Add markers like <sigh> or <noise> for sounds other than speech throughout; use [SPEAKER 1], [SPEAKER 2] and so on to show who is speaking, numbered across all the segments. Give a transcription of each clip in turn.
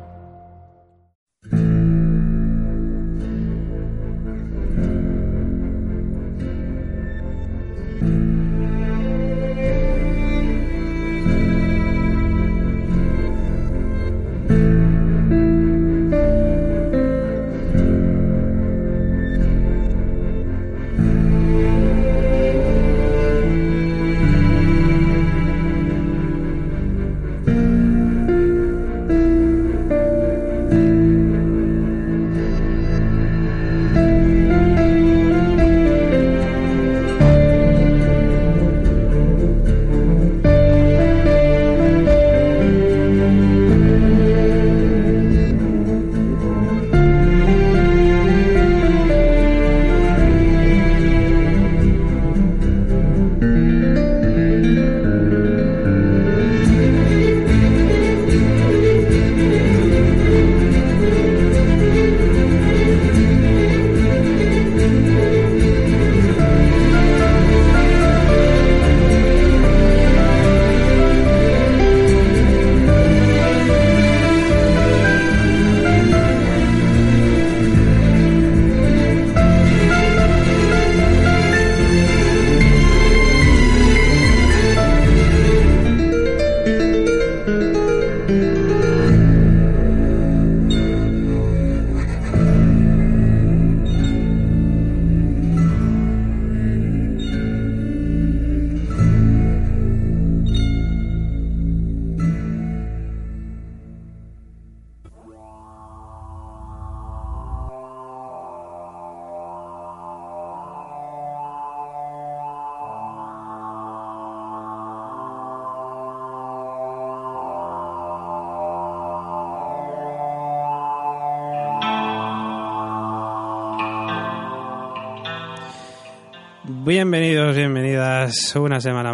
[SPEAKER 1] Bienvenidos,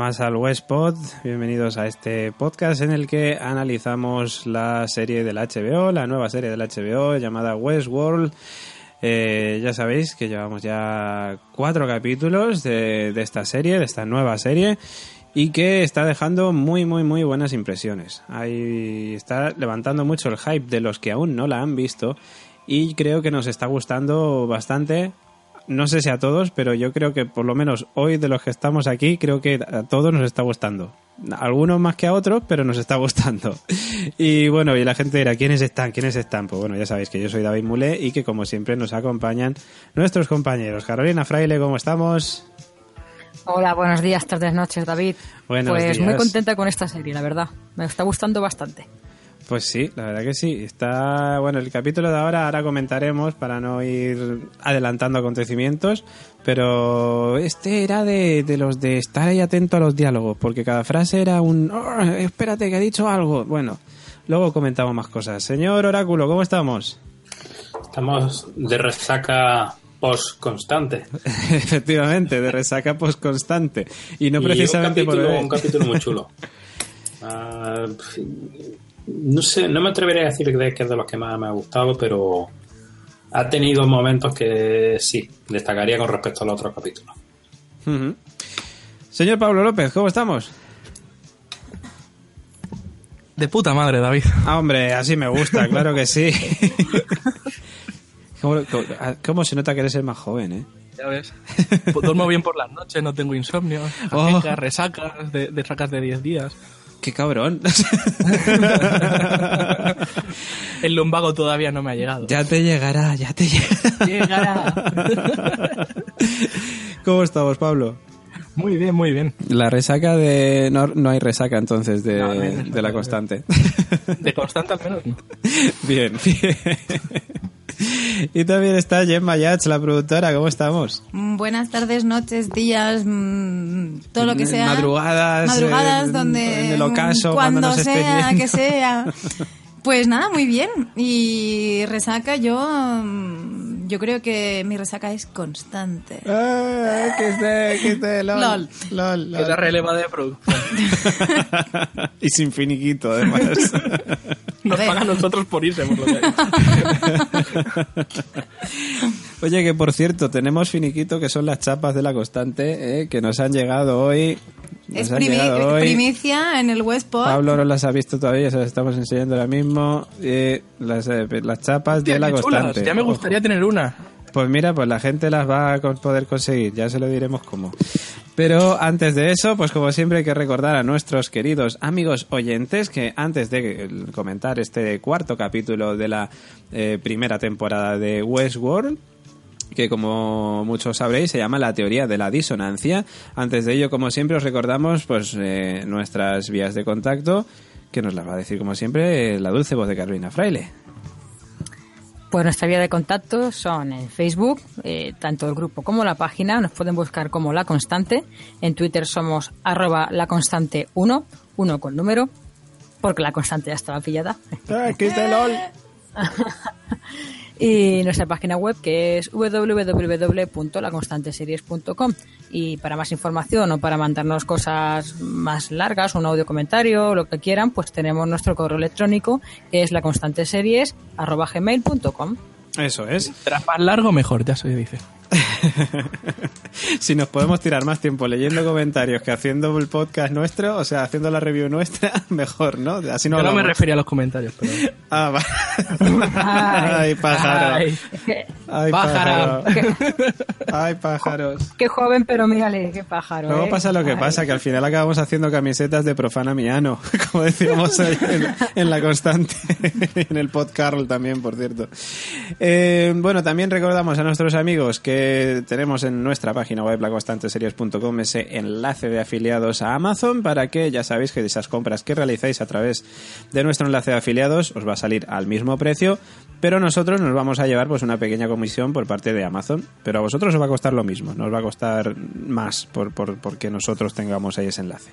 [SPEAKER 1] más al Westpod. Bienvenidos a este podcast en el que analizamos la serie del HBO, la nueva serie del HBO llamada Westworld. Eh, ya sabéis que llevamos ya cuatro capítulos de, de esta serie, de esta nueva serie, y que está dejando muy, muy, muy buenas impresiones. Ahí está levantando mucho el hype de los que aún no la han visto y creo que nos está gustando bastante no sé si a todos, pero yo creo que por lo menos hoy de los que estamos aquí, creo que a todos nos está gustando. Algunos más que a otros, pero nos está <laughs> gustando. Y bueno, y la gente dirá, ¿quiénes están? ¿Quiénes están? Pues bueno, ya sabéis que yo soy David Mulé y que como siempre nos acompañan nuestros compañeros. Carolina Fraile, ¿cómo estamos?
[SPEAKER 2] Hola, buenos días, tardes, noches, David.
[SPEAKER 1] Buenos
[SPEAKER 2] pues muy contenta con esta serie, la verdad. Me está gustando bastante.
[SPEAKER 1] Pues sí, la verdad que sí. Está, bueno, el capítulo de ahora, ahora comentaremos para no ir adelantando acontecimientos, pero este era de, de los de estar ahí atento a los diálogos, porque cada frase era un, "Oh, espérate que ha dicho algo. Bueno, luego comentamos más cosas. Señor Oráculo, ¿cómo estamos?
[SPEAKER 3] Estamos de resaca post constante. <laughs>
[SPEAKER 1] Efectivamente, de resaca post constante. Y no precisamente
[SPEAKER 3] un
[SPEAKER 1] por
[SPEAKER 3] capítulo,
[SPEAKER 1] beber.
[SPEAKER 3] un capítulo muy chulo. <laughs> Ah, no sé, no me atrevería a decir que es de los que más me ha gustado, pero ha tenido momentos que sí, destacaría con respecto a los otros capítulos.
[SPEAKER 1] Señor Pablo López, ¿cómo estamos?
[SPEAKER 4] De puta madre, David.
[SPEAKER 1] Ah, hombre, así me gusta, <laughs> claro que sí. <laughs> ¿Cómo, cómo- cómo se nota que eres el más joven, eh?
[SPEAKER 4] Ya ves. Duermo bien por las noches, no tengo insomnio. <laughs>
[SPEAKER 1] Oh.
[SPEAKER 4] Resacas, de, de sacas de 10 días.
[SPEAKER 1] ¡Qué cabrón! <laughs>
[SPEAKER 4] El lumbago todavía no me ha llegado.
[SPEAKER 1] ya te llegará, ya te llegará.
[SPEAKER 4] Llegará. <laughs>
[SPEAKER 1] ¿Cómo estamos, Pablo?
[SPEAKER 4] Muy bien, muy bien.
[SPEAKER 1] La resaca de... No, no hay resaca entonces de,
[SPEAKER 4] No, no hay resaca.
[SPEAKER 1] de la constante.
[SPEAKER 4] De constante al menos no. <laughs>
[SPEAKER 1] bien, bien. Y también está Gemma Yats, la productora. ¿Cómo estamos?
[SPEAKER 5] Mm, Buenas tardes, noches, días, mm, todo lo que sea.
[SPEAKER 1] Madrugadas,
[SPEAKER 5] Madrugadas,
[SPEAKER 1] eh,
[SPEAKER 5] donde.
[SPEAKER 1] en el ocaso, cuando
[SPEAKER 5] cuando
[SPEAKER 1] nos estés
[SPEAKER 5] sea, que sea. <laughs> Pues nada, muy bien. Y resaca, yo. mm, Yo creo que mi resaca es constante.
[SPEAKER 1] Ah, que esté, que esté, <laughs> lol.
[SPEAKER 5] Lol.
[SPEAKER 1] Lol, lol.
[SPEAKER 4] Queda releva de producción. <laughs>
[SPEAKER 1] y sin finiquito, además.
[SPEAKER 4] Nos
[SPEAKER 5] A ver.
[SPEAKER 4] paga a nosotros por irse, por lo que <laughs>
[SPEAKER 1] Oye, que por cierto, tenemos finiquito que son las chapas de la constante, eh, que nos han llegado hoy. Nos
[SPEAKER 5] Es primi- primicia en el Westpod.
[SPEAKER 1] Pablo no las ha visto todavía, se las estamos enseñando ahora mismo. eh, las, eh, las chapas de la
[SPEAKER 4] chulas,
[SPEAKER 1] constante.
[SPEAKER 4] Ya me
[SPEAKER 1] Ojo.
[SPEAKER 4] gustaría tener una.
[SPEAKER 1] Pues mira, pues la gente las va a poder conseguir, ya se lo diremos cómo. Pero antes de eso, pues como siempre hay que recordar a nuestros queridos amigos oyentes que antes de eh, comentar este cuarto capítulo de la eh, primera temporada de Westworld, que como muchos sabréis se llama la teoría de la disonancia. Antes de ello, como siempre, os recordamos pues eh, nuestras vías de contacto, que nos las va a decir como siempre eh, la dulce voz de Carolina Fraile.
[SPEAKER 2] Pues nuestra vía de contacto son en Facebook, eh, tanto el grupo como la página, nos pueden buscar como La Constante. En Twitter somos arroba La Constante 1, 1 con número, porque La Constante ya estaba pillada.
[SPEAKER 1] Aquí está el LOL. <laughs>
[SPEAKER 2] Y nuestra página web que es www.laconstanteseries.com. Y para más información o para mandarnos cosas más largas, un audio comentario, lo que quieran, pues tenemos nuestro correo electrónico que es laconstanteseries.gmail.com.
[SPEAKER 1] Eso es.
[SPEAKER 4] Tras más largo, mejor, ya se dice. <laughs>
[SPEAKER 1] si nos podemos tirar más tiempo leyendo comentarios que haciendo el podcast nuestro, o sea, haciendo la review nuestra, <laughs> mejor, ¿no? Así no
[SPEAKER 4] Yo no me refería a los comentarios, pero... <laughs>
[SPEAKER 1] Ah, va.
[SPEAKER 2] Ay.
[SPEAKER 1] Ay, pájaro.
[SPEAKER 4] Ay.
[SPEAKER 1] Ay,
[SPEAKER 4] Pájaro.
[SPEAKER 1] Ay, pájaros.
[SPEAKER 2] Qué joven, pero mírale, qué pájaro.
[SPEAKER 1] Luego
[SPEAKER 2] ¿eh?
[SPEAKER 1] pasa lo que
[SPEAKER 2] Ay.
[SPEAKER 1] pasa, que al final acabamos haciendo camisetas de profana miano, como decíamos en, en la constante, en el pod Carl también, por cierto. Eh, bueno, también recordamos a nuestros amigos que tenemos en nuestra página web, laconstanteseries.com, ese enlace de afiliados a Amazon para que ya sabéis que esas compras que realizáis a través de nuestro enlace de afiliados os va a salir al mismo precio, pero nosotros nos vamos a llevar pues una pequeña comisión por parte de Amazon, pero a vosotros os va a costar lo mismo, nos va a costar más por, por, porque nosotros tengamos ahí ese enlace.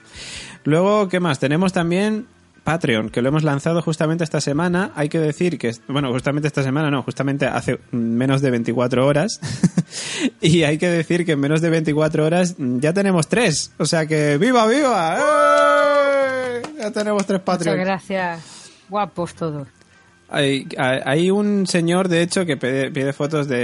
[SPEAKER 1] Luego, ¿qué más? Tenemos también Patreon, que lo hemos lanzado justamente esta semana. Hay que decir que, bueno, justamente esta semana no, justamente hace menos de 24 horas. <laughs> y hay que decir que en menos de 24 horas ya tenemos tres. O sea que, ¡viva, viva! ¡Eh! Ya tenemos tres
[SPEAKER 2] Muchas
[SPEAKER 1] Patreons.
[SPEAKER 2] gracias. Guapos todos.
[SPEAKER 1] Hay, hay hay un señor, de hecho, que pide, pide fotos de,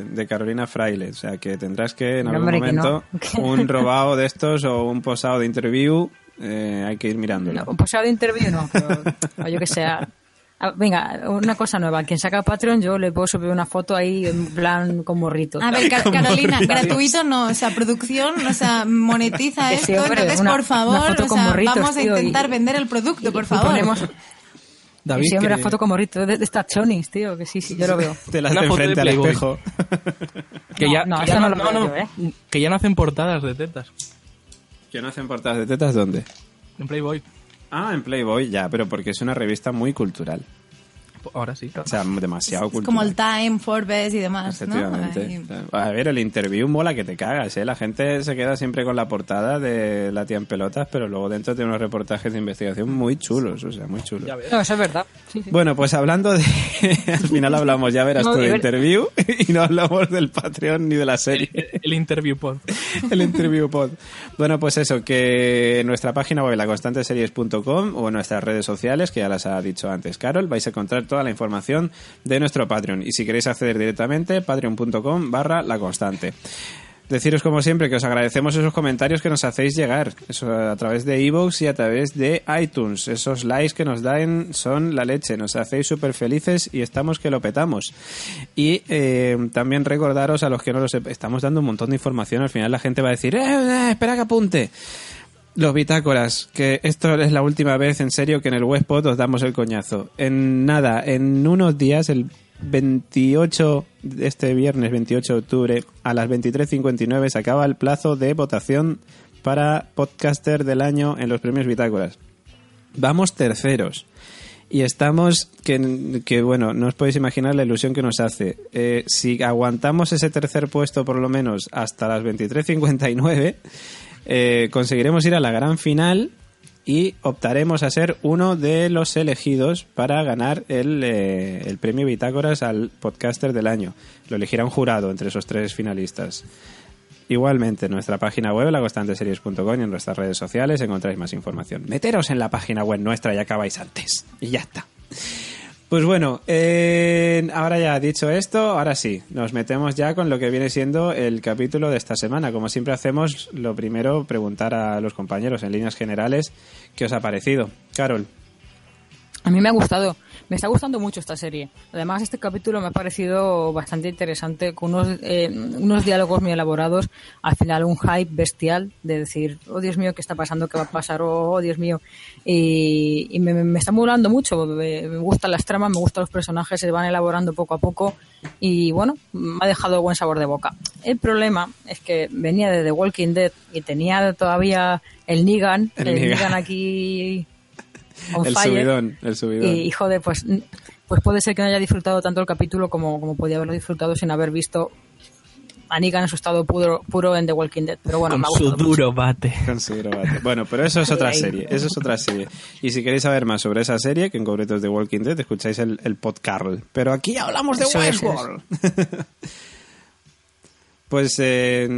[SPEAKER 1] eh, de Carolina Fraile. O sea, que tendrás que en
[SPEAKER 2] No,
[SPEAKER 1] algún
[SPEAKER 2] hombre,
[SPEAKER 1] momento
[SPEAKER 2] no. <laughs>
[SPEAKER 1] un robado de estos o un posado de interview. Eh, hay que ir mirándolo.
[SPEAKER 2] No, un pasado de interview no, pero o yo que sea. Venga, una cosa nueva. Quien saca Patreon, yo le puedo subir una foto ahí en plan con morritos.
[SPEAKER 5] A ver, Car-
[SPEAKER 1] Como
[SPEAKER 5] Carolina,
[SPEAKER 1] morritos.
[SPEAKER 5] gratuito no, o sea, producción, o sea, monetiza
[SPEAKER 2] Sí,
[SPEAKER 5] esto,
[SPEAKER 2] hombre,
[SPEAKER 5] entonces
[SPEAKER 2] una-
[SPEAKER 5] por favor, o sea,
[SPEAKER 2] morritos,
[SPEAKER 5] vamos a
[SPEAKER 2] tío,
[SPEAKER 5] intentar vender el producto, por
[SPEAKER 2] Y
[SPEAKER 5] favor.
[SPEAKER 2] ponemos,
[SPEAKER 4] David,
[SPEAKER 2] sí, hombre,
[SPEAKER 4] que-
[SPEAKER 2] la foto con morritos de, de estas chonis, tío, que sí, sí, yo lo veo. <laughs>
[SPEAKER 1] Te las enfrente al espejo. <laughs>
[SPEAKER 4] que
[SPEAKER 2] No,
[SPEAKER 4] ya,
[SPEAKER 2] no,
[SPEAKER 4] que
[SPEAKER 2] eso
[SPEAKER 4] ya
[SPEAKER 2] no lo veo yo, ¿eh?
[SPEAKER 4] que ya no hacen portadas de tetas
[SPEAKER 1] ¿Que no hacen portadas de tetas dónde?
[SPEAKER 4] en Playboy.
[SPEAKER 1] Ah, en Playboy, ya, pero porque es una revista muy cultural.
[SPEAKER 4] Ahora sí.
[SPEAKER 1] O sea, demasiado
[SPEAKER 5] Es
[SPEAKER 1] cultural.
[SPEAKER 5] como el Time, Forbes y demás, ¿no?
[SPEAKER 1] Efectivamente.
[SPEAKER 5] Ahí.
[SPEAKER 1] A ver, el interview mola que te cagas, ¿eh? La gente se queda siempre con la portada de la tía en pelotas, pero luego dentro tiene unos reportajes de investigación muy chulos, o sea, muy chulos.
[SPEAKER 4] Ya ves.
[SPEAKER 2] No, eso es verdad. Sí, sí.
[SPEAKER 1] Bueno, pues hablando de... <laughs> Al final hablamos, ya verás
[SPEAKER 2] No,
[SPEAKER 1] tú, de interview <laughs> y no hablamos del Patreon ni de la serie. <laughs>
[SPEAKER 4] El interview pod. <laughs>
[SPEAKER 1] el interview pod. Bueno, pues eso, que nuestra página web, laconstanteseries.com o nuestras redes sociales, que ya las ha dicho antes Carol, vais a encontrar toda la información de nuestro Patreon. Y si queréis acceder directamente, patreon.com barra la constante. Deciros como siempre que os agradecemos esos comentarios que nos hacéis llegar, eso a través de iVoox y a través de iTunes. Esos likes que nos dan son la leche, nos hacéis súper felices y estamos que lo petamos. Y eh, también recordaros a los que no lo sepan, estamos dando un montón de información, al final la gente va a decir, eh, eh, espera que apunte. Los bitácoras, que esto es la última vez en serio que en el Westpod os damos el coñazo. En nada, en unos días, el 28, de este viernes 28 de octubre, a las 23.59 se acaba el plazo de votación para podcaster del año en los premios bitácoras. Vamos terceros. Y estamos, que, que bueno, no os podéis imaginar la ilusión que nos hace. Eh, si aguantamos ese tercer puesto por lo menos hasta las 23.59, eh, conseguiremos ir a la gran final y optaremos a ser uno de los elegidos para ganar el, eh, premio Bitácoras al podcaster del año. Lo elegirá un jurado entre esos tres finalistas. Igualmente, en nuestra página web, laconstanteseries.com y en nuestras redes sociales encontráis más información. Meteros en la página web nuestra y acabáis antes. Y ya está. Pues bueno, eh, ahora ya dicho esto, ahora sí, nos metemos ya con lo que viene siendo el capítulo de esta semana. Como siempre hacemos, lo primero, preguntar a los compañeros en líneas generales qué os ha parecido. Carol.
[SPEAKER 2] A mí me ha gustado, me está gustando mucho esta serie. Además, este capítulo me ha parecido bastante interesante, con unos, eh, unos diálogos muy elaborados. Al final, un hype bestial de decir, oh Dios mío, ¿qué está pasando? ¿Qué va a pasar? Oh, Dios mío. Y, y me, me, está molando mucho. Me, me, gustan las tramas, me gustan los personajes, se van elaborando poco a poco. Y bueno, me ha dejado buen sabor de boca. El problema es que venía de The Walking Dead y tenía todavía el Negan, el, el Negan aquí
[SPEAKER 1] el
[SPEAKER 2] fire,
[SPEAKER 1] subidón, el subidón.
[SPEAKER 2] Y, joder, pues, pues puede ser que no haya disfrutado tanto el capítulo como, como podía haberlo disfrutado sin haber visto a Negan en su estado puro, puro en The Walking Dead. Pero bueno,
[SPEAKER 4] Con
[SPEAKER 2] me ha
[SPEAKER 4] su duro
[SPEAKER 2] mucho.
[SPEAKER 4] bate.
[SPEAKER 1] Con su duro bate. Bueno, pero eso es otra serie. Eso es otra serie. Y si queréis saber más sobre esa serie, que en concreto es The Walking Dead, escucháis el, el podcast. Pero aquí hablamos de Westworld. <laughs> Pues eh,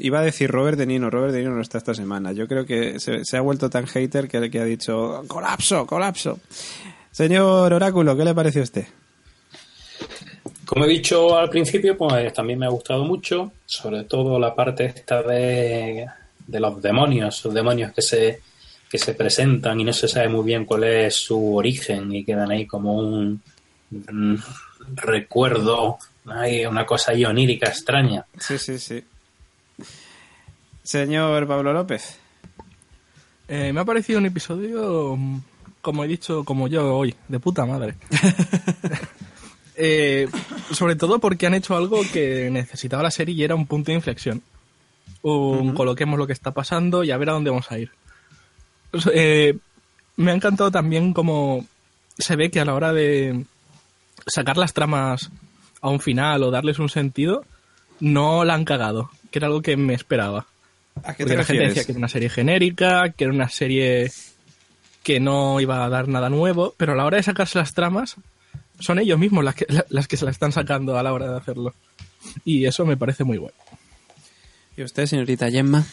[SPEAKER 1] iba a decir Robert De Nino. Robert De Nino no está esta semana. Yo creo que se, se ha vuelto tan hater que, que ha dicho colapso, colapso. Señor Oráculo, ¿qué le pareció a usted?
[SPEAKER 3] Como he dicho al principio, pues también me ha gustado mucho, sobre todo la parte esta de, de los demonios, los demonios que se, que se presentan y no se sabe muy bien cuál es su origen y quedan ahí como un, un recuerdo, hay una cosa ahí onírica extraña.
[SPEAKER 1] Sí, sí, sí. Señor Pablo López.
[SPEAKER 4] Eh, me ha parecido un episodio, mm, como he dicho, como yo hoy, de puta madre. <laughs> Eh, sobre todo porque han hecho algo que necesitaba la serie y era un punto de inflexión. Un, Coloquemos lo que está pasando y a ver a dónde vamos a ir. Eh, me ha encantado también como se ve que a la hora de sacar las tramas a un final o darles un sentido, no la han cagado, que era algo que me esperaba.
[SPEAKER 1] ¿A qué
[SPEAKER 4] Porque
[SPEAKER 1] te
[SPEAKER 4] la gente decía que era una serie genérica, que era una serie que no iba a dar nada nuevo, pero a la hora de sacarse las tramas, son ellos mismos las que, la- las que se la están sacando a la hora de hacerlo. Y eso me parece muy bueno.
[SPEAKER 1] ¿Y usted, señorita Gemma?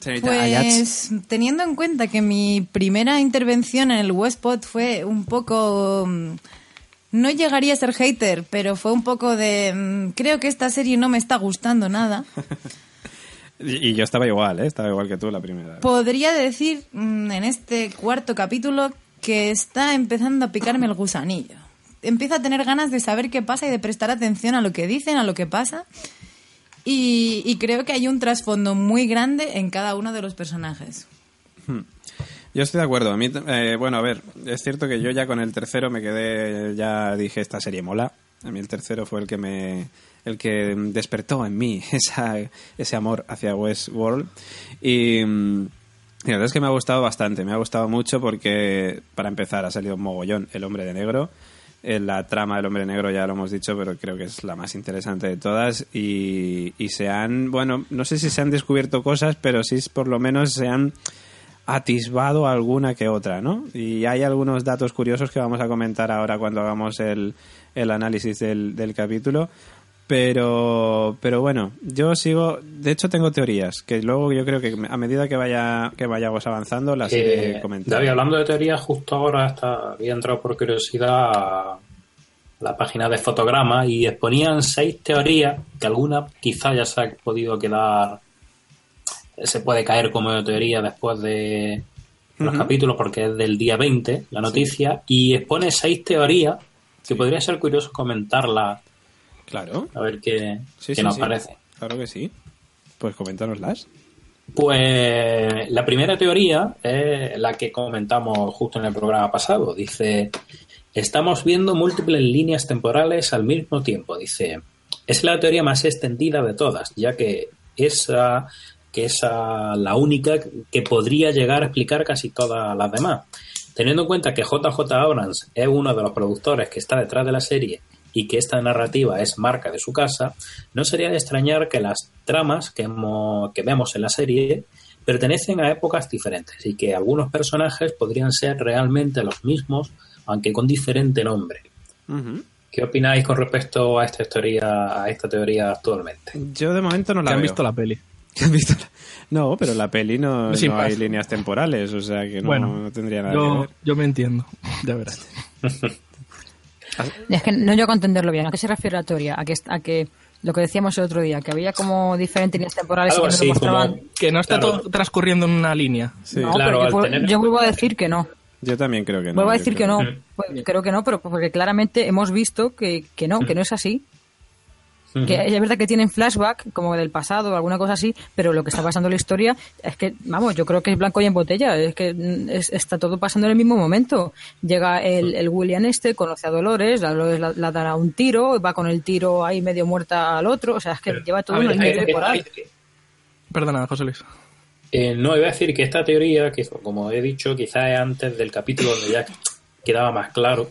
[SPEAKER 1] Señorita Ayats.
[SPEAKER 5] Pues teniendo en cuenta que mi primera intervención en el Westpod fue un poco... No llegaría a ser hater, pero fue un poco de... mm, Creo que esta serie no me está gustando nada. <laughs>
[SPEAKER 1] Y, yo estaba igual, ¿eh? Estaba igual que tú la primera. vez.
[SPEAKER 5] Podría decir mm, en este cuarto capítulo que está empezando a picarme el gusanillo. Empiezo a tener ganas de saber qué pasa y de prestar atención a lo que dicen, a lo que pasa. Y, y creo que hay un trasfondo muy grande en cada uno de los personajes.
[SPEAKER 1] Yo estoy de acuerdo. A mí, eh, bueno, a ver, es cierto que yo ya con el tercero me quedé, ya dije, esta serie mola. A mí el tercero fue el que me, el que despertó en mí <laughs> esa, ese amor hacia Westworld. Y, la verdad es que me ha gustado bastante, me ha gustado mucho porque, para empezar, ha salido un mogollón El Hombre de Negro. Eh, La trama del Hombre Negro ya lo hemos dicho, pero creo que es la más interesante de todas. Y, y se han, bueno, no sé si se han descubierto cosas, pero sí por lo menos se han atisbado alguna que otra, ¿no? Y hay algunos datos curiosos que vamos a comentar ahora cuando hagamos el, el análisis del, del capítulo. Pero, pero bueno, yo sigo, de hecho tengo teorías que luego yo creo que a medida que vaya que vayamos avanzando las iré
[SPEAKER 3] Eh,
[SPEAKER 1] comentando.
[SPEAKER 3] David, hablando de teorías, justo ahora hasta, había entrado por curiosidad a la página de fotograma y exponían seis teorías, que alguna quizá ya se ha podido quedar, se puede caer como teoría después de los capítulos porque es del día 20 la noticia y expone seis teorías que podría ser curioso comentarlas
[SPEAKER 1] Claro,
[SPEAKER 3] a ver qué,
[SPEAKER 1] sí,
[SPEAKER 3] qué nos parece.
[SPEAKER 1] Claro que sí. Pues coméntanoslas.
[SPEAKER 3] Pues la primera teoría es la que comentamos justo en el programa pasado. Dice, estamos viendo múltiples líneas temporales al mismo tiempo. Dice, es la teoría más extendida de todas, ya que esa que es ah, la única que podría llegar a explicar casi todas las demás. Teniendo en cuenta que JJ Abrams es uno de los productores que está detrás de la serie y que esta narrativa es marca de su casa, no sería de extrañar que las tramas que, que vemos en la serie pertenecen a épocas diferentes y que algunos personajes podrían ser realmente los mismos, aunque con diferente nombre. ¿Qué opináis con respecto a esta teoría, a esta teoría actualmente?
[SPEAKER 1] Yo de momento no la veo.
[SPEAKER 4] visto la peli. <laughs>
[SPEAKER 1] ¿Que han visto la- No, pero la peli no, no hay líneas temporales, o sea que no,
[SPEAKER 4] bueno,
[SPEAKER 1] no tendría nada que
[SPEAKER 4] yo,
[SPEAKER 1] ver.
[SPEAKER 4] yo me entiendo, ya verás.
[SPEAKER 2] Es que no llego a entenderlo bien. ¿A qué se refiere la teoría? A que, a que lo que decíamos el otro día, que había como diferentes líneas temporales
[SPEAKER 3] Algo
[SPEAKER 2] que
[SPEAKER 3] así,
[SPEAKER 2] nos mostraban.
[SPEAKER 3] como-
[SPEAKER 4] Que no está
[SPEAKER 3] Claro.
[SPEAKER 4] todo transcurriendo en una línea.
[SPEAKER 1] Sí.
[SPEAKER 2] No,
[SPEAKER 3] Claro,
[SPEAKER 2] pero yo, vuel-
[SPEAKER 3] tener-
[SPEAKER 2] yo vuelvo a decir que no.
[SPEAKER 1] Yo también creo que no.
[SPEAKER 2] Vuelvo a decir
[SPEAKER 1] creo
[SPEAKER 2] que no. Pues creo que no, pero porque claramente hemos visto que, que no, que no es así. Que es verdad que tienen flashback, como del pasado o alguna cosa así, pero lo que está pasando en la historia es que, vamos, yo creo que es blanco y en botella, es que mm, es- está todo pasando en el mismo momento. Llega el, el William este, conoce a Dolores, la Dolores la, la dará un tiro, va con el tiro ahí medio muerta al otro, o sea, es que lleva todo
[SPEAKER 4] a
[SPEAKER 2] en
[SPEAKER 4] ver,
[SPEAKER 2] el mismo
[SPEAKER 4] eh,
[SPEAKER 2] temporal.
[SPEAKER 4] Perdona, José Luis.
[SPEAKER 3] Eh, no, iba a decir que esta teoría, que como he dicho, quizás es antes del capítulo donde ya quedaba más claro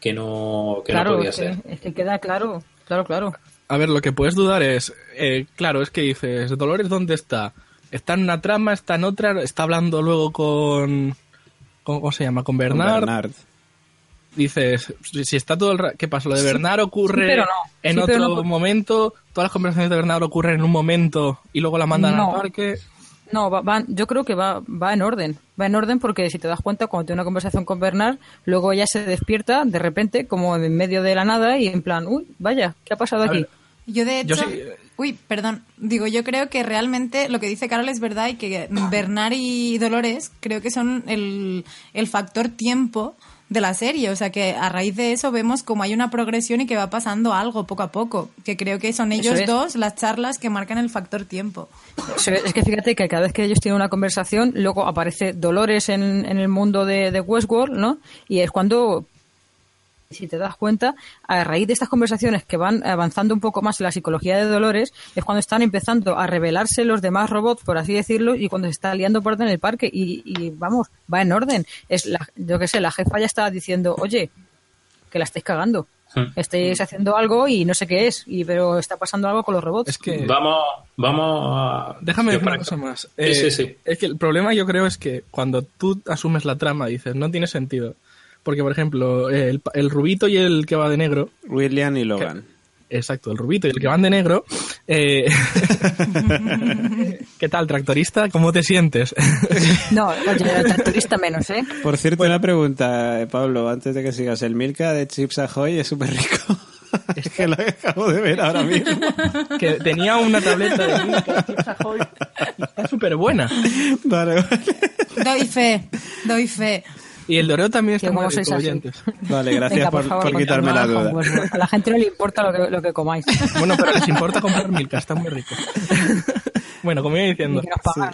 [SPEAKER 3] que no, que no podía
[SPEAKER 2] es que,
[SPEAKER 3] ser.
[SPEAKER 2] es que queda claro, claro, claro.
[SPEAKER 4] A ver, lo que puedes dudar es, eh, claro, es que dices, Dolores, ¿dónde está? ¿Está en una trama? ¿Está en otra? ¿Está hablando luego con... con- ¿Cómo se llama? ¿Con
[SPEAKER 1] Con
[SPEAKER 4] Bernard? Dices, si si está todo el rato... ¿Qué pasa? Lo de Bernard ocurre
[SPEAKER 2] pero no.
[SPEAKER 4] en
[SPEAKER 2] Sí,
[SPEAKER 4] otro
[SPEAKER 2] pero no.
[SPEAKER 4] momento, todas las conversaciones de Bernard ocurren en un momento y luego la mandan
[SPEAKER 2] No.
[SPEAKER 4] al parque.
[SPEAKER 2] No, va, va- yo creo que va, va en orden. Va en orden porque si te das cuenta, cuando tiene una conversación con Bernard, luego ella se despierta de repente, como en medio de la nada, y en plan, uy, vaya, ¿qué ha pasado
[SPEAKER 4] A
[SPEAKER 2] aquí?
[SPEAKER 4] ver,
[SPEAKER 5] Yo de
[SPEAKER 4] Yo
[SPEAKER 5] hecho,
[SPEAKER 4] sí-
[SPEAKER 5] uy, perdón, digo, yo creo que realmente lo que dice Carol es verdad y que Bernard y Dolores creo que son el, el factor tiempo de la serie, o sea que a raíz de eso vemos como hay una progresión y que va pasando algo poco a poco, que creo que son ellos
[SPEAKER 2] es.
[SPEAKER 5] dos las charlas que marcan el factor tiempo.
[SPEAKER 2] Ve- Es que fíjate que cada vez que ellos tienen una conversación, luego aparece Dolores en, en el mundo de, de Westworld, ¿no? Y es cuando, si te das cuenta, a raíz de estas conversaciones que van avanzando un poco más en la psicología de Dolores, es cuando están empezando a revelarse los demás robots, por así decirlo, y cuando se está liando por en el parque. Y, y, vamos, va en orden. Es la, yo qué sé, la jefa ya está diciendo, oye, que la estáis cagando.
[SPEAKER 3] Hmm.
[SPEAKER 2] Estáis haciendo algo y no sé qué es, y pero está pasando algo con los robots.
[SPEAKER 4] Es que...
[SPEAKER 3] Vamos, vamos a...
[SPEAKER 4] Déjame decir una cosa más.
[SPEAKER 3] Sí,
[SPEAKER 4] Eh,
[SPEAKER 3] sí, sí.
[SPEAKER 4] Es que el problema yo creo es que cuando tú asumes la trama dices, no tiene sentido. Porque, por ejemplo, el, el rubito y el que va de negro,
[SPEAKER 1] William y Logan.
[SPEAKER 4] exacto, el rubito y el que van de negro, eh, <laughs> ¿qué tal, tractorista? ¿Cómo te sientes? <laughs>
[SPEAKER 2] No, oye, el tractorista menos, ¿eh?
[SPEAKER 1] Por cierto, una pregunta, eh, Pablo, antes de que sigas. El Milka de Chips Ahoy es súper rico. es <laughs> que lo acabo de ver ahora mismo.
[SPEAKER 4] que tenía una tableta de Milka Chips Ahoy está súper buena.
[SPEAKER 1] Vale, vale.
[SPEAKER 5] Doy fe, doy fe.
[SPEAKER 4] Y el doreo también está muy
[SPEAKER 2] como sois
[SPEAKER 4] rico. <laughs>
[SPEAKER 1] Vale, gracias
[SPEAKER 2] Venga,
[SPEAKER 1] por,
[SPEAKER 2] favor,
[SPEAKER 1] por quitarme la duda.
[SPEAKER 2] Westworld. A la gente no le importa lo que, lo que comáis. <laughs>
[SPEAKER 4] Bueno, pero les importa <laughs> comprar Milka, está muy rico. bueno, como iba diciendo,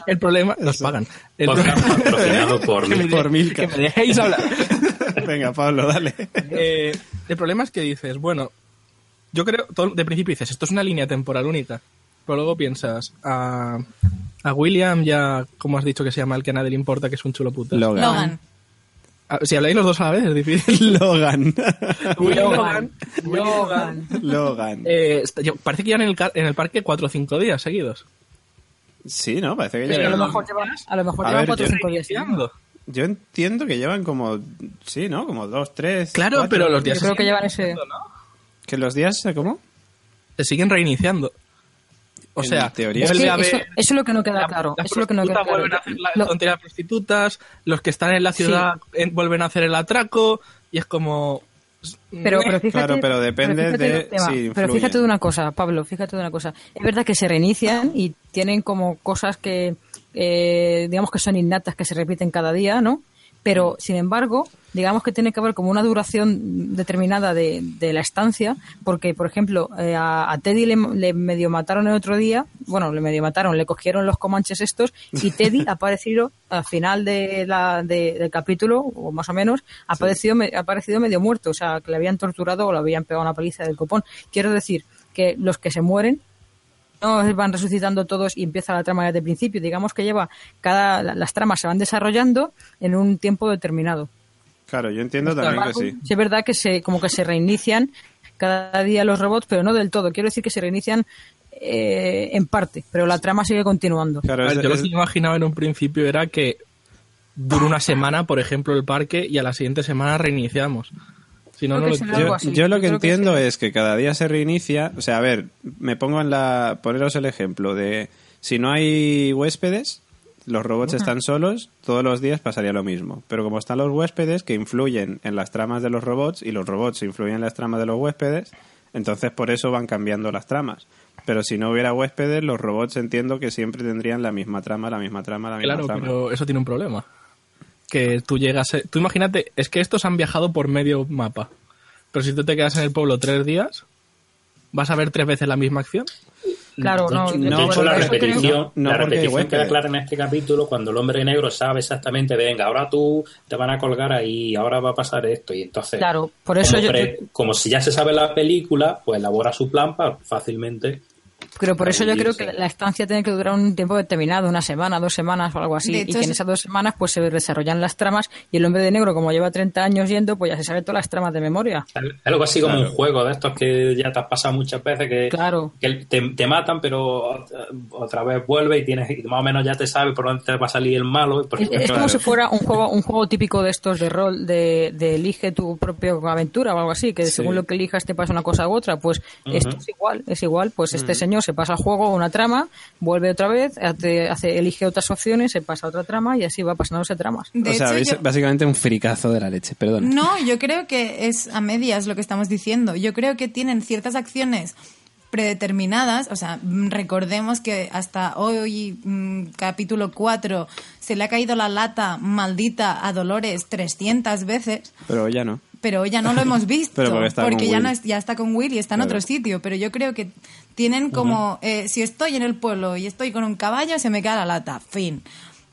[SPEAKER 4] el problema... Nos pagan. El
[SPEAKER 3] patrocinado por
[SPEAKER 4] que, me,
[SPEAKER 3] Milka.
[SPEAKER 1] Por Milka.
[SPEAKER 4] que me dejéis hablar.
[SPEAKER 1] Venga, Pablo, dale.
[SPEAKER 4] Eh, el problema es que dices, bueno, yo creo, todo- de principio dices, esto es una línea temporal única. Pero luego piensas, a, a William ya, como has dicho que se llama el que a nadie le importa, que es un chulo puta.
[SPEAKER 1] Logan.
[SPEAKER 5] Logan.
[SPEAKER 4] Ah, Si habláis los dos a la vez es difícil. <laughs>
[SPEAKER 1] Logan.
[SPEAKER 4] Logan. Logan.
[SPEAKER 1] Logan.
[SPEAKER 4] Eh, parece que llevan en el, car- en el parque cuatro o cinco días seguidos.
[SPEAKER 1] Sí, ¿no? Parece que
[SPEAKER 2] Sí, a lo
[SPEAKER 1] llevan...
[SPEAKER 2] mejor llevan, a lo mejor
[SPEAKER 1] A
[SPEAKER 2] llevan
[SPEAKER 1] ver,
[SPEAKER 2] cuatro o
[SPEAKER 1] yo-
[SPEAKER 2] cinco días.
[SPEAKER 4] Tirando.
[SPEAKER 1] Yo entiendo que llevan como... Sí, ¿no? Como dos, tres...
[SPEAKER 4] Claro,
[SPEAKER 1] cuatro.
[SPEAKER 4] pero los días
[SPEAKER 2] Yo
[SPEAKER 4] se
[SPEAKER 2] creo que llevan ese-
[SPEAKER 4] ¿no?
[SPEAKER 1] ¿Que los días... ¿Cómo?
[SPEAKER 4] Se siguen reiniciando. O
[SPEAKER 1] En
[SPEAKER 4] sea,
[SPEAKER 1] teoría
[SPEAKER 2] Es
[SPEAKER 4] vuelve
[SPEAKER 2] que
[SPEAKER 4] a
[SPEAKER 2] eso, es lo que no queda
[SPEAKER 4] la-
[SPEAKER 2] claro.
[SPEAKER 4] las
[SPEAKER 2] Eso es lo que no queda claro.
[SPEAKER 4] vuelven a hacer la
[SPEAKER 2] Lo-
[SPEAKER 4] tontería de prostitutas, los que están en la ciudad en- vuelven a hacer el atraco, y es como...
[SPEAKER 2] Pero, pero fíjate,
[SPEAKER 1] Claro, pero depende
[SPEAKER 2] fíjate
[SPEAKER 1] de si
[SPEAKER 2] Pero fíjate de una cosa, Pablo, fíjate de una cosa. Es verdad que se reinician y tienen como cosas que, eh, digamos que son innatas, que se repiten cada día, ¿no? Pero, sin embargo, digamos que tiene que haber como una duración determinada de, de la estancia, porque, por ejemplo, eh, a, a Teddy le, le medio mataron el otro día, bueno, le medio mataron, le cogieron los comanches estos, y Teddy <laughs> ha aparecido al final de la, de- del capítulo, o más o menos, ha aparecido, me- ha aparecido medio muerto, o sea, que le habían torturado o le habían pegado una paliza del copón. Quiero decir que los que se mueren no van resucitando todos y empieza la trama desde el principio. Digamos que lleva cada la- las tramas se van desarrollando en un tiempo determinado.
[SPEAKER 1] Claro, yo entiendo también que
[SPEAKER 2] embargo,
[SPEAKER 1] sí.
[SPEAKER 2] sí es verdad que se como que se reinician cada día los robots, pero no del todo. Quiero decir que se reinician eh, en parte, pero la trama sigue continuando.
[SPEAKER 1] Claro, es-
[SPEAKER 4] yo lo
[SPEAKER 1] es-
[SPEAKER 4] que imaginaba en un principio era que dura una semana, por ejemplo, el parque y a la siguiente semana reiniciamos. Si no, no lo
[SPEAKER 2] algo
[SPEAKER 1] Yo, lo que
[SPEAKER 2] creo que
[SPEAKER 1] entiendo
[SPEAKER 2] sí.
[SPEAKER 1] es que cada día se reinicia. O sea, a ver, me pongo en la. Poneros el ejemplo de. Si no hay huéspedes, los robots están solos, todos los días pasaría lo mismo. Pero como están los huéspedes que influyen en las tramas de los robots y los robots influyen en las tramas de los huéspedes, entonces por eso van cambiando las tramas. Pero si no hubiera huéspedes, los robots entiendo que siempre tendrían la misma trama, la misma trama, la misma
[SPEAKER 4] Claro,
[SPEAKER 1] trama.
[SPEAKER 4] pero eso tiene un problema. Que tú llegas... eh, Tú imagínate, es que estos han viajado por medio mapa. Pero si tú te quedas en el pueblo tres días, ¿vas a ver tres veces la misma acción?
[SPEAKER 2] Claro, no,
[SPEAKER 3] de
[SPEAKER 1] no,
[SPEAKER 3] hecho, la repetición,
[SPEAKER 1] no,
[SPEAKER 3] la repetición queda clara en este capítulo cuando el hombre negro sabe exactamente, venga, ahora tú te van a colgar ahí, ahora va a pasar esto. Y entonces,
[SPEAKER 2] Claro, por eso
[SPEAKER 3] como,
[SPEAKER 2] yo,
[SPEAKER 3] pre- como si ya se sabe la película, pues elabora su plan para fácilmente.
[SPEAKER 2] Pero por eso yo creo que la estancia tiene que durar un tiempo determinado, una semana, dos semanas o algo así, y que en
[SPEAKER 5] es-
[SPEAKER 2] esas dos semanas pues se desarrollan las tramas y el hombre de negro como lleva 30 años yendo, pues ya se sabe todas las tramas de memoria.
[SPEAKER 3] Algo así como
[SPEAKER 1] Claro.
[SPEAKER 3] un juego de estos que ya te has pasado muchas veces, que,
[SPEAKER 2] Claro.
[SPEAKER 3] que te, te matan, pero otra- vez vuelve y tienes y más o menos ya te sabes por dónde te va a salir el malo. porque-
[SPEAKER 2] Es, es como
[SPEAKER 1] Claro.
[SPEAKER 2] si fuera un juego, un juego típico de estos de rol, de, de elige tu propia aventura o algo así, que
[SPEAKER 1] Sí.
[SPEAKER 2] según lo que elijas te pasa una cosa u otra. Pues esto es igual, es igual. Pues este señor se pasa al juego una trama, vuelve otra vez, hace, hace- elige otras opciones, se pasa a otra trama y así va pasándose tramas.
[SPEAKER 5] De
[SPEAKER 1] o sea,
[SPEAKER 5] hecho, yo-
[SPEAKER 1] básicamente un fricazo de la leche, perdón.
[SPEAKER 5] No, yo creo que es a medias lo que estamos diciendo. Yo creo que tienen ciertas acciones predeterminadas, o sea, recordemos que hasta hoy, mm, capítulo 4, se le ha caído la lata maldita a Dolores 300 veces,
[SPEAKER 1] Pero ya no.
[SPEAKER 5] pero ya no lo hemos <laughs> visto,
[SPEAKER 1] Pero porque
[SPEAKER 5] ya, no es- ya está con Will y está en
[SPEAKER 1] Claro.
[SPEAKER 5] otro sitio, pero yo creo que tienen como, eh, si estoy en el pueblo y estoy con un caballo, se me cae la lata, fin.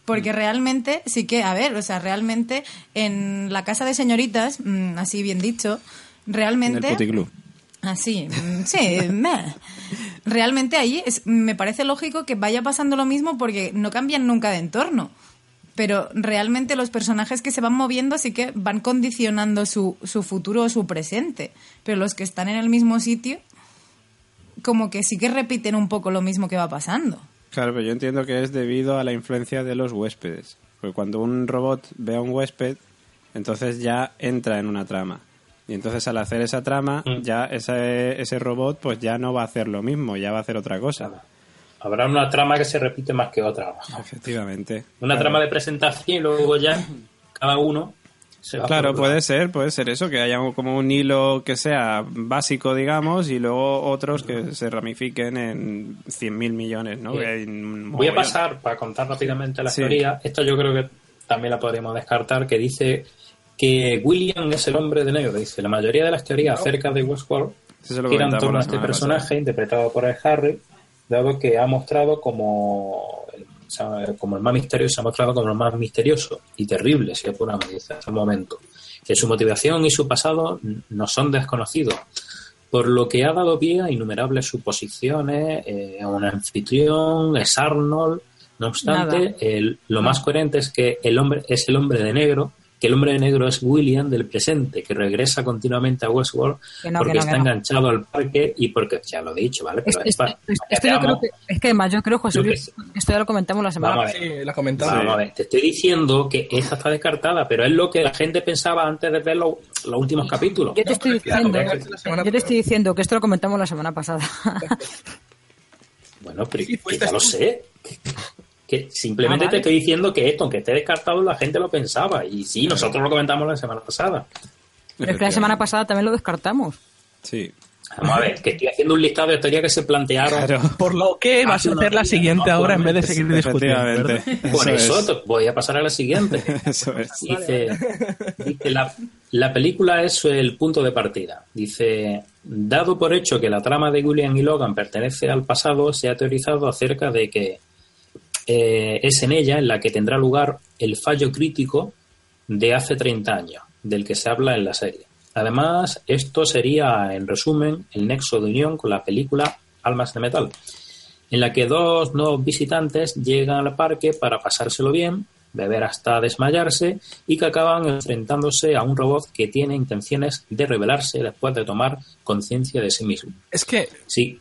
[SPEAKER 5] Porque
[SPEAKER 1] Mm.
[SPEAKER 5] realmente, sí que, a ver, o sea, realmente en la casa de señoritas, mm, así bien dicho,
[SPEAKER 1] En el
[SPEAKER 5] realmente...
[SPEAKER 1] puticlub.
[SPEAKER 5] Así, mm, sí, <laughs> meh. realmente ahí es, me parece lógico que vaya pasando lo mismo porque no cambian nunca de entorno. Pero realmente los personajes que se van moviendo sí que van condicionando su, su futuro o su presente. Pero los que están en el mismo sitio, como que sí que repiten un poco lo mismo que va pasando.
[SPEAKER 1] Claro, pero yo entiendo que es debido a la influencia de los huéspedes. Porque cuando un robot ve a un huésped, entonces ya entra en una trama. Y entonces al hacer esa trama,
[SPEAKER 3] Mm.
[SPEAKER 1] ya ese, ese robot pues ya no va a hacer lo mismo, ya va a hacer otra cosa.
[SPEAKER 3] Habrá una trama que se repite más que otra.
[SPEAKER 1] Efectivamente.
[SPEAKER 3] Una
[SPEAKER 1] Claro.
[SPEAKER 3] trama de presentación y luego ya cada uno
[SPEAKER 1] Claro, puede ser, puede ser eso, que haya como un hilo que sea básico, digamos, y luego otros que se ramifiquen en 100.000 millones, ¿no?
[SPEAKER 3] Sí. Voy a pasar para contar rápidamente la
[SPEAKER 1] Sí.
[SPEAKER 3] teoría. Esto yo creo que también la podríamos descartar, que dice que William es el hombre de negro. Dice, la mayoría de las teorías acerca de Westworld giran en torno a este personaje
[SPEAKER 1] pasada.
[SPEAKER 3] interpretado por el Harry, dado que ha mostrado como, o sea, como el más misterioso, se ha mostrado como el más misterioso y terrible, si apuramos, dice, hasta el momento. Que su motivación y su pasado no son desconocidos, por lo que ha dado pie a innumerables suposiciones, eh, a un anfitrión, es Arnold. No obstante, el- lo más coherente es que el hombre es el hombre de negro, que el hombre de negro es William del presente, que regresa continuamente a Westworld
[SPEAKER 2] no,
[SPEAKER 3] porque
[SPEAKER 2] no,
[SPEAKER 3] está enganchado al parque y porque, ya lo he dicho, ¿vale? Pero es
[SPEAKER 2] esto- esto- yo creo que, es que además yo creo, José Luis, esto ya lo comentamos la semana
[SPEAKER 3] Vamos a ver.
[SPEAKER 4] Sí, la comentamos.
[SPEAKER 3] Vamos a ver, te estoy diciendo que esta está descartada, pero es lo que la gente pensaba antes de ver lo- los últimos capítulos.
[SPEAKER 2] Yo te estoy diciendo, yo te estoy diciendo que esto lo comentamos la semana pasada.
[SPEAKER 3] Bueno, pero
[SPEAKER 4] Sí,
[SPEAKER 3] ya lo sé. Que simplemente
[SPEAKER 2] Ah, vale.
[SPEAKER 3] te estoy diciendo que esto, aunque esté descartado, la gente lo pensaba. Y sí, nosotros lo comentamos la semana pasada.
[SPEAKER 2] Pero es que la semana pasada también lo descartamos.
[SPEAKER 1] Sí.
[SPEAKER 3] Vamos a ver, que estoy haciendo un listado de teorías que se plantearon.
[SPEAKER 1] Claro.
[SPEAKER 4] Por lo que vas a
[SPEAKER 3] Hace
[SPEAKER 4] hacer la siguiente ahora en vez de seguir discutiendo.
[SPEAKER 3] Por eso,
[SPEAKER 1] es.
[SPEAKER 3] voy a pasar a la siguiente. <laughs>
[SPEAKER 1] Eso es.
[SPEAKER 3] Dice, dice, la, la película es el punto de partida. Dice, dado por hecho que la trama de William y Logan pertenece al pasado, se ha teorizado acerca de que eh, es en ella en la que tendrá lugar el fallo crítico de hace 30 años, del que se habla en la serie. Además, esto sería, en resumen, el nexo de unión con la película Almas de Metal, en la que dos nuevos visitantes llegan al parque para pasárselo bien, beber hasta desmayarse y que acaban enfrentándose a un robot que tiene intenciones de rebelarse después de tomar conciencia de sí mismo.
[SPEAKER 4] Es que
[SPEAKER 3] Sí,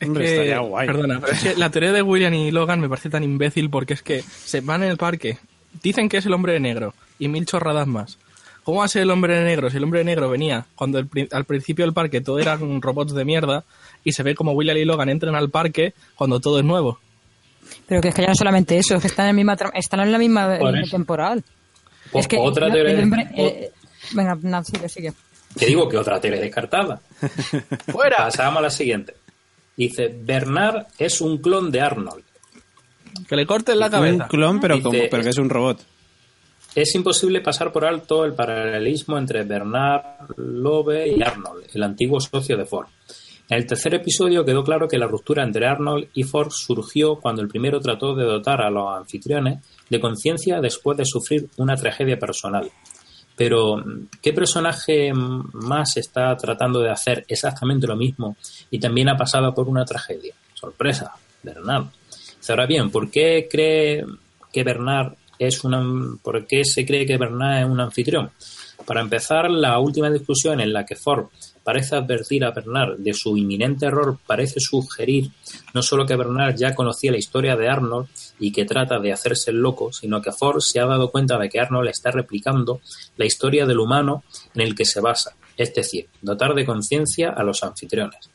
[SPEAKER 4] Es
[SPEAKER 1] Hombre,
[SPEAKER 4] que-
[SPEAKER 1] estaría guay.
[SPEAKER 4] Perdona, pero es que la teoría de William y Logan me parece tan imbécil porque es que se van en el parque, dicen que es el hombre de negro y mil chorradas más. ¿Cómo va a ser el hombre de negro si el hombre de negro venía cuando el al principio del parque todo eran robots de mierda y se ve como William y Logan entran al parque cuando todo es nuevo?
[SPEAKER 2] Pero que es que ya no solamente eso, es que están en, la misma están en la misma
[SPEAKER 3] eso.
[SPEAKER 2] temporal.
[SPEAKER 3] O-
[SPEAKER 2] es que
[SPEAKER 3] otra
[SPEAKER 2] el-
[SPEAKER 3] teoría
[SPEAKER 2] el hombre- eh, venga, no, sigue, sigue.
[SPEAKER 3] Que digo que otra teoría descartada.
[SPEAKER 4] ¡Fuera! <laughs>
[SPEAKER 3] Pasamos a la siguiente. Dice, Bernard es un clon de Arnold.
[SPEAKER 4] Que le corten la
[SPEAKER 1] Un
[SPEAKER 4] cabeza.
[SPEAKER 1] clon, pero,
[SPEAKER 3] Dice-
[SPEAKER 1] como, pero que es un robot.
[SPEAKER 3] Es imposible pasar por alto el paralelismo entre Bernard Lobe y Arnold, el antiguo socio de Ford. En el tercer episodio quedó claro que la ruptura entre Arnold y Ford surgió cuando el primero trató de dotar a los anfitriones de conciencia después de sufrir una tragedia personal. Pero, ¿qué personaje más está tratando de hacer exactamente lo mismo y también ha pasado por una tragedia? Sorpresa, Bernard. Ahora bien, ¿por qué cree que Bernard es una, por qué se cree que Bernard es un anfitrión? Para empezar, la última discusión en la que Ford parece advertir a Bernard de su inminente error parece sugerir no solo que Bernard ya conocía la historia de Arnold y que trata de hacerse el loco, sino que Ford se ha dado cuenta de que Arnold está replicando la historia del humano en el que se basa, es decir, dotar de conciencia a los anfitriones.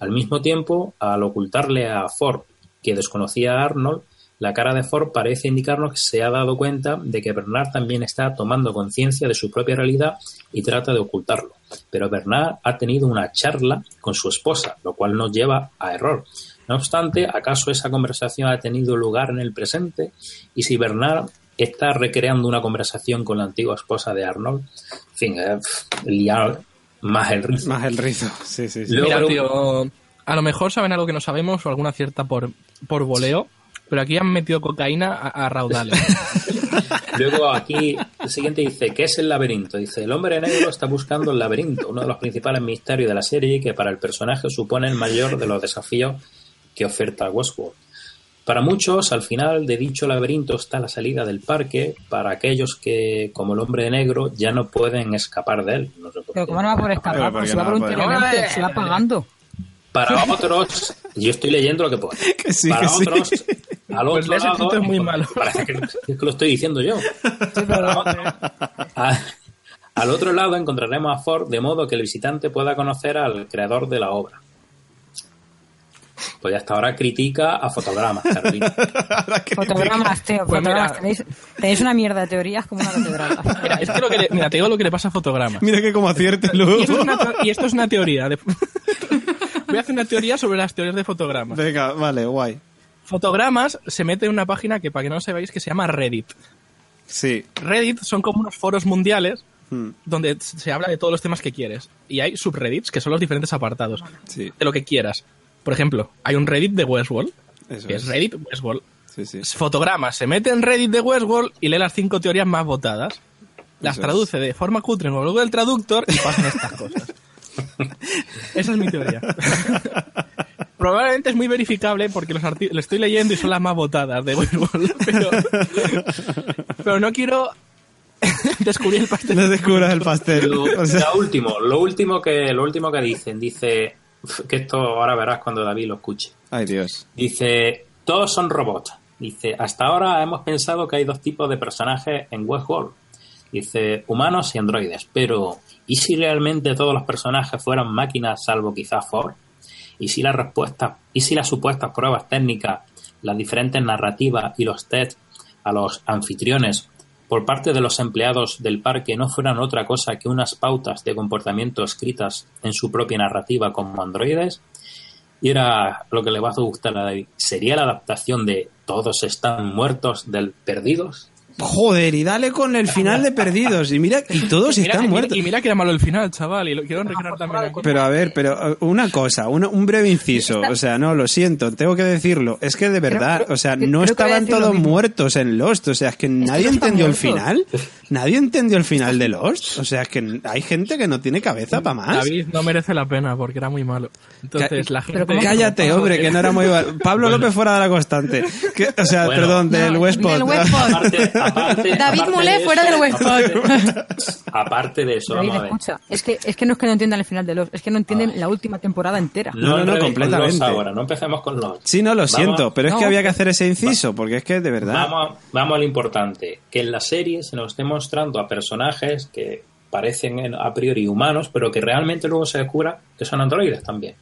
[SPEAKER 3] Al mismo tiempo, al ocultarle a Ford que desconocía a Arnold, la cara de Ford parece indicarnos que se ha dado cuenta de que Bernard también está tomando conciencia de su propia realidad y trata de ocultarlo. Pero Bernard ha tenido una charla con su esposa, lo cual nos lleva a error. No obstante, ¿acaso esa conversación ha tenido lugar en el presente? Y si Bernard está recreando una conversación con la antigua esposa de Arnold, en fin, eh, liar más el rizo.
[SPEAKER 1] Más el rizo. Sí, sí, sí.
[SPEAKER 3] Luego-
[SPEAKER 4] Mira,
[SPEAKER 3] pero-
[SPEAKER 4] tío, a lo mejor saben algo que no sabemos o alguna cierta por, por voleo, pero aquí han metido cocaína a, a raudales. <laughs>
[SPEAKER 3] Luego aquí el siguiente dice, ¿qué es el laberinto? Dice, el hombre negro está buscando el laberinto, uno de los principales misterios de la serie que para el personaje supone el mayor de los desafíos que oferta Westworld. Para muchos, al final de dicho laberinto está la salida del parque, para aquellos que, como el hombre negro, ya no pueden escapar de él. No sé por
[SPEAKER 2] Pero
[SPEAKER 3] qué.
[SPEAKER 2] ¿cómo no va a poder
[SPEAKER 1] Pero
[SPEAKER 2] escapar?
[SPEAKER 1] ¿por
[SPEAKER 2] Pues se va
[SPEAKER 1] no
[SPEAKER 2] voluntariamente, se va pagando.
[SPEAKER 3] Para otros, yo estoy leyendo lo que puedo. <laughs>
[SPEAKER 1] Que sí,
[SPEAKER 3] para
[SPEAKER 1] que sí.
[SPEAKER 3] otros, al
[SPEAKER 4] Pues
[SPEAKER 3] otro lado,
[SPEAKER 4] es muy malo. <laughs>
[SPEAKER 3] Parece que, es que lo estoy diciendo yo. Para <laughs> otro- a- al otro lado encontraremos a Ford de modo que el visitante pueda conocer al creador de la obra. Pues hasta ahora critica a fotogramas, Carolina. <laughs>
[SPEAKER 2] Fotogramas, tío,
[SPEAKER 4] Pues mira.
[SPEAKER 2] Tenéis, tenéis una mierda de teorías como una catedral. <laughs>
[SPEAKER 4] Mira, es que lo que le- mira, te digo lo que le pasa a fotogramas.
[SPEAKER 1] Mira que como acierte
[SPEAKER 4] Y
[SPEAKER 1] luego.
[SPEAKER 4] esto es una, teo- y esto es una teoría. de- <laughs> Voy a hacer una teoría sobre las teorías de fotogramas.
[SPEAKER 1] Venga, vale, guay.
[SPEAKER 4] Fotogramas se mete en una página que, para que no lo sepáis, que se llama Reddit.
[SPEAKER 1] Sí.
[SPEAKER 4] Reddit son como unos foros mundiales
[SPEAKER 1] Mm,
[SPEAKER 4] donde se habla de todos los temas que quieres. Y hay subreddits, que son los diferentes apartados.
[SPEAKER 1] Sí,
[SPEAKER 4] De lo que quieras. Por ejemplo, hay un Reddit de Westworld,
[SPEAKER 1] eso
[SPEAKER 4] que
[SPEAKER 1] es.
[SPEAKER 4] es Reddit Westworld.
[SPEAKER 1] Sí, sí.
[SPEAKER 4] Fotogramas se mete en Reddit de Westworld y lee las cinco teorías más votadas. Las
[SPEAKER 1] Eso
[SPEAKER 4] traduce de forma cutre en Google Traductor y pasan estas cosas. <laughs> Esa es mi teoría. <laughs> Probablemente es muy verificable porque los lo estoy leyendo y son las más votadas de Westworld. <laughs> Pero, pero no quiero descubrir el pastel.
[SPEAKER 1] No descubras el pastel.
[SPEAKER 3] Lo,
[SPEAKER 1] O sea,
[SPEAKER 3] lo último, lo último que, lo último que dicen, dice que esto ahora verás cuando David lo escuche.
[SPEAKER 1] Ay, Dios.
[SPEAKER 3] Dice, todos son robots. Dice, hasta ahora hemos pensado que hay dos tipos de personajes en Westworld. Dice, humanos y androides. Pero, ¿y si realmente todos los personajes fueran máquinas salvo quizás Ford? ¿Y si las respuestas, y si las supuestas pruebas técnicas, las diferentes narrativas y los test a los anfitriones por parte de los empleados del parque no fueran otra cosa que unas pautas de comportamiento escritas en su propia narrativa como androides? Y era lo que le va a gustar a David. ¿Sería la adaptación de Todos están muertos del Perdidos?
[SPEAKER 1] Joder, y dale con el final de Perdidos. Y mira, y todos
[SPEAKER 4] Mira-
[SPEAKER 1] están
[SPEAKER 4] y mira-
[SPEAKER 1] muertos.
[SPEAKER 4] Y mira que era malo el final, chaval, y lo quiero recrear también aquí.
[SPEAKER 1] Pero a ver, pero uh, una cosa, un breve inciso. O sea, no, lo siento, tengo que decirlo. Es que de verdad,
[SPEAKER 2] creo-
[SPEAKER 1] o sea, no estaban todos muertos en Lost. O sea, es que nadie entendió el
[SPEAKER 2] muertos.
[SPEAKER 1] final. Nadie entendió el final de Lost. O sea, es que hay gente que no tiene cabeza para más.
[SPEAKER 4] David no merece la pena porque era muy malo. Entonces la gente...
[SPEAKER 2] ¿cómo que
[SPEAKER 1] Cállate, hombre, que no era muy... val- Pablo López fuera de la constante. Que- o sea,
[SPEAKER 3] Bueno.
[SPEAKER 1] perdón, del
[SPEAKER 5] No, del Westpod.
[SPEAKER 3] Aparte,
[SPEAKER 5] David Mulé
[SPEAKER 3] de
[SPEAKER 5] fuera
[SPEAKER 3] eso-
[SPEAKER 5] del <laughs> Westpod.
[SPEAKER 3] Aparte de eso,
[SPEAKER 2] David,
[SPEAKER 3] vamos a ver.
[SPEAKER 2] escucha, es que, es que no es que no entiendan el final de los, es que no entienden la última temporada entera.
[SPEAKER 1] No, no, no,
[SPEAKER 3] con
[SPEAKER 1] completamente.
[SPEAKER 3] ahora, no empecemos con los.
[SPEAKER 1] Sí, no, lo
[SPEAKER 3] Vamos-
[SPEAKER 1] siento, pero es que
[SPEAKER 2] No.
[SPEAKER 1] había que hacer ese inciso, porque es que de verdad...
[SPEAKER 3] Vamos, a- vamos a lo importante, que en la serie se nos esté mostrando a personajes que parecen en- a priori humanos, pero que realmente luego se descubra que son androides también.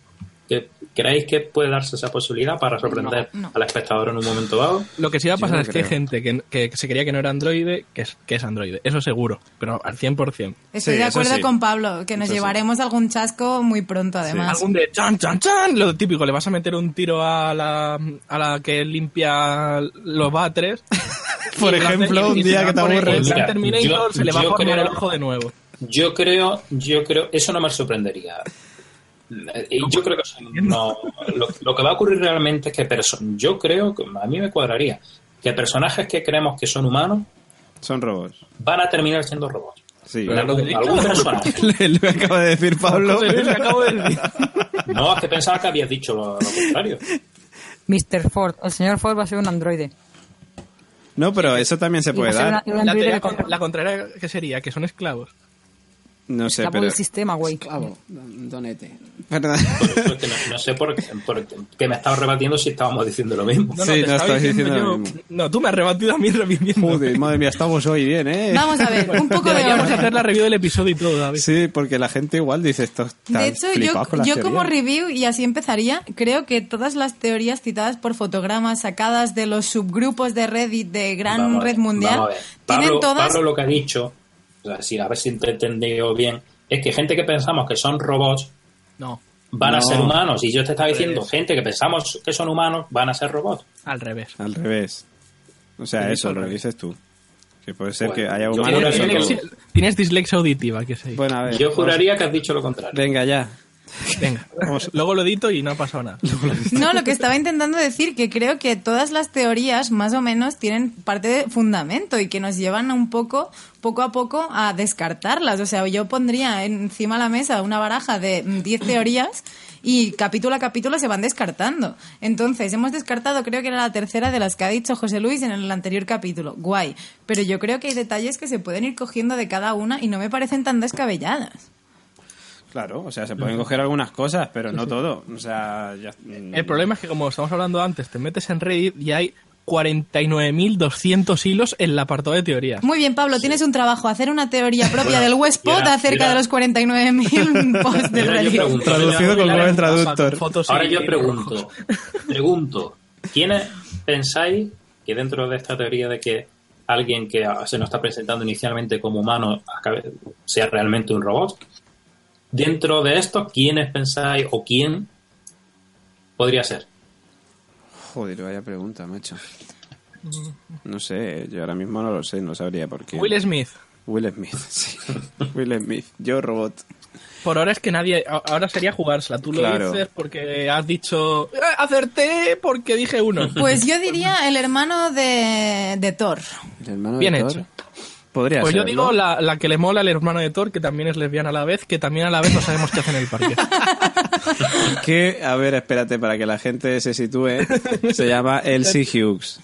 [SPEAKER 3] ¿Que, ¿Creéis que puede darse esa posibilidad para sorprender
[SPEAKER 5] No, no.
[SPEAKER 3] al espectador en un momento dado?
[SPEAKER 4] Lo que sí va a pasar
[SPEAKER 1] no
[SPEAKER 4] es que hay gente que, que se creía que no era androide, que es, que es androide. Eso seguro, pero al 100%.
[SPEAKER 5] Estoy
[SPEAKER 1] Sí,
[SPEAKER 5] de acuerdo
[SPEAKER 1] sí.
[SPEAKER 5] con Pablo, que nos
[SPEAKER 1] Eso sí.
[SPEAKER 5] llevaremos algún chasco muy pronto, además.
[SPEAKER 4] Algún de chan, chan, chan, lo típico, le vas a meter un tiro a la, a la que limpia los batres. <laughs>
[SPEAKER 1] Por ejemplo, un día que te
[SPEAKER 4] poner
[SPEAKER 1] aburres.
[SPEAKER 4] el
[SPEAKER 3] Mira,
[SPEAKER 4] Terminator
[SPEAKER 3] yo-
[SPEAKER 4] se le va a
[SPEAKER 3] creo-
[SPEAKER 4] el ojo de nuevo.
[SPEAKER 3] Yo creo, yo creo, eso no me sorprendería. Y yo creo que no, lo, lo que va a ocurrir realmente es que yo creo que a mí me cuadraría que personajes que creemos que son humanos
[SPEAKER 1] Son robots.
[SPEAKER 3] van a terminar siendo robots.
[SPEAKER 1] Sí.
[SPEAKER 4] Que
[SPEAKER 3] Algún personaje. <laughs>
[SPEAKER 1] Le- Lo acaba de decir Pablo.
[SPEAKER 4] Joder, le acabo de decir. <laughs>
[SPEAKER 3] No, es que pensaba que habías dicho lo, lo contrario.
[SPEAKER 2] Mr. Ford, el señor Ford va a ser un androide.
[SPEAKER 1] No, pero eso también se puede dar.
[SPEAKER 2] una-
[SPEAKER 4] La, teoría- la contraria que sería, que son esclavos.
[SPEAKER 1] No sé,
[SPEAKER 2] Esclavo
[SPEAKER 1] pero...
[SPEAKER 2] del sistema, güey.
[SPEAKER 6] Clavo, donete.
[SPEAKER 3] Por que no, no sé por qué, por qué me estaba rebatiendo si estábamos diciendo lo mismo.
[SPEAKER 4] No,
[SPEAKER 1] Sí,
[SPEAKER 4] te
[SPEAKER 1] no, estabas diciendo lo
[SPEAKER 4] yo-
[SPEAKER 1] mismo.
[SPEAKER 4] No, tú me has rebatido a mí reviviendo.
[SPEAKER 1] Joder, madre mía, estamos hoy bien, ¿eh?
[SPEAKER 5] Vamos a ver, un poco de
[SPEAKER 4] Deberíamos
[SPEAKER 5] orden.
[SPEAKER 4] hacer la review del episodio y todo, David.
[SPEAKER 1] Sí, porque la gente igual dice esto.
[SPEAKER 5] De hecho, yo, yo como review, y así empezaría, creo que todas las teorías citadas por fotogramas sacadas de los subgrupos de Reddit de Gran
[SPEAKER 3] Vamos a ver,
[SPEAKER 5] Red Mundial,
[SPEAKER 3] vamos a ver.
[SPEAKER 5] tienen
[SPEAKER 3] Pablo,
[SPEAKER 5] todas...
[SPEAKER 3] Pablo lo que ha dicho, o sea, si, a ver si te he entendido bien, es que gente que pensamos que son robots
[SPEAKER 4] No,
[SPEAKER 3] van a ser humanos. Y yo te estaba diciendo, gente que pensamos que son humanos van a ser robots.
[SPEAKER 4] al revés.
[SPEAKER 1] Al revés. O sea, eso
[SPEAKER 4] al
[SPEAKER 1] lo
[SPEAKER 4] revés.
[SPEAKER 1] dices tú. Que puede ser
[SPEAKER 3] Bueno,
[SPEAKER 1] que haya humanos.
[SPEAKER 4] Tienes, tienes dislexia auditiva, que sé.
[SPEAKER 1] Bueno, a ver.
[SPEAKER 3] Yo
[SPEAKER 1] vamos-
[SPEAKER 3] juraría que has dicho lo contrario.
[SPEAKER 1] Venga, ya.
[SPEAKER 4] Venga, vamos, luego lo edito y no ha pasado nada.
[SPEAKER 5] No, lo que estaba intentando decir que creo que todas las teorías más o menos tienen parte de fundamento y que nos llevan un poco, poco a poco a descartarlas. O sea, yo pondría encima de la mesa una baraja de mm, 10 teorías y capítulo a capítulo se van descartando. Entonces, hemos descartado, creo que era la tercera de las que ha dicho José Luis en el anterior capítulo. Guay. Pero yo creo que hay detalles que se pueden ir cogiendo de cada una y no me parecen tan descabelladas.
[SPEAKER 1] Claro, o sea, se pueden coger algunas cosas, pero no todo. O sea, ya...
[SPEAKER 4] El problema es que, como estamos hablando antes, te metes en Reddit y hay 49.200 hilos en el apartado de teorías.
[SPEAKER 5] Muy bien, Pablo, tienes un trabajo, hacer una teoría propia
[SPEAKER 3] Bueno,
[SPEAKER 5] del Westpod acerca de los 49.000 <laughs> posts de Reddit.
[SPEAKER 3] pregunto,
[SPEAKER 1] Traducido con Google Traductor.
[SPEAKER 4] Fotos
[SPEAKER 3] Ahora yo pregunto, pregunto, ¿quiénes pensáis que dentro de esta teoría de que alguien que se nos está presentando inicialmente como humano sea realmente un robot? Dentro de esto, ¿quiénes pensáis o quién podría ser?
[SPEAKER 1] Joder, vaya pregunta, macho. No sé, yo ahora mismo no lo sé, no sabría por qué.
[SPEAKER 4] Will Smith.
[SPEAKER 1] Will Smith, <laughs> sí. Will Smith, yo robot.
[SPEAKER 4] Por ahora es que nadie. Ahora sería jugársela. Tú lo dices porque has dicho. "Eh, Acerté porque dije uno.
[SPEAKER 5] Pues yo <laughs> diría el hermano de, de Thor.
[SPEAKER 1] El hermano
[SPEAKER 4] Bien
[SPEAKER 1] de Thor. Podría
[SPEAKER 4] Pues yo
[SPEAKER 1] ser,
[SPEAKER 4] digo
[SPEAKER 1] ¿no?
[SPEAKER 4] la, la que le mola al hermano de Thor, que también es lesbiana a la vez, que también a la vez no sabemos qué hace en el parque. <laughs>
[SPEAKER 1] Que, a ver, espérate, para que la gente se sitúe, se llama Elsie Hughes.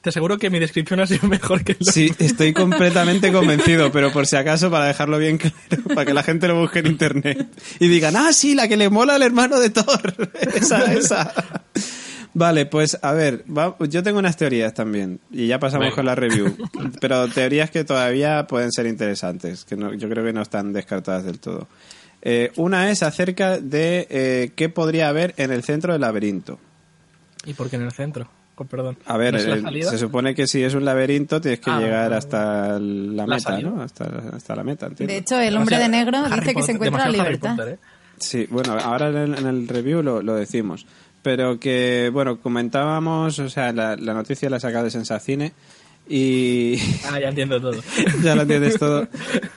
[SPEAKER 4] Te aseguro que mi descripción ha sido mejor que lo
[SPEAKER 1] Sí, estoy completamente <laughs> convencido, pero por si acaso, para dejarlo bien claro, para que la gente lo busque en internet y digan, ah, sí, la que le mola al hermano de Thor. <laughs> esa, esa. Vale, pues a ver, va- yo tengo unas teorías también y ya pasamos
[SPEAKER 3] Venga.
[SPEAKER 1] con la review, <laughs> pero teorías que todavía pueden ser interesantes, que no, yo creo que no están descartadas del todo. Eh, una es acerca de eh, qué podría haber en el centro del laberinto.
[SPEAKER 4] ¿Y por qué en el centro? Con perdón.
[SPEAKER 1] A ver,
[SPEAKER 4] ¿No es la
[SPEAKER 1] el-
[SPEAKER 4] salida?
[SPEAKER 1] se supone que si es un laberinto tienes que
[SPEAKER 4] Ah,
[SPEAKER 1] llegar hasta la,
[SPEAKER 4] La
[SPEAKER 1] meta,
[SPEAKER 4] salida.
[SPEAKER 1] ¿no? Hasta, hasta la meta, entiendo.
[SPEAKER 5] De hecho, el hombre de negro
[SPEAKER 4] Harry
[SPEAKER 5] dice que se encuentra la libertad.
[SPEAKER 4] Potter, ¿eh?
[SPEAKER 1] Sí, bueno, ahora en el, en el review lo, lo decimos. Pero que, bueno, comentábamos, o sea, la, la noticia la he sacado de Sensacine y <laughs>
[SPEAKER 4] Ah, ya entiendo todo. <laughs>
[SPEAKER 1] ya lo entiendes todo.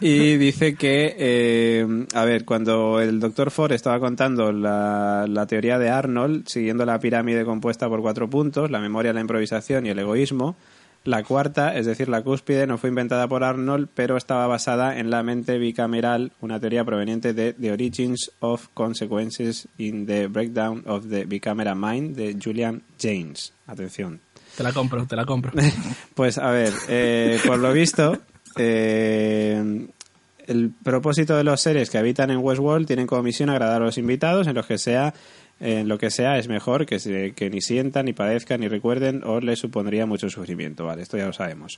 [SPEAKER 1] Y dice que, eh, a ver, cuando el doctor Ford estaba contando la, la teoría de Arnold, siguiendo la pirámide compuesta por cuatro puntos, la memoria, la improvisación y el egoísmo, La cuarta, es decir, la cúspide, no fue inventada por Arnold, pero estaba basada en la mente bicameral, una teoría proveniente de The Origins of Consequences in the Breakdown of the Bicameral Mind de Julian James. Atención.
[SPEAKER 4] Te la compro, te la compro. <laughs>
[SPEAKER 1] Pues a ver, eh, por lo visto, eh, el propósito de los seres que habitan en Westworld tienen como misión agradar a los invitados en los que sea en lo que sea es mejor que, se- ni sientan, ni padezcan, ni recuerden o les supondría mucho sufrimiento. Vale, esto ya lo sabemos.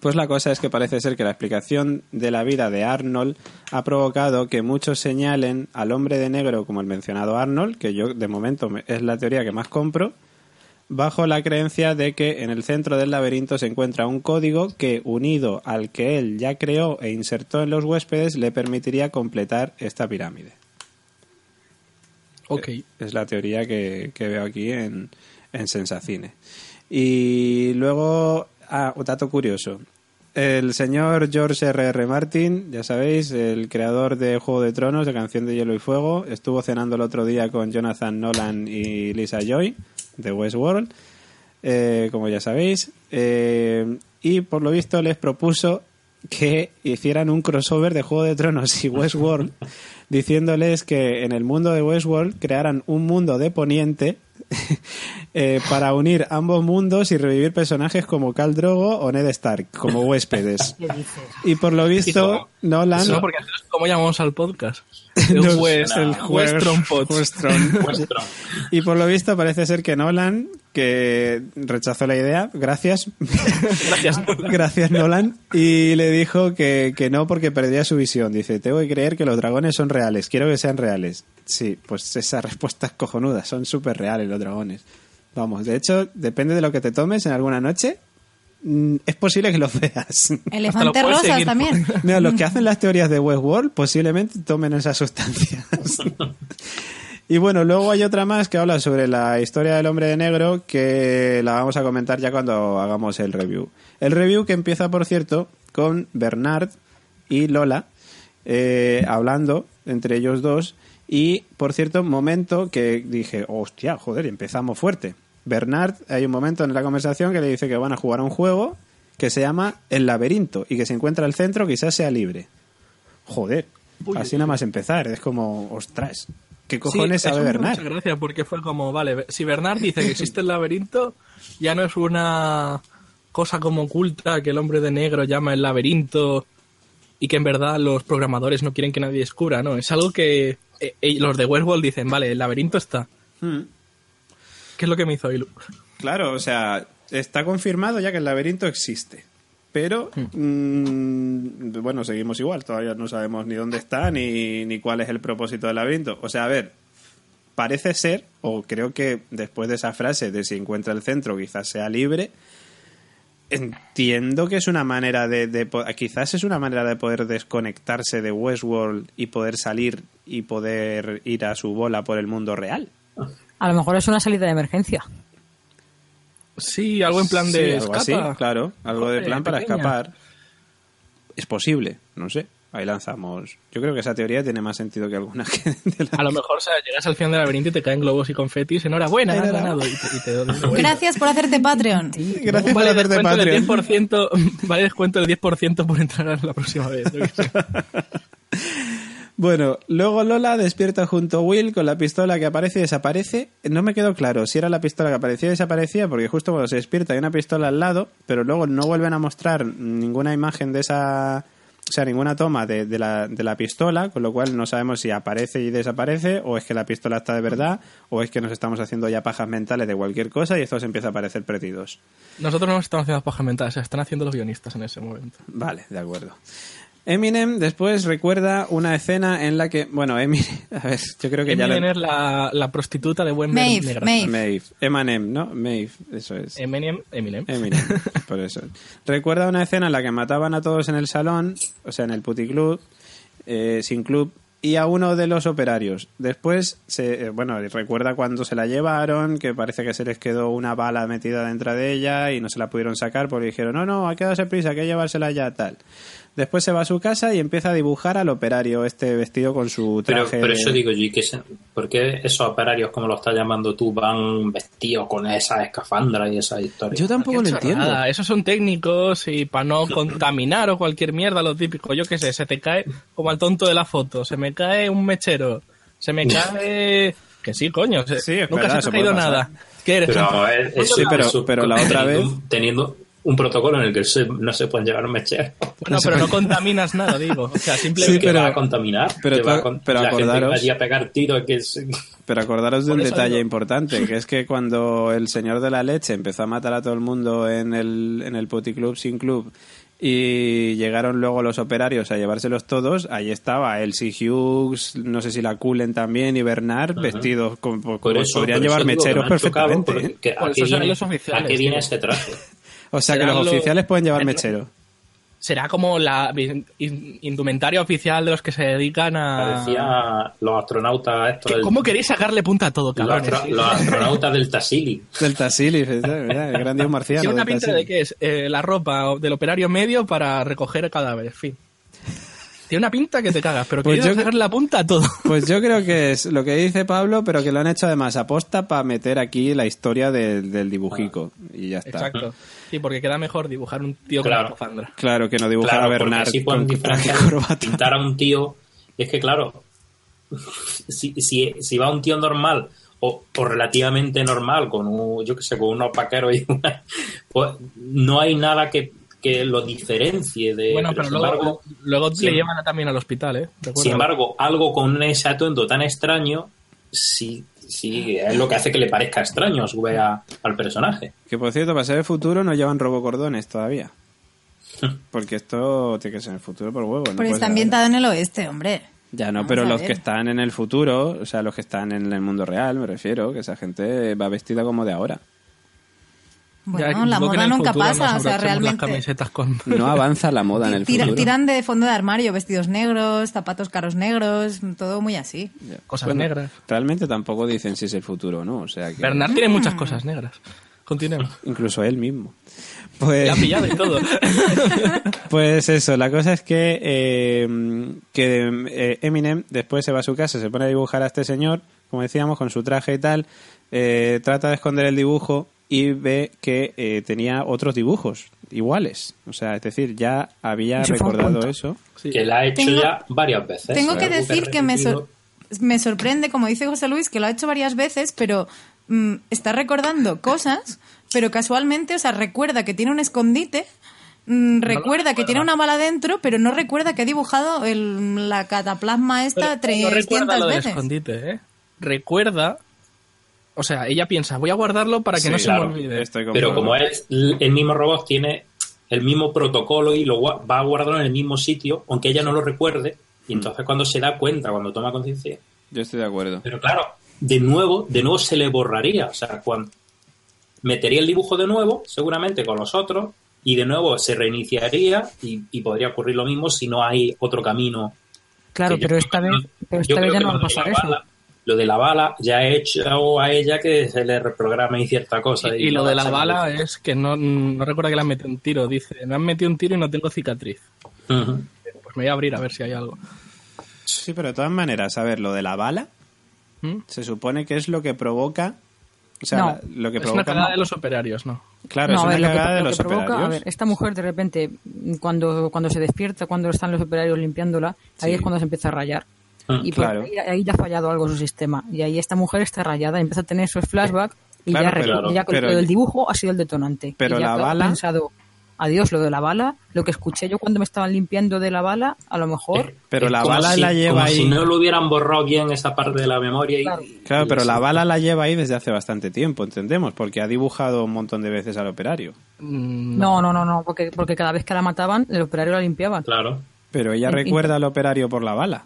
[SPEAKER 1] Pues la cosa es que parece ser que la explicación de la vida de Arnold ha provocado que muchos señalen al hombre de negro como el mencionado Arnold, que yo de momento me- es la teoría que más compro, bajo la creencia de que en el centro del laberinto se encuentra un código que, unido al que él ya creó e insertó en los huéspedes, le permitiría completar esta pirámide.
[SPEAKER 4] Ok.
[SPEAKER 1] Es la teoría que, que veo aquí en, en Sensacine. Y luego, ah, un dato curioso. El señor George R.R. R. Martin, ya sabéis, el creador de Juego de Tronos, de Canción de Hielo y Fuego, estuvo cenando el otro día con Jonathan Nolan y Lisa Joy, de Westworld, eh, como ya sabéis. Eh, y por lo visto les propuso que hicieran un crossover de Juego de Tronos y Westworld, <laughs> diciéndoles que en el mundo de Westworld crearan un mundo de Poniente <laughs> eh, para unir ambos mundos y revivir personajes como Khal Drogo o Ned Stark como huéspedes. <laughs> Y por lo visto, Nolan...
[SPEAKER 4] No, porque ¿cómo llamamos al podcast?
[SPEAKER 1] No,
[SPEAKER 4] El West,
[SPEAKER 1] el
[SPEAKER 4] Westron Pod.
[SPEAKER 1] Westron.
[SPEAKER 3] Westron.
[SPEAKER 1] Y por lo visto parece ser que Nolan, que rechazó la idea, gracias,
[SPEAKER 4] Gracias. <laughs>
[SPEAKER 1] gracias Nolan, y le dijo que, que no porque perdía su visión. Dice, tengo que creer que los dragones son reales, quiero que sean reales. Sí, pues esa respuesta es cojonuda, son súper reales los dragones. Vamos, de hecho, depende de lo que te tomes en alguna noche, mm, es posible que los veas. <laughs>
[SPEAKER 5] Elefantes
[SPEAKER 4] puedes
[SPEAKER 5] rosas
[SPEAKER 4] seguir.
[SPEAKER 5] también. <laughs>
[SPEAKER 1] Mira, los que hacen las teorías de Westworld posiblemente tomen esas sustancias. Y bueno, luego hay otra más que habla sobre la historia del hombre de negro que la vamos a comentar ya cuando hagamos el review. El review que empieza, por cierto, con Bernard y Lola eh, hablando entre ellos dos y, por cierto, momento que dije, hostia, joder, empezamos fuerte. Bernard, hay un momento en la conversación que le dice que van a jugar a un juego que se llama El laberinto y que se encuentra al centro quizás sea libre. Joder, así nada más empezar, es como, ostras, ¿qué cojones
[SPEAKER 4] Sí,
[SPEAKER 1] sabe Bernard?
[SPEAKER 4] Muchas gracias, porque fue como, vale, si Bernard dice que existe el laberinto, ya no es una cosa como oculta que el hombre de negro llama el laberinto y que en verdad los programadores no quieren que nadie descubra, no, es algo que eh, eh, los de Westworld dicen, vale, el laberinto está.
[SPEAKER 1] Hmm.
[SPEAKER 4] ¿Qué es lo que me hizo Ilu?
[SPEAKER 1] Claro, o sea, está confirmado ya que el laberinto existe. Pero, mm, bueno, seguimos igual. Todavía no sabemos ni dónde está ni, ni cuál es el propósito del laberinto. O sea, a ver, parece ser, o creo que después de esa frase de si encuentra el centro quizás sea libre, entiendo que es una manera de, de quizás es una manera de poder desconectarse de Westworld y poder salir y poder ir a su bola por el mundo real.
[SPEAKER 2] A lo mejor es una salida de emergencia.
[SPEAKER 4] Sí, algo en plan de
[SPEAKER 1] Sí, algo
[SPEAKER 4] escapa.
[SPEAKER 1] así, claro, algo de plan para
[SPEAKER 4] pequeña.
[SPEAKER 1] escapar. Es posible, no sé. Ahí lanzamos. Yo creo que esa teoría tiene más sentido que alguna que <laughs> de la-
[SPEAKER 4] A lo mejor, o sea, llegas al final del laberinto y te caen globos y confetis. Enhorabuena, has ganado. Y te, y te doy. <laughs>
[SPEAKER 5] Gracias por hacerte Patreon.
[SPEAKER 1] Gracias por
[SPEAKER 4] vale
[SPEAKER 1] hacerte
[SPEAKER 4] descuento del
[SPEAKER 1] Patreon.
[SPEAKER 4] 10%, <laughs> vale descuento del 10% por entrar la próxima vez.
[SPEAKER 1] Bueno, luego Lola despierta junto a Will con la pistola que aparece y desaparece. No me quedó claro si era la pistola que aparecía y desaparecía, porque justo cuando se despierta hay una pistola al lado, pero luego no vuelven a mostrar ninguna imagen de esa. O sea, ninguna toma de, de la, de la pistola, con lo cual no sabemos si aparece y desaparece, o es que la pistola está de verdad, o es que nos estamos haciendo ya pajas mentales de cualquier cosa y esto se empieza a parecer perdidos.
[SPEAKER 4] Nosotros no estamos haciendo paja mental, o sea, están haciendo los guionistas en ese momento.
[SPEAKER 1] Vale, de acuerdo. Eminem después recuerda una escena en la que, bueno, Eminem, <laughs> a ver, yo creo que ya
[SPEAKER 4] Eminem
[SPEAKER 1] lo...
[SPEAKER 4] es la, la prostituta de buen
[SPEAKER 5] Maeve. Maeve.
[SPEAKER 1] Maeve, Eminem, ¿no? Maeve, eso es.
[SPEAKER 4] Eminem, Eminem.
[SPEAKER 1] Eminem, <laughs> por eso. Recuerda una escena en la que mataban a todos en el salón, o sea, en el puticlub, eh, sin club, y a uno de los operarios. Después, se, eh, bueno, recuerda cuando se la llevaron, que parece que se les quedó una bala metida dentro de ella y no se la pudieron sacar porque dijeron, no, no, hay que darse prisa, hay que llevársela ya, tal. Después se va a su casa y empieza a dibujar al operario, este vestido con su
[SPEAKER 3] Pero,
[SPEAKER 1] traje.
[SPEAKER 3] pero
[SPEAKER 1] de-
[SPEAKER 3] eso digo yo, ¿y qué se- ¿por qué esos operarios, como lo estás llamando tú, van vestidos con esas escafandras y esas historias?
[SPEAKER 1] Yo tampoco lo entiendo.
[SPEAKER 4] Nada, esos son técnicos y para no contaminar o cualquier mierda, lo típico. Yo qué sé, se te cae como al tonto de la foto, se me cae un mechero, se me <laughs> cae... Que sí, coño, se-
[SPEAKER 1] Sí, es
[SPEAKER 4] nunca
[SPEAKER 1] verdad,
[SPEAKER 4] se te ha caído nada. ¿Qué eres?
[SPEAKER 3] Pero, es-
[SPEAKER 1] Sí, pero- pero la otra
[SPEAKER 3] teniendo,
[SPEAKER 1] vez-
[SPEAKER 3] Teniendo un protocolo en el que se- no se pueden llevar mecheros.
[SPEAKER 4] Bueno, pero no contaminas nada, digo. O sea, simplemente...
[SPEAKER 1] Sí,
[SPEAKER 3] que va a contaminar.
[SPEAKER 1] pero
[SPEAKER 3] va a con-
[SPEAKER 1] pero
[SPEAKER 3] la gente
[SPEAKER 1] acordaros-
[SPEAKER 3] a pegar. Que es-
[SPEAKER 1] Pero acordaros de un detalle
[SPEAKER 4] digo.
[SPEAKER 1] importante, que es que cuando el señor de la leche empezó a matar a todo el mundo en el, en el puticlub sin club y llegaron luego los operarios a llevárselos todos, ahí estaba Elsie Hughes, no sé si la Cullen también y Bernard vestidos como, como
[SPEAKER 3] Por eso,
[SPEAKER 1] podrían
[SPEAKER 3] por
[SPEAKER 1] llevar mecheros perfectamente. ¿eh?
[SPEAKER 3] ¿A qué viene,
[SPEAKER 4] los oficiales,
[SPEAKER 3] ¿a qué viene
[SPEAKER 4] tío.
[SPEAKER 3] ese traje?
[SPEAKER 1] O sea que los oficiales pueden llevar mechero.
[SPEAKER 4] Será como la in- indumentaria oficial de los que se dedican a...
[SPEAKER 3] Parecía los astronautas estos
[SPEAKER 4] ¿Qué-
[SPEAKER 3] del-
[SPEAKER 4] ¿Cómo queréis sacarle punta a todo,
[SPEAKER 3] los,
[SPEAKER 4] cabrones?
[SPEAKER 3] astro- los astronautas del Tassili. <laughs>
[SPEAKER 1] Del ¿verdad? el gran dios marciano.
[SPEAKER 4] Tiene una pinta de que es eh, la ropa del operario medio para recoger cadáveres, fin. Tiene una pinta que te cagas, pero
[SPEAKER 1] Pues
[SPEAKER 4] queréis
[SPEAKER 1] yo-
[SPEAKER 4] la punta a todo. <laughs>
[SPEAKER 1] Pues yo creo que es lo que dice Pablo, pero que lo han hecho además aposta para meter aquí la historia del, del dibujico. Y ya está.
[SPEAKER 4] Exacto. Sí, porque queda mejor dibujar un tío
[SPEAKER 3] Claro.
[SPEAKER 4] con escafandra.
[SPEAKER 1] Claro, que no dibujar
[SPEAKER 3] Claro,
[SPEAKER 1] a Bernard
[SPEAKER 3] así pueden
[SPEAKER 1] con traje y
[SPEAKER 3] diferenciar,
[SPEAKER 1] corbata.
[SPEAKER 3] pintar a un tío. Y es que, claro, si, si, si va un tío normal o, o relativamente normal, con un, yo que sé, con unos vaqueros y una, <laughs> pues no hay nada que, que lo diferencie de.
[SPEAKER 4] bueno,
[SPEAKER 3] pero
[SPEAKER 4] luego,
[SPEAKER 3] embargo,
[SPEAKER 4] luego
[SPEAKER 3] sí.
[SPEAKER 4] le llevan a- también al hospital, ¿eh?
[SPEAKER 3] Sin embargo, algo con ese atuendo tan extraño, sí, sí, es lo que hace que le parezca extraño a su vez a- al personaje.
[SPEAKER 1] Que por cierto, para ser el futuro no llevan robocordones todavía. Porque esto tiene que ser en el futuro por huevo. no
[SPEAKER 5] Pero
[SPEAKER 1] puede
[SPEAKER 5] está ambientado en el oeste, hombre.
[SPEAKER 1] Ya no,
[SPEAKER 5] Vamos
[SPEAKER 1] pero
[SPEAKER 5] a
[SPEAKER 1] los que están en el futuro, o sea, los que están en el mundo real, me refiero, que esa gente va vestida como de ahora.
[SPEAKER 5] Bueno,
[SPEAKER 4] Ya,
[SPEAKER 5] la moda nunca pasa, o sea,
[SPEAKER 4] las
[SPEAKER 5] realmente.
[SPEAKER 4] camisetas con...
[SPEAKER 1] No avanza la moda en el
[SPEAKER 5] Tira-
[SPEAKER 1] futuro.
[SPEAKER 5] tiran de fondo de armario, vestidos negros, zapatos caros negros, todo muy así.
[SPEAKER 1] Ya.
[SPEAKER 4] Cosas negras.
[SPEAKER 1] Realmente tampoco dicen si es el futuro o no, o sea que
[SPEAKER 4] Bernard tiene muchas cosas negras. Continuemos. <laughs>
[SPEAKER 1] incluso él mismo.
[SPEAKER 4] Le
[SPEAKER 1] Pues,
[SPEAKER 4] ha pillado y todo. <laughs>
[SPEAKER 1] pues eso, la cosa es que, eh, que eh, Eminem después se va a su casa, se pone a dibujar a este señor, como decíamos, con su traje y tal, eh, trata de esconder el dibujo y ve que eh, tenía otros dibujos iguales. O sea, es decir, ya había
[SPEAKER 2] Eso
[SPEAKER 1] recordado eso.
[SPEAKER 4] Sí.
[SPEAKER 3] Que la ha hecho
[SPEAKER 5] Tengo-
[SPEAKER 3] ya varias veces.
[SPEAKER 5] Tengo que decir que me,
[SPEAKER 3] repetido.
[SPEAKER 5] sor- me sorprende, como dice José Luis, que lo ha hecho varias veces, pero mm, está recordando cosas, pero casualmente, o sea, recuerda que tiene un escondite, mm, recuerda que tiene una bala dentro, pero no recuerda que ha dibujado el- la cataplasma esta
[SPEAKER 4] Pero no
[SPEAKER 5] 300
[SPEAKER 4] recuerda lo del
[SPEAKER 5] veces.
[SPEAKER 4] escondite, ¿eh? Recuerda... O sea, ella piensa, voy a guardarlo para que
[SPEAKER 1] Sí,
[SPEAKER 4] no se
[SPEAKER 3] claro.
[SPEAKER 4] me olvide.
[SPEAKER 3] Pero como es el mismo robot tiene el mismo protocolo y lo va a guardarlo en el mismo sitio, aunque ella no lo recuerde, y
[SPEAKER 1] Mm.
[SPEAKER 3] entonces cuando se da cuenta, cuando toma conciencia,
[SPEAKER 1] Yo estoy de acuerdo.
[SPEAKER 3] pero claro, de nuevo, de nuevo se le borraría, o sea, cuando metería el dibujo de nuevo, seguramente con los otros, y de nuevo se reiniciaría y, y podría ocurrir lo mismo si no hay otro camino.
[SPEAKER 2] Claro, pero esta vez, pero esta vez ya no va a pasar eso.
[SPEAKER 3] bala- Lo de la bala ya he hecho a ella que se le reprograme y cierta cosa.
[SPEAKER 4] Y, y lo de la bala
[SPEAKER 3] me-
[SPEAKER 4] es que no, no recuerda que le han metido un tiro. Dice, me han metido un tiro y no tengo cicatriz. Pues me voy a abrir a ver si hay algo.
[SPEAKER 1] Sí, pero de todas maneras, a ver, lo de la bala
[SPEAKER 4] ¿Mm?
[SPEAKER 1] se supone que es lo que provoca. O sea,
[SPEAKER 2] No.
[SPEAKER 1] lo que
[SPEAKER 4] Es una
[SPEAKER 1] provoca.
[SPEAKER 4] cagada de los operarios, ¿no?
[SPEAKER 1] Claro,
[SPEAKER 2] no,
[SPEAKER 1] es una
[SPEAKER 2] ver, lo que,
[SPEAKER 1] cagada de los
[SPEAKER 2] provoca,
[SPEAKER 1] operarios.
[SPEAKER 2] a ver, esta mujer de repente, cuando, cuando se despierta, cuando están los operarios limpiándola, ahí
[SPEAKER 1] Sí.
[SPEAKER 2] es cuando se empieza a rayar.
[SPEAKER 3] Ah,
[SPEAKER 2] Y
[SPEAKER 1] claro.
[SPEAKER 2] ahí, ahí ya ha fallado algo en su sistema. Y ahí esta mujer está rayada, empieza a tener esos flashbacks y
[SPEAKER 1] Claro,
[SPEAKER 2] ya,
[SPEAKER 1] pero-
[SPEAKER 2] ya
[SPEAKER 1] pero-
[SPEAKER 2] del dibujo ha sido el detonante.
[SPEAKER 1] pero
[SPEAKER 2] Y ya
[SPEAKER 1] la
[SPEAKER 2] ha
[SPEAKER 1] bala-
[SPEAKER 2] pensado, adiós, lo de la bala, lo que escuché yo cuando me estaban limpiando de la bala, a lo mejor...
[SPEAKER 1] Pero
[SPEAKER 3] Es
[SPEAKER 1] la bala
[SPEAKER 3] si-
[SPEAKER 1] la lleva
[SPEAKER 3] como
[SPEAKER 1] ahí.
[SPEAKER 3] si no lo hubieran borrado bien esa parte de la memoria. Y,
[SPEAKER 2] Claro.
[SPEAKER 1] Claro,
[SPEAKER 3] y
[SPEAKER 1] pero la bala la lleva ahí desde hace bastante tiempo, entendemos, porque ha dibujado un montón de veces al operario.
[SPEAKER 4] Mm,
[SPEAKER 2] No, no, no, no, porque, porque cada vez que la mataban, el operario la limpiaban.
[SPEAKER 3] Claro.
[SPEAKER 1] Pero ella recuerda al operario por la bala.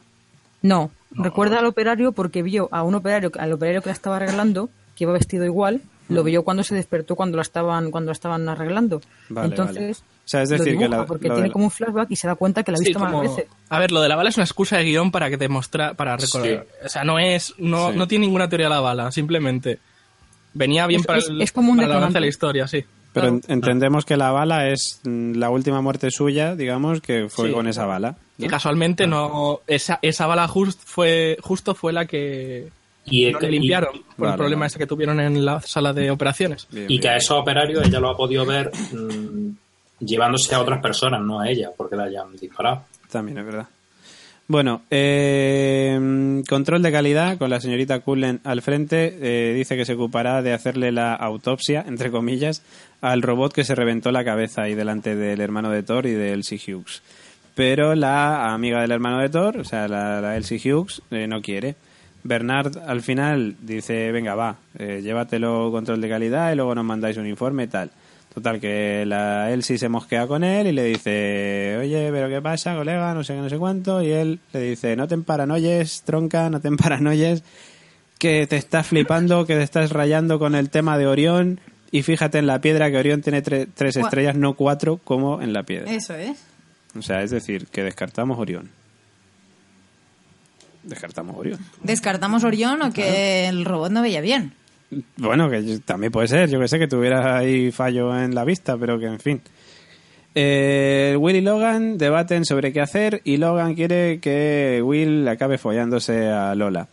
[SPEAKER 2] No, recuerda al operario porque vio a un operario, al operario que la estaba arreglando, que iba vestido igual, lo vio cuando se despertó cuando la estaban, cuando la estaban arreglando.
[SPEAKER 1] Vale,
[SPEAKER 2] Entonces,
[SPEAKER 1] vale. O sea, es
[SPEAKER 2] lo
[SPEAKER 1] decir, que
[SPEAKER 2] dibuja
[SPEAKER 1] la-
[SPEAKER 2] porque
[SPEAKER 1] lo
[SPEAKER 2] tiene
[SPEAKER 1] de-
[SPEAKER 2] como un flashback y se da cuenta que la ha
[SPEAKER 4] Sí,
[SPEAKER 2] visto más
[SPEAKER 4] como-
[SPEAKER 2] veces.
[SPEAKER 4] A ver, lo de la bala es una excusa de guion para que te mostra, para recordar. O sea, no es, no,
[SPEAKER 1] Sí.
[SPEAKER 4] no tiene ninguna teoría la bala, simplemente venía bien
[SPEAKER 2] Es-
[SPEAKER 4] para,
[SPEAKER 2] es-
[SPEAKER 4] el,
[SPEAKER 2] es como un
[SPEAKER 4] para de la historia, sí.
[SPEAKER 1] Pero en- entendemos que la bala es mm, la última muerte suya, digamos, que fue
[SPEAKER 4] Sí.
[SPEAKER 1] con esa bala.
[SPEAKER 4] Y casualmente no esa, esa bala just fue, justo fue la que
[SPEAKER 3] Y,
[SPEAKER 4] no le limpiaron por
[SPEAKER 1] Vale,
[SPEAKER 4] el problema
[SPEAKER 1] vale.
[SPEAKER 4] ese que tuvieron en la sala de operaciones.
[SPEAKER 1] Bien,
[SPEAKER 3] y
[SPEAKER 1] bien.
[SPEAKER 3] que a esos operarios ella lo ha podido ver mm, llevándose a otras personas, no a ella, porque la hayan disparado.
[SPEAKER 1] También es verdad. Bueno, eh, control de calidad con la señorita Cullen al frente. eh, dice que se ocupará de hacerle la autopsia, entre comillas, al robot que se reventó la cabeza ahí delante del hermano de Thor y de Elsie Hughes. Pero la amiga del hermano de Thor, o sea, la, Elsie Hughes, eh, no quiere. Bernard al final dice, venga, va, eh, llévatelo control de calidad y luego nos mandáis un informe y tal. Total, que la Elsie se mosquea con él y le dice, oye, pero ¿qué pasa, colega? No sé qué, no sé cuánto. Y él le dice, no te emparanoyes, tronca, no te emparanoyes, que te estás flipando, que te estás rayando con el tema de Orión. Y fíjate en la piedra que Orión tiene tre- tres estrellas, no cuatro, como en la piedra.
[SPEAKER 5] Eso es.
[SPEAKER 1] O sea, es decir, que descartamos Orión. Descartamos Orión.
[SPEAKER 5] ¿Descartamos Orión o que el robot no veía bien?
[SPEAKER 1] Bueno, que también puede ser, yo que sé que tuviera ahí fallo en la vista, pero que en fin. Eh, Will y Logan debaten sobre qué hacer y Logan quiere que Will acabe follándose a Lola.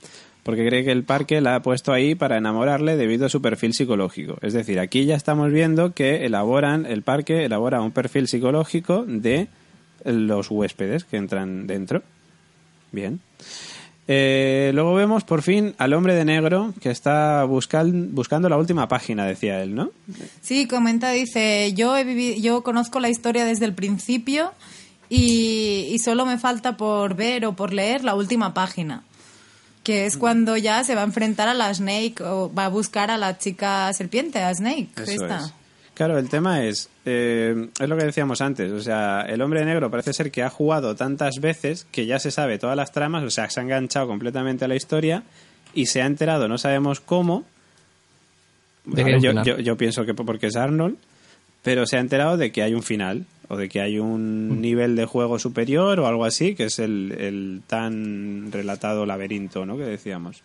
[SPEAKER 1] Porque cree que el parque la ha puesto ahí para enamorarle debido a su perfil psicológico. Es decir, aquí ya estamos viendo que elaboran, el parque elabora un perfil psicológico de los huéspedes que entran dentro. Bien. Eh, luego vemos por fin al hombre de negro que está buscan- buscando la última página, decía él, ¿no?
[SPEAKER 5] Sí, comenta, dice, yo he vivido, yo conozco la historia desde el principio y, y solo me falta por ver o por leer la última página. Que es cuando ya se va a enfrentar a la Snake o va a buscar a la chica serpiente, a Snake.
[SPEAKER 1] Eso
[SPEAKER 5] esta.
[SPEAKER 1] es. Claro, el tema es, eh, es lo que decíamos antes, o sea, el hombre de negro parece ser que ha jugado tantas veces que ya se sabe todas las tramas, o sea, se ha enganchado completamente a la historia y se ha enterado, no sabemos cómo. Ver, yo- yo pienso que porque es Arnold, pero se ha enterado de que hay un final o de que hay un nivel de juego superior o algo así, que es el, el tan relatado laberinto, ¿no? Que decíamos.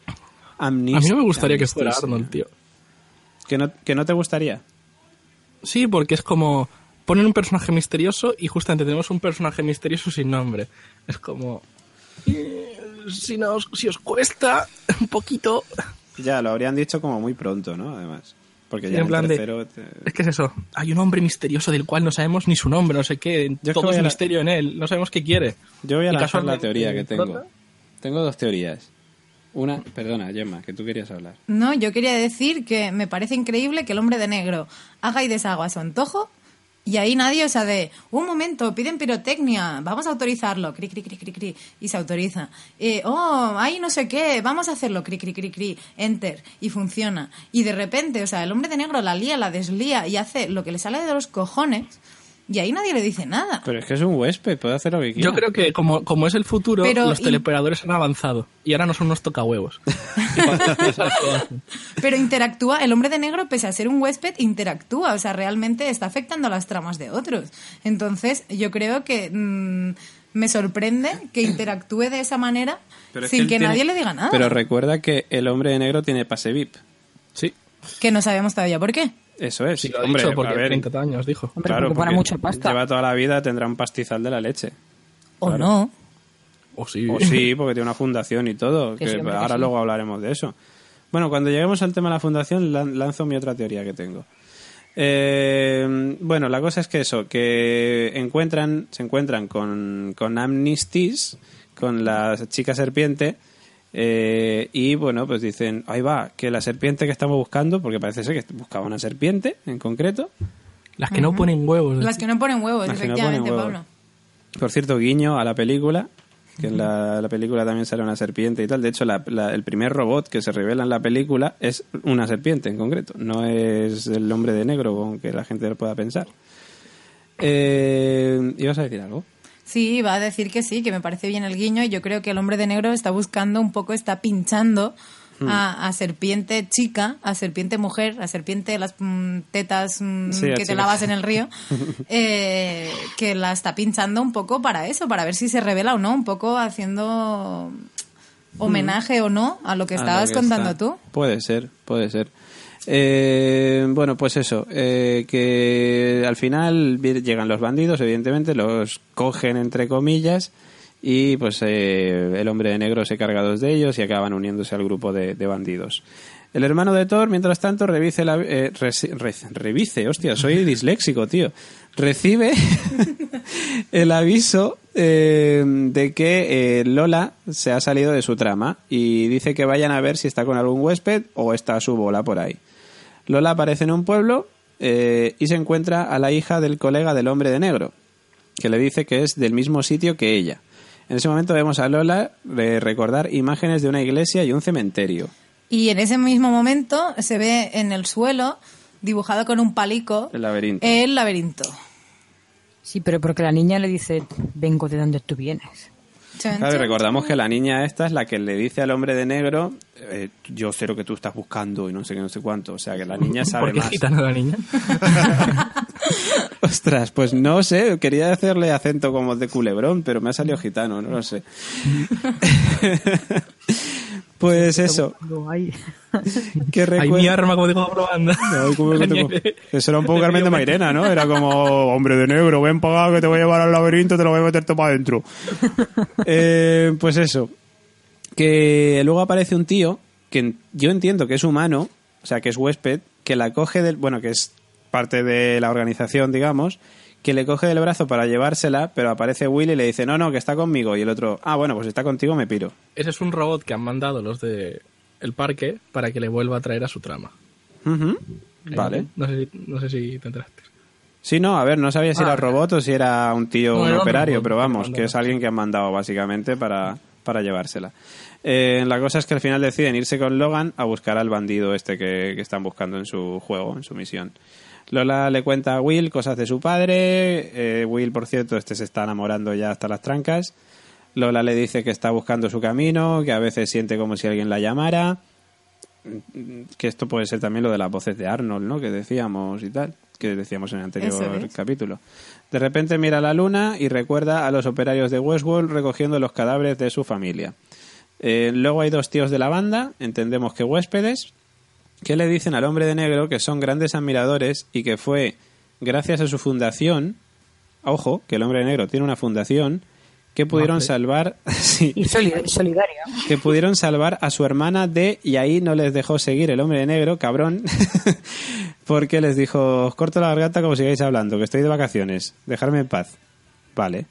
[SPEAKER 4] A mí no me gustaría que fuera. Arnold, tío.
[SPEAKER 1] ¿Que no, ¿Que no te gustaría?
[SPEAKER 4] Sí, porque es como ponen un personaje misterioso y justamente tenemos un personaje misterioso sin nombre. Es como eh, si nos si os cuesta un poquito
[SPEAKER 1] Ya, lo habrían dicho como muy pronto, ¿no? Además. Porque
[SPEAKER 4] Sí,
[SPEAKER 1] ya
[SPEAKER 4] en plan de-
[SPEAKER 1] te-
[SPEAKER 4] Es que es eso, hay un hombre misterioso del cual no sabemos ni su nombre, no sé qué,
[SPEAKER 1] Yo es que
[SPEAKER 4] todo es
[SPEAKER 1] la-
[SPEAKER 4] misterio en él, no sabemos qué quiere.
[SPEAKER 1] Yo voy a lanzar la teoría que tengo.
[SPEAKER 4] ¿prota?
[SPEAKER 1] Tengo dos teorías. Una, perdona, Gemma, que tú querías hablar.
[SPEAKER 5] No, yo quería decir que me parece increíble que el hombre de negro haga y deshaga a su antojo y ahí nadie, o sea, de un momento, piden pirotecnia, vamos a autorizarlo, cri, cri, cri, cri, cri, y se autoriza. Eh, oh, ahí no sé qué, vamos a hacerlo, cri, cri, cri, cri, enter, y funciona. Y de repente, o sea, el hombre de negro la lía, la deslía y hace lo que le sale de los cojones y ahí nadie le dice nada.
[SPEAKER 1] Pero es que es un huésped, puede hacer lo que quiera.
[SPEAKER 4] Yo creo que como, como es el futuro,
[SPEAKER 5] Pero
[SPEAKER 4] los
[SPEAKER 5] y-
[SPEAKER 4] teleoperadores han avanzado y ahora no son unos tocahuevos. <laughs>
[SPEAKER 5] Pero interactúa, el hombre de negro, pese a ser un huésped, interactúa, o sea, realmente está afectando las tramas de otros. Entonces, yo creo que mm, me sorprende que interactúe de esa manera
[SPEAKER 1] Pero
[SPEAKER 5] sin que, nadie le diga nada.
[SPEAKER 1] Pero recuerda que el hombre de negro tiene pase VIP.
[SPEAKER 4] sí,
[SPEAKER 5] Que no sabemos todavía por qué.
[SPEAKER 1] Eso es.
[SPEAKER 4] sí lo ha
[SPEAKER 1] hombre,
[SPEAKER 4] dicho porque
[SPEAKER 1] a ver,
[SPEAKER 4] 30 años dijo.
[SPEAKER 2] Hombre,
[SPEAKER 1] claro,
[SPEAKER 2] porque
[SPEAKER 1] porque
[SPEAKER 2] mucha pasta.
[SPEAKER 1] lleva toda la vida, tendrá un pastizal de la leche.
[SPEAKER 5] O
[SPEAKER 1] Claro.
[SPEAKER 5] no.
[SPEAKER 4] O sí.
[SPEAKER 1] O sí, porque tiene una fundación y todo.
[SPEAKER 2] Que
[SPEAKER 1] que
[SPEAKER 2] sí, hombre, que
[SPEAKER 1] ahora
[SPEAKER 2] sí.
[SPEAKER 1] luego hablaremos de eso. Bueno, cuando lleguemos al tema de la fundación, lan- lanzo mi otra teoría que tengo. Eh, bueno, la cosa es que eso, que encuentran, se encuentran con, con Amnesties, con la chica serpiente, eh, y bueno, pues dicen, ahí va, que la serpiente que estamos buscando, porque parece ser que buscaba una serpiente en concreto.
[SPEAKER 4] Las que no ponen huevos.
[SPEAKER 5] Las que no ponen huevos,
[SPEAKER 1] Las que no
[SPEAKER 5] efectivamente,
[SPEAKER 1] ponen huevos.
[SPEAKER 5] Pablo.
[SPEAKER 1] Por cierto, guiño a la película, que en la, la película también sale una serpiente y tal. De hecho, la- la- el primer robot que se revela en la película es una serpiente en concreto, no es el hombre de negro con que la gente lo pueda pensar. Eh, ¿Ibas a decir algo?
[SPEAKER 5] Sí, va a decir que sí, que me parece bien el guiño y yo creo que el hombre de negro está buscando un poco, está pinchando
[SPEAKER 1] Hmm.
[SPEAKER 5] a, a serpiente chica, a serpiente mujer, a serpiente las mm, tetas mm,
[SPEAKER 1] Sí,
[SPEAKER 5] que te lavas en el río, <laughs> eh, que la está pinchando un poco para eso, para ver si se revela o no, un poco haciendo homenaje o no a lo que
[SPEAKER 1] a lo
[SPEAKER 5] estabas
[SPEAKER 1] que
[SPEAKER 5] contando
[SPEAKER 1] está.
[SPEAKER 5] tú.
[SPEAKER 1] Puede ser, puede ser. Eh, bueno, pues eso, eh, que al final llegan los bandidos, evidentemente, los cogen entre comillas y pues eh, el hombre de negro se carga dos de ellos y acaban uniéndose al grupo de, bandidos. El hermano de Thor, mientras tanto, revise, la, eh, revise, hostia, soy disléxico, tío. Recibe <laughs> el aviso eh, de que eh, Lola se ha salido de su trama y dice que vayan a ver si está con algún huésped o está a su bola por ahí. Lola aparece en un pueblo eh, y se encuentra a la hija del colega del hombre de negro, que le dice que es del mismo sitio que ella. En ese momento vemos a Lola eh, recordar imágenes de una iglesia y un cementerio.
[SPEAKER 5] Y en ese mismo momento se ve en el suelo, dibujado con un palico,
[SPEAKER 1] El laberinto.
[SPEAKER 5] el laberinto.
[SPEAKER 2] Sí, pero porque la niña le dice, vengo de donde tú vienes.
[SPEAKER 5] Chan,
[SPEAKER 1] Claro, y
[SPEAKER 5] chan,
[SPEAKER 1] recordamos que la niña esta es la que le dice al hombre de negro, eh, yo sé lo que tú estás buscando y no sé qué, no sé cuánto. O sea, que la niña sabe
[SPEAKER 4] ¿Por qué
[SPEAKER 1] más.
[SPEAKER 4] gitana la niña? <laughs>
[SPEAKER 1] Ostras, pues no sé, quería hacerle acento como de culebrón, pero me ha salido gitano, no lo sé. <laughs> pues eso, <laughs> que
[SPEAKER 4] Hay mi
[SPEAKER 1] recuerda...
[SPEAKER 4] arma, como digo, probando.
[SPEAKER 1] Ay, ¿cómo que te- <laughs> Eso era un poco Carmen de Mairena, ¿no? Era como, hombre de negro, ven acá que te voy a llevar al laberinto, te lo voy a meter todo para adentro. <laughs> Eh, pues eso, que luego aparece un tío que yo entiendo que es humano, o sea, que es huésped, que la coge del, bueno, que es parte de la organización, digamos, que le coge del brazo para llevársela, pero aparece Willy y le dice, no, no, que está conmigo. Y el otro, ah, bueno, pues está contigo, me piro.
[SPEAKER 4] Ese es un robot que han mandado los de el parque para que le vuelva a traer a su trama. Eh,
[SPEAKER 1] Vale.
[SPEAKER 4] No sé si, no sé si te enteraste.
[SPEAKER 1] Sí, no, a ver, no sabía si
[SPEAKER 4] Ah,
[SPEAKER 1] era robot o si era un tío,
[SPEAKER 4] No,
[SPEAKER 1] un operario,
[SPEAKER 4] robot
[SPEAKER 1] pero vamos, que es alguien que han mandado básicamente para, para llevársela. Eh, la cosa es que al final deciden irse con Logan a buscar al bandido este que, que están buscando en su juego, en su misión. Lola le cuenta a Will cosas de su padre. eh, Will, por cierto, este se está enamorando ya hasta las trancas. Lola le dice que está buscando su camino, que a veces siente como si alguien la llamara. Que esto puede ser también lo de las voces de Arnold, ¿no? Que decíamos y tal. Que decíamos en el anterior
[SPEAKER 5] es.
[SPEAKER 1] capítulo. De repente mira a la luna y recuerda a los operarios de Westworld recogiendo los cadáveres de su familia. Eh, luego hay dos tíos de la banda, entendemos que huéspedes, que le dicen al hombre de negro que son grandes admiradores y que fue gracias a su fundación, ojo, que el hombre de negro tiene una fundación, que pudieron salvar, <laughs> sí,
[SPEAKER 2] Y
[SPEAKER 1] que pudieron salvar a su hermana de y ahí no les dejó seguir el hombre de negro, cabrón, <laughs> porque les dijo, os corto la garganta como sigáis hablando, que estoy de vacaciones, dejarme en paz. Vale.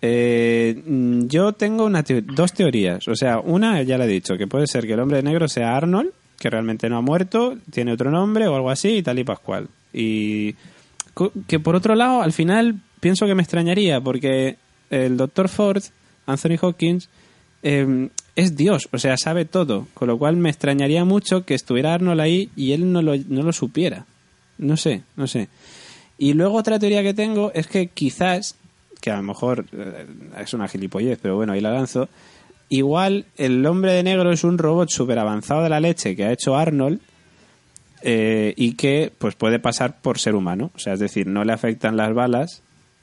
[SPEAKER 1] Eh, mm, yo tengo una teo- dos teorías, o sea, una ya le he dicho, que puede ser que el hombre de negro sea Arnold, que realmente no ha muerto, tiene otro nombre o algo así y tal y pascual. Y que por otro lado, al final pienso que me extrañaría porque el doctor Ford, Anthony Hopkins, eh, es Dios, o sea, sabe todo, con lo cual me extrañaría mucho que estuviera Arnold ahí y él no lo, no lo supiera. No sé, no sé. Y luego otra teoría que tengo es que quizás, que a lo mejor eh, es una gilipollez, pero bueno, ahí la lanzo, igual el hombre de negro es un robot súper avanzado de la leche que ha hecho Arnold eh, y que pues puede pasar por ser humano, o sea, es decir, no le afectan las balas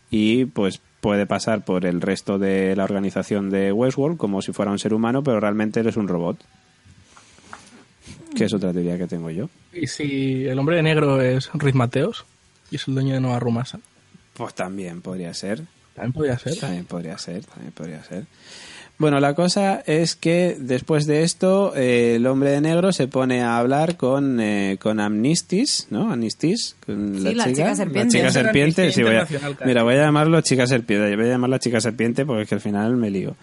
[SPEAKER 1] y pues puede pasar por el resto de la organización de Westworld como si fuera un ser humano, pero realmente él es un robot. Que es otra teoría que tengo yo.
[SPEAKER 4] Y si el hombre de negro es Ruiz Mateos y es el dueño de Nueva Rumasa,
[SPEAKER 1] Pues también podría ser.
[SPEAKER 4] también podría ser.
[SPEAKER 1] También podría ser, también podría ser. Bueno, la cosa es que después de esto, eh, el hombre de negro se pone a hablar con, eh, con Amnistis, ¿no? Amnistis, con
[SPEAKER 5] Sí,
[SPEAKER 1] la,
[SPEAKER 5] la
[SPEAKER 1] chica,
[SPEAKER 5] chica serpiente.
[SPEAKER 1] La chica serpiente, sí, voy a, mira, voy a llamarlo chica serpiente, voy a llamarla chica serpiente porque es que al final me lío.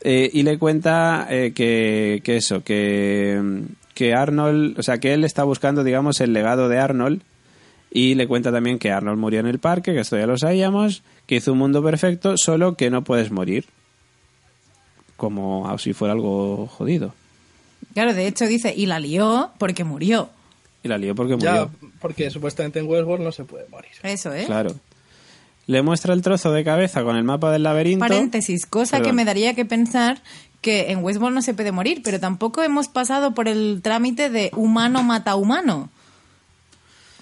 [SPEAKER 1] Eh, y le cuenta eh, que, que eso, que, que Arnold, o sea, que él está buscando, digamos, el legado de Arnold y le cuenta también que Arnold murió en el parque, que esto ya lo sabíamos, que hizo un mundo perfecto, solo que no puedes morir. Como si fuera algo jodido.
[SPEAKER 5] Claro, de hecho dice, y la lió porque murió.
[SPEAKER 1] Y la lió porque
[SPEAKER 4] Ya,
[SPEAKER 1] murió.
[SPEAKER 4] porque supuestamente en Westworld no se puede morir.
[SPEAKER 5] Eso, ¿eh?
[SPEAKER 1] Claro. Le muestra el trozo de cabeza con el mapa del laberinto.
[SPEAKER 5] Paréntesis, cosa que
[SPEAKER 1] Perdón.
[SPEAKER 5] me daría que pensar que en Westworld no se puede morir, pero tampoco hemos pasado por el trámite de humano mata humano.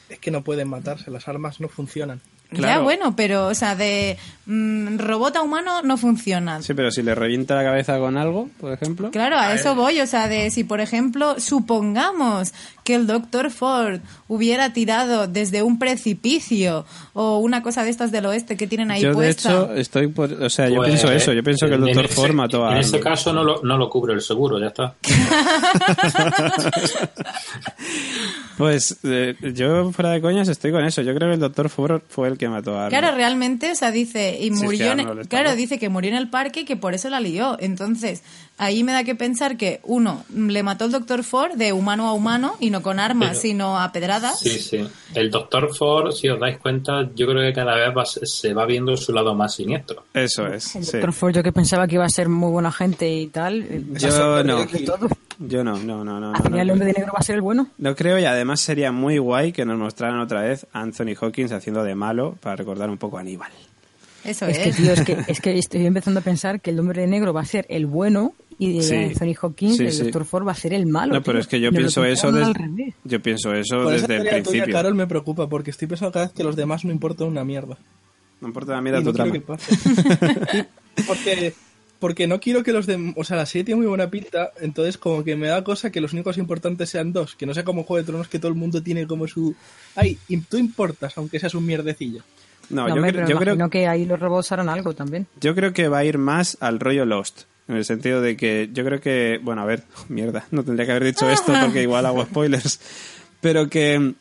[SPEAKER 4] Es que no pueden matarse, las armas no funcionan.
[SPEAKER 5] Ya
[SPEAKER 1] Claro.
[SPEAKER 5] bueno, pero, o sea, de mm, robot a humano no funciona.
[SPEAKER 1] Sí, pero si le revienta la cabeza con algo, por ejemplo.
[SPEAKER 5] Claro, a eso voy, o sea, de si por ejemplo supongamos que el doctor Ford hubiera tirado desde un precipicio o una cosa de estas del oeste que tienen ahí
[SPEAKER 1] yo, de
[SPEAKER 5] puesta.
[SPEAKER 1] hecho, estoy por. O sea, yo
[SPEAKER 3] Pues,
[SPEAKER 1] pienso eso. Yo pienso que el Doctor
[SPEAKER 3] ese-
[SPEAKER 1] Ford mató a.
[SPEAKER 3] En ese
[SPEAKER 1] Arnold.
[SPEAKER 3] caso no lo, no lo cubre el seguro, ya está. <laughs>
[SPEAKER 1] Pues eh, yo, fuera de coñas, estoy con eso. Yo creo que el Doctor Ford fue el que mató a Arnold.
[SPEAKER 5] Claro, realmente, o sea, dice, y
[SPEAKER 1] es que
[SPEAKER 5] murió en, claro, dice que murió en el parque y que por eso la lió. Entonces, ahí me da que pensar que, uno, le mató el doctor Ford de humano a humano y no con armas,
[SPEAKER 3] Pero-
[SPEAKER 5] sino a pedradas.
[SPEAKER 3] Sí, sí. El Doctor Ford, si os dais cuenta, yo creo que cada vez va- se va viendo su lado más siniestro.
[SPEAKER 1] Eso es.
[SPEAKER 2] El
[SPEAKER 1] sí.
[SPEAKER 2] Doctor Ford, yo que pensaba que iba a ser muy buena gente y tal. eh,
[SPEAKER 1] Yo no. Yo no, no, no, no.
[SPEAKER 2] Al
[SPEAKER 1] no,
[SPEAKER 2] final el hombre de negro va a ser el bueno.
[SPEAKER 1] No creo y además sería muy guay que nos mostraran otra vez a Anthony Hawkins haciendo de malo para recordar un poco a Aníbal.
[SPEAKER 5] Eso
[SPEAKER 2] Es
[SPEAKER 5] es.
[SPEAKER 2] que, tío, es que, <laughs> es que estoy empezando a pensar que el hombre de negro va a ser el bueno y de
[SPEAKER 1] Sí.
[SPEAKER 2] Anthony Hawkins,
[SPEAKER 1] Sí,
[SPEAKER 2] el
[SPEAKER 1] sí.
[SPEAKER 2] Doctor Ford, va a ser el malo.
[SPEAKER 1] No, pero
[SPEAKER 2] tío.
[SPEAKER 1] es que yo pienso eso yo pienso eso
[SPEAKER 4] Por
[SPEAKER 1] desde el
[SPEAKER 4] tuya,
[SPEAKER 1] principio.
[SPEAKER 4] Carol, me preocupa porque estoy pensando cada vez que los demás no importan una mierda.
[SPEAKER 1] No importa la mierda
[SPEAKER 4] Y
[SPEAKER 1] tu
[SPEAKER 4] no
[SPEAKER 1] trama.
[SPEAKER 4] que pase. <laughs> porque, porque no quiero que los de... O sea, la serie tiene muy buena pinta, entonces como que me da cosa que los únicos importantes sean dos. Que no sea como Juego de Tronos que todo el mundo tiene como su... Ay, y tú importas, aunque seas un mierdecillo.
[SPEAKER 1] No,
[SPEAKER 2] No,
[SPEAKER 1] yo,
[SPEAKER 2] hombre,
[SPEAKER 1] cre-
[SPEAKER 2] pero
[SPEAKER 1] yo creo,
[SPEAKER 2] imagino que ahí los robots harán algo también.
[SPEAKER 1] yo creo que va a ir más al rollo Lost. En el sentido de que yo creo que, bueno, a ver, <laughs> mierda, no tendría que haber dicho esto <laughs> porque igual hago spoilers. Pero que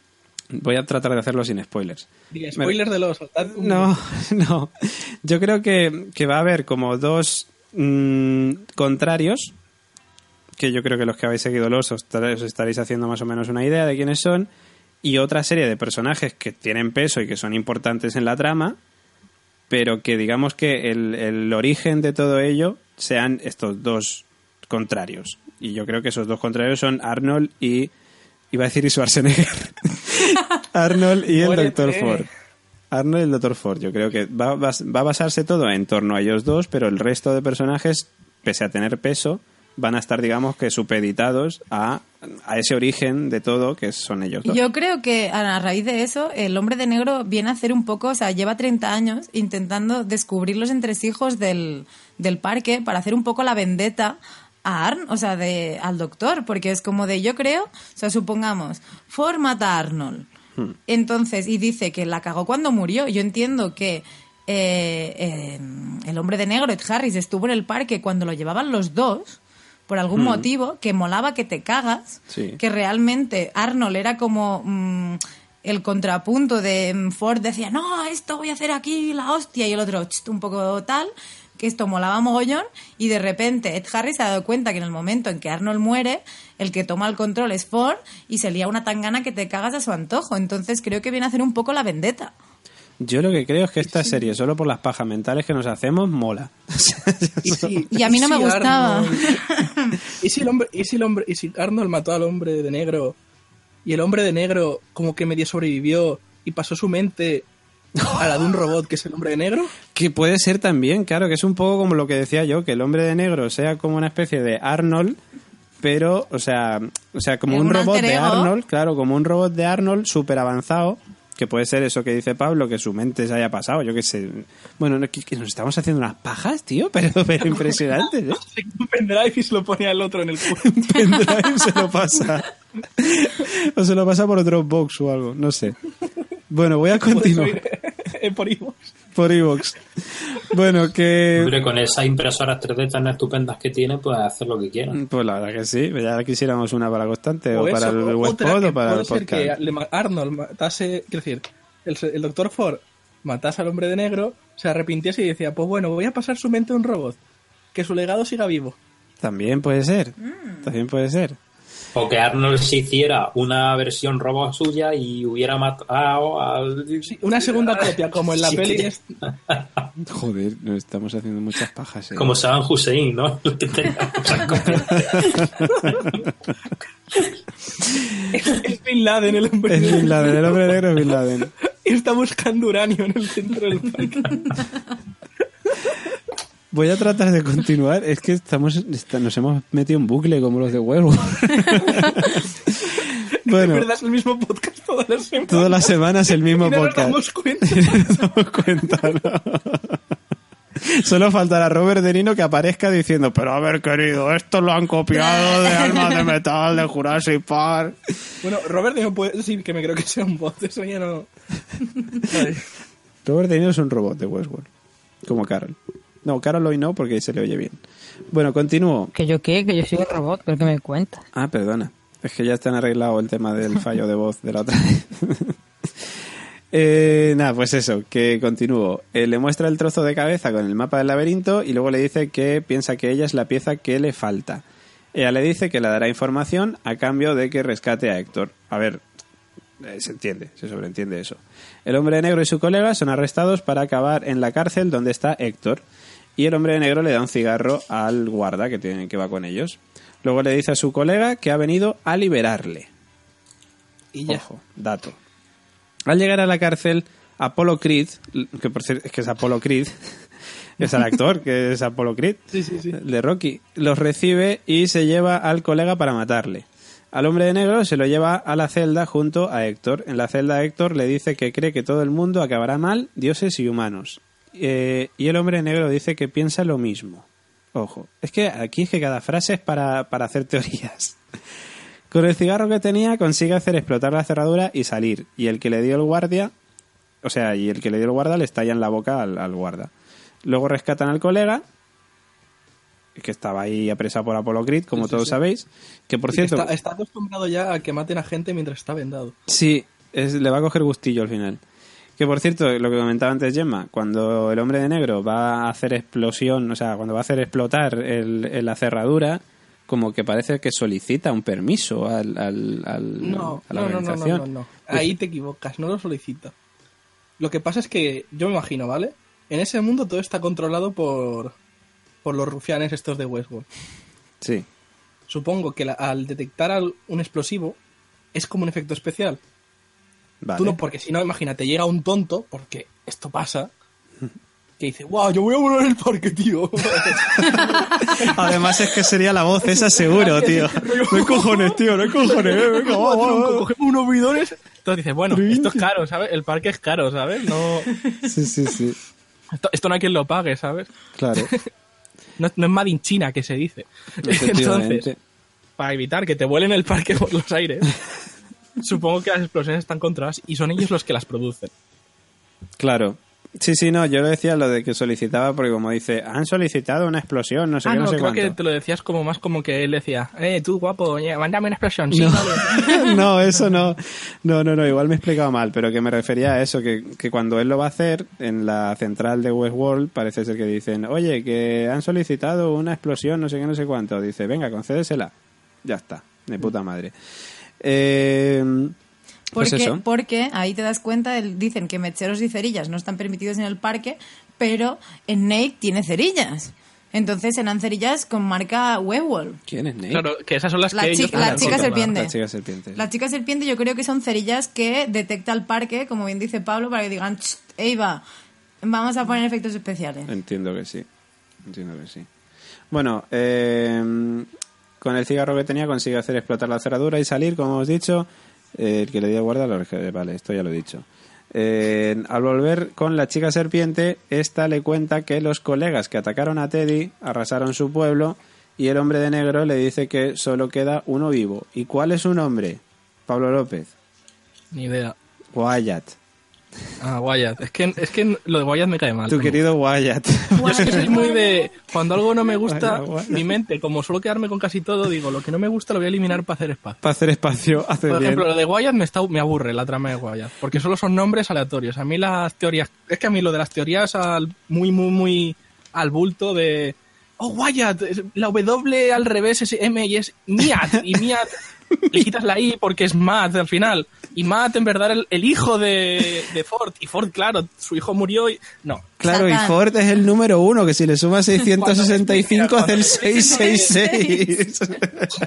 [SPEAKER 1] voy a tratar de hacerlo sin spoilers.
[SPEAKER 4] Diga, spoiler de los... <laughs>
[SPEAKER 1] No, no. Yo creo que, que va a haber como dos mm, contrarios, que yo creo que los que habéis seguido los os, os estaréis haciendo más o menos una idea de quiénes son, y otra serie de personajes que tienen peso y que son importantes en la trama, pero que digamos que el, el origen de todo ello sean estos dos contrarios. Y yo creo que esos dos contrarios son Arnold y... Iba a decir y Schwarzenegger. <laughs> Arnold y el. Doctor Ford. Arnold y el Doctor Ford. Yo creo que va, va- va a basarse todo en torno a ellos dos, pero el resto de personajes, pese a tener peso, van a estar, digamos, que supeditados a, a ese origen de todo, que son ellos dos.
[SPEAKER 5] Yo creo que a raíz de eso, el hombre de negro viene a hacer un poco, o sea, lleva 30 años intentando descubrir los entresijos del, del parque para hacer un poco la vendetta a Arn, o sea, de, al doctor, porque es como de, yo creo, o sea, supongamos, Ford mata a Arnold. Entonces, y dice que la cagó cuando murió. Yo entiendo que eh, eh, el hombre de negro, Ed Harris, estuvo en el parque cuando lo llevaban los dos, por algún motivo, que molaba que te cagas,
[SPEAKER 1] Sí.
[SPEAKER 5] que realmente Arnold era como mm, el contrapunto de mm, Ford decía, no, esto voy a hacer aquí la hostia, y el otro un poco tal, que esto molaba mogollón, y de repente Ed Harris se ha dado cuenta que en el momento en que Arnold muere, el que toma el control es Ford, y se lía una tangana que te cagas a su antojo. Entonces creo que viene a hacer un poco la vendetta.
[SPEAKER 1] Yo lo que creo es que esta serie, solo por las pajas mentales que nos hacemos, mola. <laughs>
[SPEAKER 4] Y, si- <laughs>
[SPEAKER 5] Y a mí no me
[SPEAKER 4] si
[SPEAKER 5] gustaba.
[SPEAKER 4] Arnold- <laughs> ¿Y si el hombre, y si el hombre, y si Arnold mató al hombre de negro y el hombre de negro como que medio sobrevivió y pasó su mente a la de un robot que es el hombre de negro?
[SPEAKER 1] Que puede ser también, claro, que es un poco como lo que decía yo, que el hombre de negro sea como una especie de Arnold, pero, o sea, o sea como
[SPEAKER 5] Un
[SPEAKER 1] un robot de. Arnold, claro, como un robot de Arnold súper avanzado, que puede ser eso que dice Pablo, que su mente se haya pasado, yo qué sé. Bueno, no, que, que nos estamos haciendo unas pajas, tío, pero, pero <laughs> impresionantes, ¿eh? <laughs>
[SPEAKER 4] Un pendrive y se lo pone al otro en el culo.
[SPEAKER 1] pendrive se lo pasa. O se lo pasa por Dropbox o algo, no sé. Bueno, voy a continuar <laughs>
[SPEAKER 4] por.
[SPEAKER 1] Por Evox. Bueno, que...
[SPEAKER 3] Hombre, con esas impresoras 3D tan estupendas que tiene, pues hacer lo que quieran.
[SPEAKER 1] Pues la verdad que sí, ya quisiéramos una para constante o,
[SPEAKER 4] O
[SPEAKER 1] para
[SPEAKER 4] eso,
[SPEAKER 1] el
[SPEAKER 4] o
[SPEAKER 1] webpod
[SPEAKER 4] que
[SPEAKER 1] o para el
[SPEAKER 4] puede ser
[SPEAKER 1] podcast.
[SPEAKER 4] que le ma- Arnold matase, quiero decir, el, el doctor Ford matase al hombre de negro, se arrepintiese y decía, pues bueno, voy a pasar su mente a un robot, que su legado siga vivo.
[SPEAKER 1] También puede ser,
[SPEAKER 5] Mm.
[SPEAKER 1] también puede ser.
[SPEAKER 3] O que Arnold se hiciera una versión robot suya y hubiera matado al...
[SPEAKER 4] Sí, una segunda <laughs> copia, como en la
[SPEAKER 3] Sí,
[SPEAKER 4] peli.
[SPEAKER 3] que-
[SPEAKER 4] es- <laughs>
[SPEAKER 1] Joder, nos estamos haciendo muchas pajas. eh.
[SPEAKER 3] Como Saddam Hussein, ¿no? <laughs> Que
[SPEAKER 4] es Bin Laden, el hombre
[SPEAKER 1] Es
[SPEAKER 4] de
[SPEAKER 1] Bin Laden, el hombre negro es Bin Laden.
[SPEAKER 4] Y está buscando uranio en el centro del parque.
[SPEAKER 1] Voy a tratar de continuar. Es que estamos, está- nos hemos metido en bucle como los de Werewolf. <laughs> Bueno.
[SPEAKER 4] De verdad es el mismo podcast todas las semanas.
[SPEAKER 1] Todas las semanas el mismo
[SPEAKER 4] nos
[SPEAKER 1] podcast.
[SPEAKER 4] damos cuenta. <laughs>
[SPEAKER 1] Y no nos damos cuenta, ¿no? <laughs> Solo faltará Robert De Niro que aparezca diciendo, pero a ver, querido, esto lo han copiado de Almas de Metal, de Jurassic Park.
[SPEAKER 4] Bueno, Robert no puede decir que me creo que sea un bot. Eso ya no...
[SPEAKER 1] Robert De Niro es un robot de Westworld, como Carol. No, Carol hoy no, porque se le oye bien. Bueno, continúo.
[SPEAKER 2] ¿Que yo qué? Que yo soy el robot, ¿pero qué me cuentas?
[SPEAKER 1] Ah, perdona. Es que ya están arreglado el tema del fallo de voz de la otra vez. <laughs> Eh, nada, pues eso, que continúo. Eh, le muestra el trozo de cabeza con el mapa del laberinto y luego le dice que piensa que ella es la pieza que le falta. Ella le dice que le dará información a cambio de que rescate a Héctor. A ver, eh, se entiende, se sobreentiende eso. El hombre negro y su colega son arrestados para acabar en la cárcel donde está Héctor. Y el hombre de negro le da un cigarro al guarda que, tiene, que va con ellos. Luego le dice a su colega que ha venido a liberarle.
[SPEAKER 4] Y ya.
[SPEAKER 1] Ojo, dato. Al llegar a la cárcel, Apollo Creed, que por cierto es que es Apollo Creed, <laughs> es el actor que es Apollo Creed,
[SPEAKER 4] Sí, sí, sí.
[SPEAKER 1] de Rocky, los recibe y se lleva al colega para matarle. Al hombre de negro se lo lleva a la celda junto a Héctor. En la celda Héctor le dice que cree que todo el mundo acabará mal, dioses y humanos. Eh, y el hombre negro dice que piensa lo mismo. Ojo, es que aquí es que cada frase es para, para hacer teorías. <laughs> Con el cigarro que tenía consigue hacer explotar la cerradura y salir. Y el que le dio el guardia, o sea, y el que le dio el guarda le estalla en la boca al, al guarda. Luego rescatan al colega, que estaba ahí apresado por Apollo Creed, como
[SPEAKER 4] Sí,
[SPEAKER 1] todos
[SPEAKER 4] sí.
[SPEAKER 1] sabéis. Que por cierto,
[SPEAKER 4] Está, está acostumbrado ya a que maten a gente mientras está vendado.
[SPEAKER 1] sí, es- le va a coger gustillo al final. Que por cierto, lo que comentaba antes Gemma, cuando el hombre de negro va a hacer explosión, o sea, cuando va a hacer explotar el, el- la cerradura, como que parece que solicita un permiso al, al- al-
[SPEAKER 4] No,
[SPEAKER 1] a la
[SPEAKER 4] no, no, no, no,
[SPEAKER 1] organización.
[SPEAKER 4] no, no. Ahí te equivocas, no lo solicita. Lo que pasa es que, yo me imagino, ¿vale? En ese mundo todo está controlado por, por los rufianes estos de Westworld.
[SPEAKER 1] Sí,
[SPEAKER 4] Supongo que la- al detectar al- un explosivo es como un efecto especial.
[SPEAKER 1] Vale.
[SPEAKER 4] Tú no, porque si no, imagínate, llega un tonto, porque esto pasa, que dice, wow, yo voy a volar el parque, tío. <laughs>
[SPEAKER 1] Además es que sería la voz esa seguro, tío. <laughs> No hay cojones, tío, no hay cojones. eh, Venga, va, va, va.
[SPEAKER 4] cogemos unos bidones. Entonces dices, bueno, esto es caro, ¿sabes? El parque es caro, ¿sabes? No, <laughs>
[SPEAKER 1] Sí, sí, sí.
[SPEAKER 4] esto, esto no hay quien lo pague, ¿sabes?
[SPEAKER 1] Claro.
[SPEAKER 4] No, no es Made in China que se dice. Entonces, para evitar que te vuelen el parque por los aires, supongo que las explosiones están controladas y son ellos los que las producen.
[SPEAKER 1] Claro. Sí, sí, no, yo lo decía lo de que solicitaba porque como dice, han solicitado una explosión, no sé
[SPEAKER 4] ah,
[SPEAKER 1] qué, no,
[SPEAKER 4] no,
[SPEAKER 1] sé
[SPEAKER 4] creo
[SPEAKER 1] cuánto.
[SPEAKER 4] que te lo decías como más como que él decía, eh, tú guapo, mándame una explosión. Sí,
[SPEAKER 1] No.
[SPEAKER 4] vale. <laughs>
[SPEAKER 1] no, eso no. No, no, no, igual me he explicado mal, pero que me refería a eso, que, que cuando él lo va a hacer, en la central de Westworld, parece ser que dicen, oye, que han solicitado una explosión, no sé qué, no sé cuánto. Dice, venga, concédesela. Ya está, de puta madre. Eh, pues
[SPEAKER 5] Porque,
[SPEAKER 1] eso.
[SPEAKER 5] porque ahí te das cuenta, el- dicen que mecheros y cerillas no están permitidos en el parque, pero en Nate tiene cerillas. Entonces serán cerillas con marca Westworld.
[SPEAKER 1] ¿Quién es Nate?
[SPEAKER 4] Claro, que esas son las
[SPEAKER 5] La
[SPEAKER 4] que
[SPEAKER 5] chi-
[SPEAKER 4] ellos
[SPEAKER 5] la chica serpiente.
[SPEAKER 1] La chica serpiente.
[SPEAKER 5] La chica serpiente yo creo que son cerillas que detecta el parque, como bien dice Pablo, para que digan, "Cht, Eva, vamos a poner efectos especiales.
[SPEAKER 1] Entiendo que sí. Entiendo que sí. Bueno, eh, con el cigarro que tenía consigue hacer explotar la cerradura y salir, como hemos dicho. Eh, el que le dio guarda lo rescate. Vale, esto ya lo he dicho. Eh, al volver con la chica serpiente, esta le cuenta que los colegas que atacaron a Teddy arrasaron su pueblo y el hombre de negro le dice que solo queda uno vivo. ¿Y cuál es su nombre? Pablo López.
[SPEAKER 4] Ni idea.
[SPEAKER 1] Wyatt.
[SPEAKER 4] Ah, Wyatt. Es que, es que lo de Wyatt me cae mal.
[SPEAKER 1] Tu
[SPEAKER 4] Como-
[SPEAKER 1] querido Wyatt.
[SPEAKER 4] Yo es que soy muy de. Cuando algo no me gusta, mi mente, como suelo quedarme con casi todo, digo, lo que no me gusta lo voy a eliminar para hacer espacio.
[SPEAKER 1] Para hacer espacio, hace
[SPEAKER 4] Por
[SPEAKER 1] bien.
[SPEAKER 4] ejemplo, lo de Wyatt me, está, me aburre la trama de Wyatt, porque solo son nombres aleatorios. A mí las teorías. Es que a mí lo de las teorías al, muy, muy, muy al bulto de. Oh, Wyatt, la W al revés es M y es Miat. Y Miat le quitas la I porque es Matt al final. Y Matt en verdad era el, el hijo de, de Ford. Y Ford, claro, su hijo murió y. No.
[SPEAKER 1] Claro, y. Ford es el número uno, que si le sumas 665
[SPEAKER 4] Cuando
[SPEAKER 1] hace el
[SPEAKER 4] me
[SPEAKER 1] 666.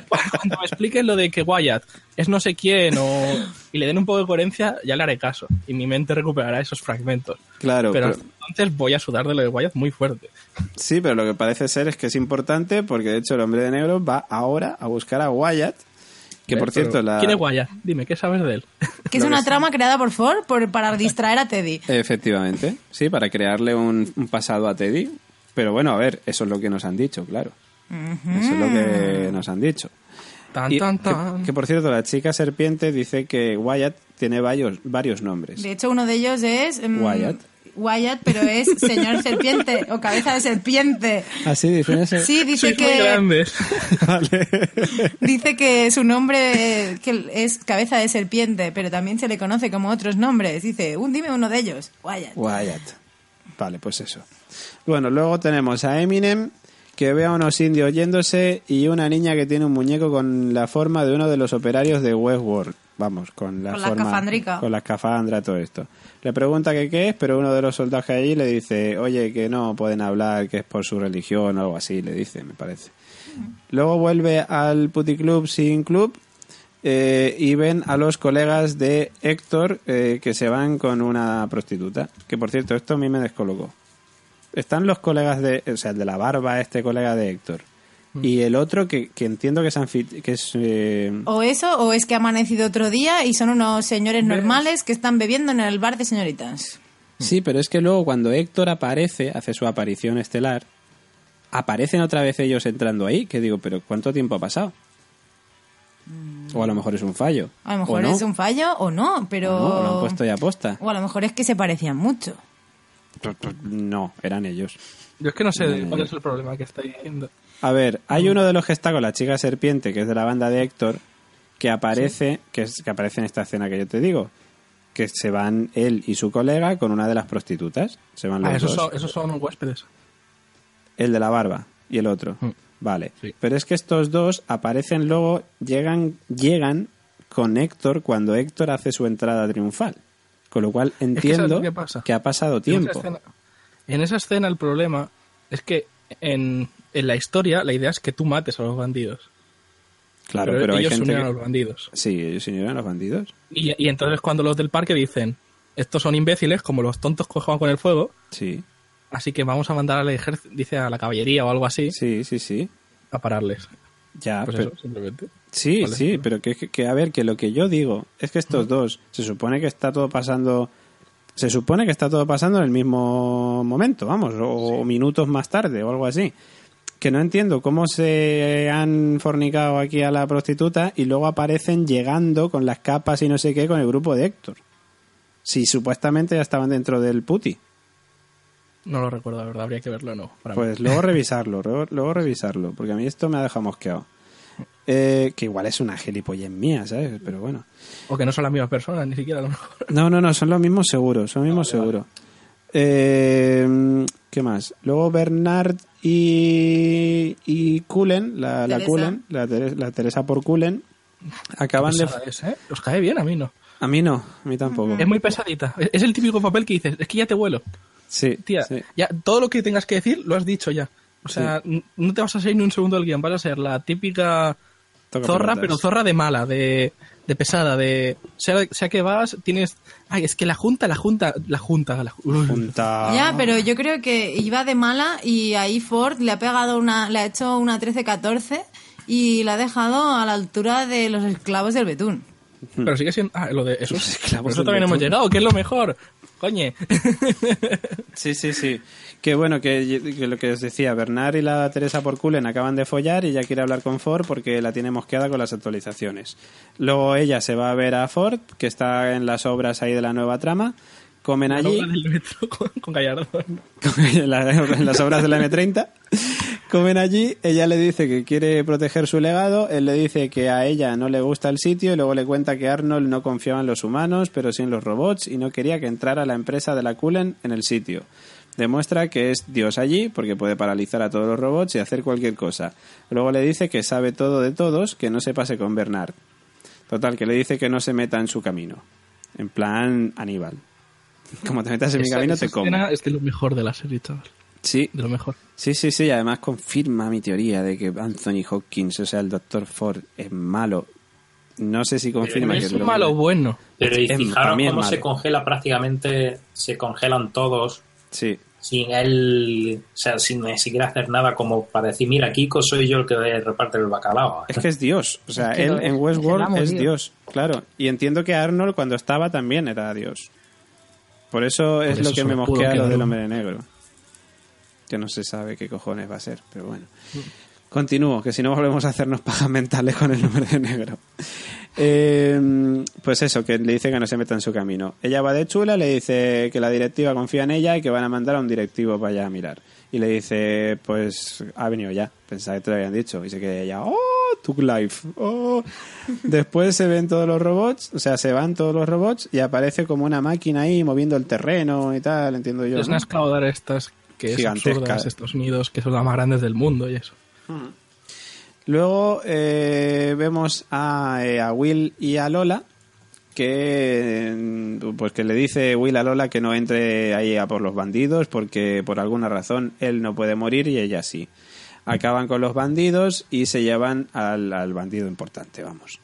[SPEAKER 4] Cuando me expliquen lo de que Wyatt es no sé quién o, y le den un poco de coherencia, ya le haré caso. Y mi mente recuperará esos fragmentos.
[SPEAKER 1] Claro,
[SPEAKER 4] Pero
[SPEAKER 1] pero-
[SPEAKER 4] entonces voy a sudar de lo de Wyatt muy fuerte.
[SPEAKER 1] sí, pero lo que parece ser es que es importante porque de hecho el hombre de negro va ahora a buscar a Wyatt Que por
[SPEAKER 4] ¿Eh?
[SPEAKER 1] cierto, la...
[SPEAKER 4] ¿Quién es Wyatt? Dime, ¿qué sabes de él?
[SPEAKER 5] Que es una trama creada por Ford por, para distraer a Teddy.
[SPEAKER 1] Efectivamente, sí, para crearle un, un pasado a Teddy. Pero bueno, a ver, eso es lo que nos han dicho, claro. Eso es lo que nos han dicho.
[SPEAKER 4] Tan,
[SPEAKER 1] Y
[SPEAKER 4] tan,
[SPEAKER 1] que-
[SPEAKER 4] tan.
[SPEAKER 1] Que, por cierto, la chica serpiente dice que Wyatt tiene varios, varios nombres.
[SPEAKER 5] De hecho, uno de ellos es... mm,
[SPEAKER 1] Wyatt.
[SPEAKER 5] Wyatt, pero es señor serpiente o cabeza de serpiente.
[SPEAKER 1] ¿Así dicen eso?
[SPEAKER 5] Sí, dice
[SPEAKER 4] Sois
[SPEAKER 5] que. <laughs>
[SPEAKER 1] Vale.
[SPEAKER 5] dice que su nombre que es cabeza de serpiente, pero también se le conoce como otros nombres. Dice, un dime uno de ellos, Wyatt.
[SPEAKER 1] Wyatt. Vale, pues eso. Bueno, luego tenemos a Eminem, que ve a unos indios yéndose y una niña que tiene un muñeco con la forma de uno de los operarios de Westworld. Vamos, con la
[SPEAKER 5] Con la
[SPEAKER 1] forma...
[SPEAKER 5] escafandrica.
[SPEAKER 1] Con la escafandra, todo esto. Le pregunta que qué es, pero uno de los soldados que hay allí le dice, oye, que no pueden hablar, que es por su religión o algo así, le dice, me parece. Luego vuelve al puticlub sin club eh, y ven a los colegas de Héctor eh, que se van con una prostituta. Que por cierto, esto a mí me descolocó. Están los colegas de, o sea, el de la barba, este colega de Héctor. Y el otro que, que entiendo que es, anfit- que es eh,
[SPEAKER 5] O eso, o es que ha amanecido otro día y son unos señores normales que están bebiendo en el bar de señoritas.
[SPEAKER 1] Sí, pero es que luego cuando Héctor aparece, hace su aparición estelar, aparecen otra vez ellos entrando ahí, que digo, pero ¿cuánto tiempo ha pasado? O a lo mejor es un fallo.
[SPEAKER 5] A lo mejor
[SPEAKER 1] o no,
[SPEAKER 5] es un fallo o no, pero...
[SPEAKER 1] o no, o lo han puesto ya aposta.
[SPEAKER 5] O a lo mejor es que se parecían mucho.
[SPEAKER 1] No, eran ellos.
[SPEAKER 4] Yo es que no sé cuál es el problema que está diciendo.
[SPEAKER 1] A ver, hay uno de los que está con la chica serpiente, que es de la banda de Héctor, que aparece, que, es, que aparece en esta escena que yo te digo, que se van él y su colega con una de las prostitutas. Se van los
[SPEAKER 4] Ah, esos
[SPEAKER 1] dos.
[SPEAKER 4] son, esos son huéspedes.
[SPEAKER 1] El de la barba y el otro.
[SPEAKER 4] Mm.
[SPEAKER 1] Vale.
[SPEAKER 4] Sí.
[SPEAKER 1] Pero es que estos dos aparecen luego, llegan, llegan con Héctor cuando Héctor hace su entrada triunfal. Con lo cual
[SPEAKER 4] que ¿sabes
[SPEAKER 1] entiendo
[SPEAKER 4] que pasa?
[SPEAKER 1] ha pasado
[SPEAKER 4] En esa,
[SPEAKER 1] tiempo.
[SPEAKER 4] escena, en esa escena el problema es que en, en la historia la idea es que tú mates a los bandidos.
[SPEAKER 1] Claro, pero, hay
[SPEAKER 4] ellos se
[SPEAKER 1] gente
[SPEAKER 4] unieron
[SPEAKER 1] que...
[SPEAKER 4] a los bandidos.
[SPEAKER 1] Sí, ellos se unieron a los bandidos.
[SPEAKER 4] Y, y entonces cuando los del parque dicen, estos son imbéciles, como los tontos que juegan con el fuego,
[SPEAKER 1] Sí,
[SPEAKER 4] así que vamos a mandar al ejército, dice a la caballería o algo así,
[SPEAKER 1] sí, sí, sí.
[SPEAKER 4] a pararles.
[SPEAKER 1] Ya,
[SPEAKER 4] Pues
[SPEAKER 1] pero-
[SPEAKER 4] eso, simplemente.
[SPEAKER 1] Sí,
[SPEAKER 4] Vale.
[SPEAKER 1] sí, pero que, que- que, a ver, que lo que yo digo es que estos dos se supone que está todo pasando, se supone que está todo pasando en el mismo momento, vamos, o, minutos más tarde o algo así. Que no entiendo cómo se han fornicado aquí a la prostituta y luego aparecen llegando con las capas y no sé qué con el grupo de Héctor. Si supuestamente ya estaban dentro del puti.
[SPEAKER 4] No lo recuerdo, la verdad, habría que verlo no. para mí.
[SPEAKER 1] Pues luego <laughs> revisarlo, luego, luego revisarlo, porque a mí esto me ha dejado mosqueado. Eh, que igual es una gilipollez mía, ¿sabes? Pero bueno.
[SPEAKER 4] O que no son las mismas personas, ni siquiera a lo mejor.
[SPEAKER 1] No, no, no, son los mismos seguros, son los mismos seguros. Eh, ¿Qué más? Luego Bernard y, y Cullen, la, la. Cullen, la, Tere- la Teresa por Cullen, acaban de...
[SPEAKER 4] Es, ¿eh? Os cae bien, a mí no.
[SPEAKER 1] A mí no, a mí tampoco.
[SPEAKER 4] Es muy pesadita. Es- el típico papel que dices, es que ya te vuelo.
[SPEAKER 1] Sí,
[SPEAKER 4] Tía,
[SPEAKER 1] sí.
[SPEAKER 4] ya todo lo que tengas que decir lo has dicho ya. O sea, no te vas a salir ni un segundo del guion, vas a ser la típica
[SPEAKER 1] Toca
[SPEAKER 4] zorra,
[SPEAKER 1] pelotas.
[SPEAKER 4] pero zorra de mala, de, de pesada, de... Sea, sea que vas, tienes... Ay, es que la junta, la junta, la junta... La.
[SPEAKER 1] Junta-
[SPEAKER 5] Ya, pero yo creo que iba de mala y ahí Ford le ha pegado una, le ha hecho una 13-14 y la ha dejado a la altura de los esclavos del betún.
[SPEAKER 4] Pero sigue siendo... Ah, lo de eso. <laughs>
[SPEAKER 1] esclavos
[SPEAKER 4] eso también hemos llegado, que es lo mejor. Coñe. <laughs>
[SPEAKER 1] Sí, sí, sí. Que bueno, que, que lo que os decía, Bernard y la Teresa por Cullen acaban de follar y ya quiere hablar con Ford porque la tiene mosqueada con las actualizaciones. Luego ella se va a ver a Ford, que está en las obras ahí de la nueva trama. Comen allí,
[SPEAKER 4] La del metro con, con Gallardo. <laughs>
[SPEAKER 1] en, la- en las obras de la M30. Comen allí, ella le dice que quiere proteger su legado, él le dice que a ella no le gusta el sitio y luego le cuenta que Arnold no confiaba en los humanos, pero sí en los robots y no quería que entrara la empresa de la Cullen en el sitio. Demuestra que es Dios allí porque puede paralizar a todos los robots y hacer cualquier cosa. Luego le dice que sabe todo de todos, que no se pase con Bernard. Total, que le dice que no se meta en su camino. En plan Aníbal. Como te metas en mi camino, te como.
[SPEAKER 4] es de lo mejor de la serie, chaval.
[SPEAKER 1] Sí,
[SPEAKER 4] De lo mejor.
[SPEAKER 1] Sí, sí, sí, además confirma mi teoría de que Anthony Hopkins, o sea, el Doctor Ford, es malo. No sé si confirma que
[SPEAKER 4] Es
[SPEAKER 1] lo-
[SPEAKER 4] un malo bueno.
[SPEAKER 3] Pero y fijaros cómo se congela prácticamente, se congelan todos.
[SPEAKER 1] Sí,
[SPEAKER 3] sin él, o sea, sin ni siquiera hacer nada como para decir, mira, Kiko soy yo el que reparte el bacalao.
[SPEAKER 1] Es que es Dios, o sea, <laughs>
[SPEAKER 2] Es que
[SPEAKER 1] él en
[SPEAKER 2] es
[SPEAKER 1] Westworld
[SPEAKER 2] amo,
[SPEAKER 1] es. Dios, claro. Y entiendo que Arnold cuando estaba también era Dios. Por eso es
[SPEAKER 4] Por
[SPEAKER 1] lo que me mosquea lo del hombre de negro. Que no se sabe qué cojones va a ser, pero bueno. Continúo, que si no volvemos a hacernos pajas mentales con el hombre de negro. Eh, pues eso, que le dice que no se meta en su camino. Ella va de chula, le dice que la directiva confía en ella y que van a mandar a un directivo para allá a mirar. Y le dice, pues ha venido ya, pensaba que te lo habían dicho. Y se queda ella, oh, Took Life, oh. Después se ven todos los robots, o sea, se van todos los robots y aparece como una máquina ahí moviendo el terreno y tal, entiendo yo.
[SPEAKER 4] Es
[SPEAKER 1] ¿no?
[SPEAKER 4] una excavadora estas que es absurda, Estados Unidos, que son las más grandes del mundo y eso.
[SPEAKER 1] Luego eh, vemos a, eh, a Will y a Lola que mm, pues que le dice Will a Lola que no entre ahí a por los bandidos porque por alguna razón él no puede morir y ella sí. Acaban con los bandidos y se llevan al, al bandido importante, vamos.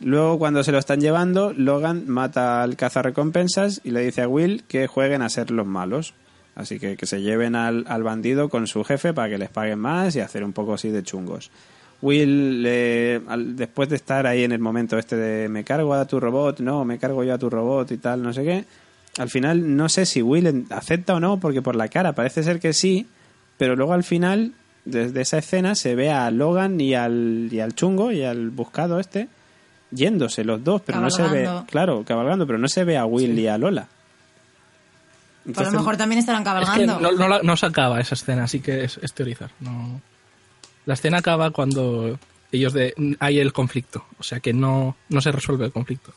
[SPEAKER 1] Luego cuando se lo están llevando, Logan mata al cazarrecompensas y le dice a Will que jueguen a ser los malos. Así que que se lleven al, al bandido con su jefe para que les paguen más y hacer un poco así de chungos. Will, eh, al- después de estar ahí en el momento este de me cargo a tu robot, no, me cargo yo a tu robot y tal, no sé qué, al final no sé si Will acepta o no, porque por la cara parece ser que sí, pero luego al final, desde esa escena, se ve a Logan y al, y al chungo y al buscado este yéndose los dos, pero no se ve, claro, cabalgando, pero no se ve a Will y a Lola.
[SPEAKER 5] Pues a lo
[SPEAKER 1] Entonces-
[SPEAKER 5] mejor también estarán
[SPEAKER 4] Es que
[SPEAKER 5] cabalgando.
[SPEAKER 4] no, no, la- no se acaba esa escena, así que es, es teorizar. No. La escena acaba cuando ellos de hay el conflicto, o sea que no, no se resuelve el conflicto.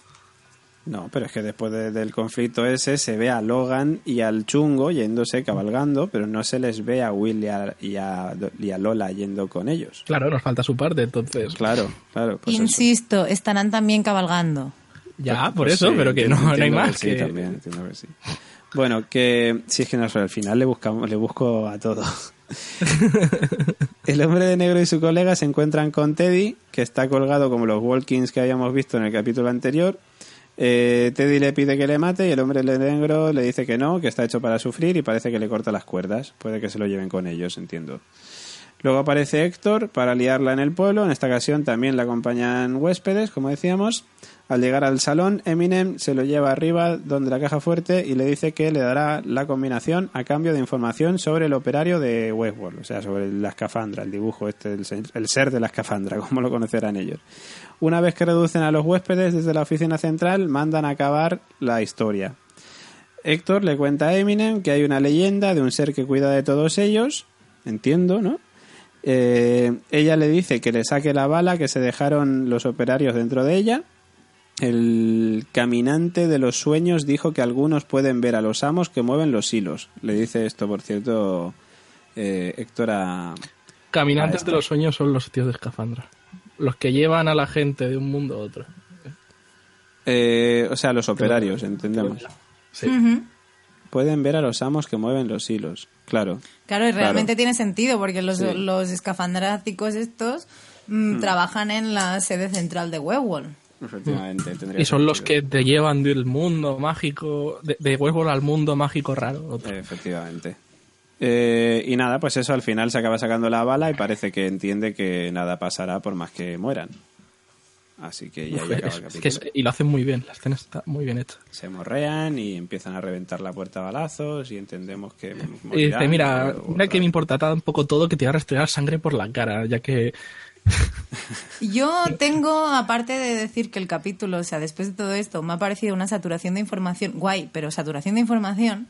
[SPEAKER 1] No, pero es que después de- del conflicto ese se ve a Logan y al chungo yéndose cabalgando, pero no se les ve a Will y a, y a- y a Lola yendo con ellos.
[SPEAKER 4] Claro, nos falta su parte, entonces.
[SPEAKER 1] Claro, claro. pues eso.
[SPEAKER 5] Insisto, estarán también cabalgando.
[SPEAKER 4] Ya, por
[SPEAKER 1] Pues
[SPEAKER 4] eso,
[SPEAKER 1] sí,
[SPEAKER 4] pero que no, no hay más.
[SPEAKER 1] que sí,
[SPEAKER 4] que-
[SPEAKER 1] también, entiendo que sí. Bueno, que si es que no al final le buscamos, le busco a todo. <laughs> El hombre de negro y su colega se encuentran con Teddy, que está colgado como los Walkins que habíamos visto en el capítulo anterior. Eh, Teddy le pide que le mate y el hombre de negro le dice que no, que está hecho para sufrir y parece que le corta las cuerdas. Puede que se lo lleven con ellos, entiendo. Luego aparece Héctor para liarla en el pueblo. En esta ocasión también le acompañan huéspedes, como decíamos. Al llegar al salón, Eminem se lo lleva arriba donde la caja fuerte y le dice que le dará la combinación a cambio de información sobre el operario de Westworld, o sea, sobre la escafandra, el dibujo este, el, se- el ser de la escafandra, <laughs> como lo conocerán ellos. Una vez que reducen a los huéspedes desde la oficina central, mandan a acabar la historia. Héctor le cuenta a Eminem que hay una leyenda de un ser que cuida de todos ellos, entiendo, ¿no? Eh, ella le dice que le saque la bala que se dejaron los operarios dentro de ella. El caminante de los sueños dijo que algunos pueden ver a los amos que mueven los hilos. Le dice esto, por cierto, eh, Héctor a...
[SPEAKER 4] Caminantes de los sueños son los tíos de escafandra. Los que llevan a la gente de un mundo a otro.
[SPEAKER 1] eh, o sea, los operarios, entendemos.
[SPEAKER 4] Sí.
[SPEAKER 1] Pueden ver a los amos que mueven los hilos. Claro.
[SPEAKER 5] Claro, y realmente
[SPEAKER 1] Claro.
[SPEAKER 5] tiene sentido porque los,
[SPEAKER 1] Sí.
[SPEAKER 5] los escafandráticos estos mm, trabajan en la sede central de Westworld.
[SPEAKER 1] Efectivamente. tendría
[SPEAKER 4] Y son los que te llevan del mundo mágico, de, de Westworld al mundo mágico raro.
[SPEAKER 1] Efectivamente. Eh, y nada, pues eso al final se acaba sacando la bala y parece que entiende que nada pasará por más que mueran. Así que ya
[SPEAKER 4] Uf,
[SPEAKER 1] acaba el
[SPEAKER 4] es
[SPEAKER 1] capítulo.
[SPEAKER 4] que es- y lo hacen muy bien, la escena está muy bien hecha.
[SPEAKER 1] Se morrean y empiezan a reventar la puerta a balazos y entendemos que.
[SPEAKER 4] Y dice, mira, mira que me importa tan poco todo que te va a restregar sangre por la cara, ya que <laughs>
[SPEAKER 5] Yo tengo, aparte de decir que el capítulo, o sea, después de todo esto, me ha parecido una saturación de información, guay, pero saturación de información,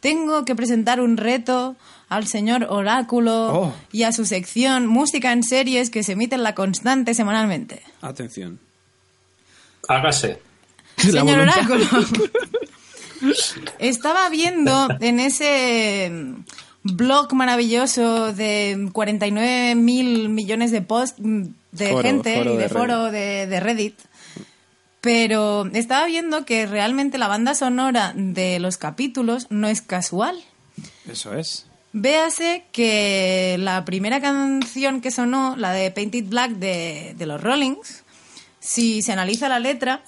[SPEAKER 5] tengo que presentar un reto al señor Oráculo
[SPEAKER 1] Oh.
[SPEAKER 5] y a su sección Música en series que se emite en la constante semanalmente.
[SPEAKER 1] Atención.
[SPEAKER 3] Hágase.
[SPEAKER 5] Señor. Oráculo. <laughs> Estaba viendo en ese blog maravilloso de 49 mil millones de posts de
[SPEAKER 1] Foro,
[SPEAKER 5] gente
[SPEAKER 1] foro
[SPEAKER 5] y de,
[SPEAKER 1] de
[SPEAKER 5] foro de, de Reddit. Pero estaba viendo que realmente la banda sonora de los capítulos no es casual.
[SPEAKER 1] Eso es.
[SPEAKER 5] Véase que la primera canción que sonó, la de Painted Black de, de los Rollings, si se analiza la letra,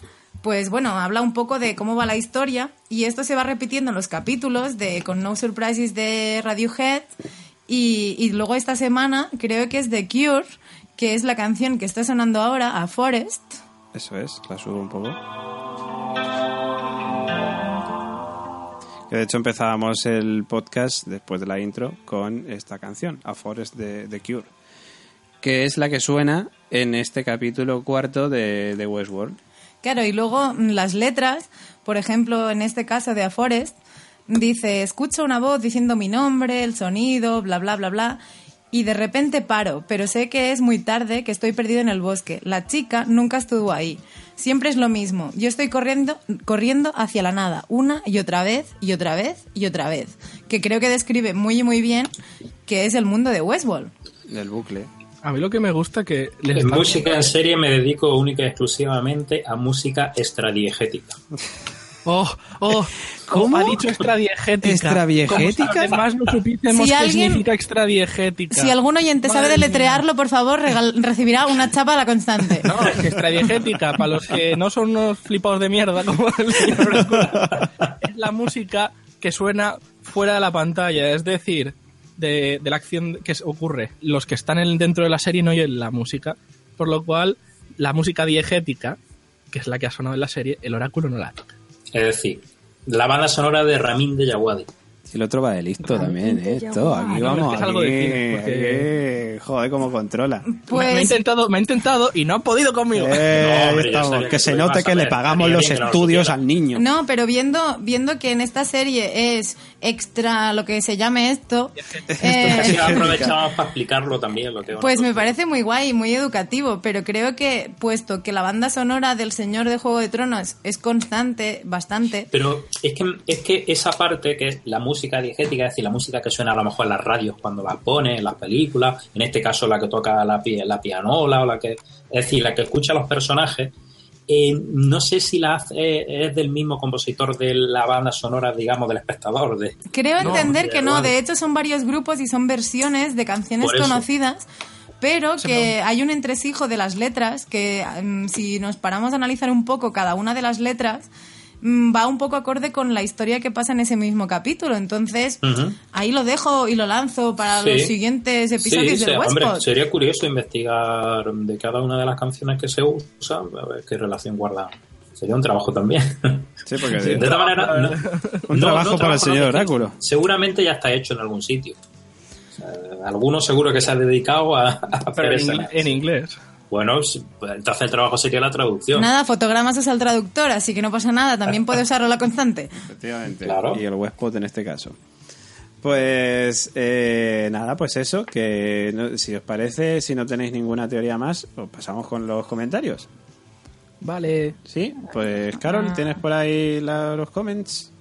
[SPEAKER 5] pues bueno, habla un poco de cómo va la historia y esto se va repitiendo en los capítulos de con No Surprises de Radiohead y, luego esta semana creo que es The Cure, que es la canción que está sonando ahora, a Forest.
[SPEAKER 1] Eso es, la subo un poco. Que de hecho empezábamos el podcast después de la intro con esta canción, A Forest de The Cure, que es la que suena en este capítulo cuarto de, de Westworld.
[SPEAKER 5] Claro, y luego mm, las letras, por ejemplo, en este caso de A Forest, dice, escucho una voz diciendo mi nombre, el sonido, bla, bla, bla, bla, y de repente paro, pero sé que es muy tarde, que estoy perdido en el bosque. La chica nunca estuvo ahí. Siempre es lo mismo. Yo estoy corriendo, corriendo hacia la nada, una y otra vez, y otra vez, y otra vez. Que creo que describe muy, muy bien que es el mundo de Westworld.
[SPEAKER 1] Del bucle.
[SPEAKER 4] A mí lo que me gusta que les
[SPEAKER 3] En música en serie me dedico única y exclusivamente a música extradiegética. <laughs>
[SPEAKER 4] Oh, oh,
[SPEAKER 1] ¿Cómo?
[SPEAKER 4] Ha dicho extradiegética.
[SPEAKER 1] ¿Extradiegética?
[SPEAKER 4] Además no supiésemos
[SPEAKER 5] Si
[SPEAKER 4] qué
[SPEAKER 5] alguien-
[SPEAKER 4] significa extradiegética.
[SPEAKER 5] Si algún oyente sabe deletrearlo, por favor, regal- recibirá una chapa a la constante.
[SPEAKER 4] No, es que extradiegética, para los que no son unos flipados de mierda como el señor es la música que suena fuera de la pantalla, es decir, de, la acción que ocurre. Los que están en- dentro de la serie no oyen la música, por lo cual la música diegética, que es la que ha sonado en la serie, el oráculo no la toca.
[SPEAKER 3] Es decir, la banda sonora de Ramin de Yawadi.
[SPEAKER 1] Si el otro va de listo también, ¿eh? Esto, aquí
[SPEAKER 4] No,
[SPEAKER 1] vamos,
[SPEAKER 4] algo
[SPEAKER 1] aquí,
[SPEAKER 4] de cine, porque-
[SPEAKER 1] aquí, joder, cómo controla.
[SPEAKER 4] Me, me ha
[SPEAKER 5] Pues
[SPEAKER 4] intentado, me ha intentado y no ha podido conmigo.
[SPEAKER 1] Eh,
[SPEAKER 3] No, hombre,
[SPEAKER 1] estamos, que,
[SPEAKER 3] que
[SPEAKER 1] se note que le pagamos los estudios al niño.
[SPEAKER 5] No, pero viendo, viendo que en esta serie es extra lo que se llame esto, eh, <laughs>
[SPEAKER 3] Así <laughs> aprovechamos para explicarlo también. Lo que
[SPEAKER 5] pues me parece muy guay y muy educativo, pero creo que puesto que la banda sonora del Señor de Juego de Tronos es constante, bastante,
[SPEAKER 3] Pero es que, es que esa parte que es la música diegética, es decir, la música que suena a lo mejor en las radios cuando las pone, en las películas, en este caso la que toca la, la pianola o la que, es decir, la que escucha a los personajes, eh, no sé si la hace, es del mismo compositor de la banda sonora, digamos, del espectador. De,
[SPEAKER 5] creo
[SPEAKER 3] No,
[SPEAKER 5] entender
[SPEAKER 3] de
[SPEAKER 5] que no, de hecho son varios grupos y son versiones de canciones conocidas. Pero que hay un entresijo de las letras que mm, si nos paramos a analizar un poco cada una de las letras va un poco acorde con la historia que pasa en ese mismo capítulo. Entonces ahí lo dejo y lo lanzo para
[SPEAKER 3] Sí.
[SPEAKER 5] los siguientes episodios
[SPEAKER 3] Sí, sí,
[SPEAKER 5] del
[SPEAKER 3] hombre,
[SPEAKER 5] Westpod.
[SPEAKER 3] sería curioso investigar de cada una de las canciones que se usa, a ver qué relación guarda. Sería un trabajo también.
[SPEAKER 1] Sí, porque
[SPEAKER 3] de todas maneras, <laughs> no-
[SPEAKER 1] Un
[SPEAKER 3] no-
[SPEAKER 1] trabajo
[SPEAKER 3] no
[SPEAKER 1] para el señor Oráculo.
[SPEAKER 3] Seguramente ya está hecho en algún sitio. O sea, alguno seguro que se ha dedicado a, a hacer
[SPEAKER 4] Pero en, en inglés.
[SPEAKER 3] Bueno, pues entonces el trabajo sería la traducción.
[SPEAKER 5] Nada, fotogramas usa el traductor, así que no pasa nada. También puede <laughs> usarlo la constante.
[SPEAKER 1] Efectivamente.
[SPEAKER 3] Claro.
[SPEAKER 1] Y el Westpot en este caso. Pues eh, nada, pues eso, que no- si os parece, si no tenéis ninguna teoría más, os pasamos con los comentarios.
[SPEAKER 4] Vale.
[SPEAKER 1] ¿Sí? Pues Carol, ¿tienes por ahí la- los comments?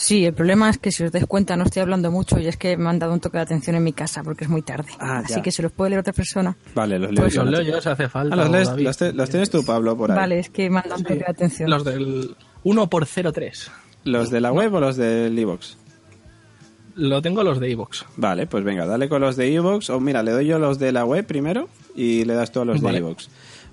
[SPEAKER 2] Sí, el problema es que si os dais cuenta no estoy hablando mucho y es que me han dado un toque de atención en mi casa porque es muy tarde.
[SPEAKER 1] Ah,
[SPEAKER 2] Así
[SPEAKER 1] ya.
[SPEAKER 2] que se los puede leer otra persona.
[SPEAKER 1] Vale, los leo
[SPEAKER 2] Pues
[SPEAKER 1] yo.
[SPEAKER 4] Los leo yo si hace falta.
[SPEAKER 1] Ah, los,
[SPEAKER 4] o
[SPEAKER 1] lees-
[SPEAKER 4] David.
[SPEAKER 1] los te- los tienes tú, Pablo, por ahí.
[SPEAKER 2] Vale, es que me han dado un toque de atención.
[SPEAKER 4] Los del 1 por 03
[SPEAKER 1] ¿Los de la web o los del iVoox?
[SPEAKER 4] Lo tengo los de Evox.
[SPEAKER 1] Vale, pues venga, dale con los de iVoox. O mira, le doy yo los de la web primero y le das tú a los
[SPEAKER 4] Vale.
[SPEAKER 1] de iVoox.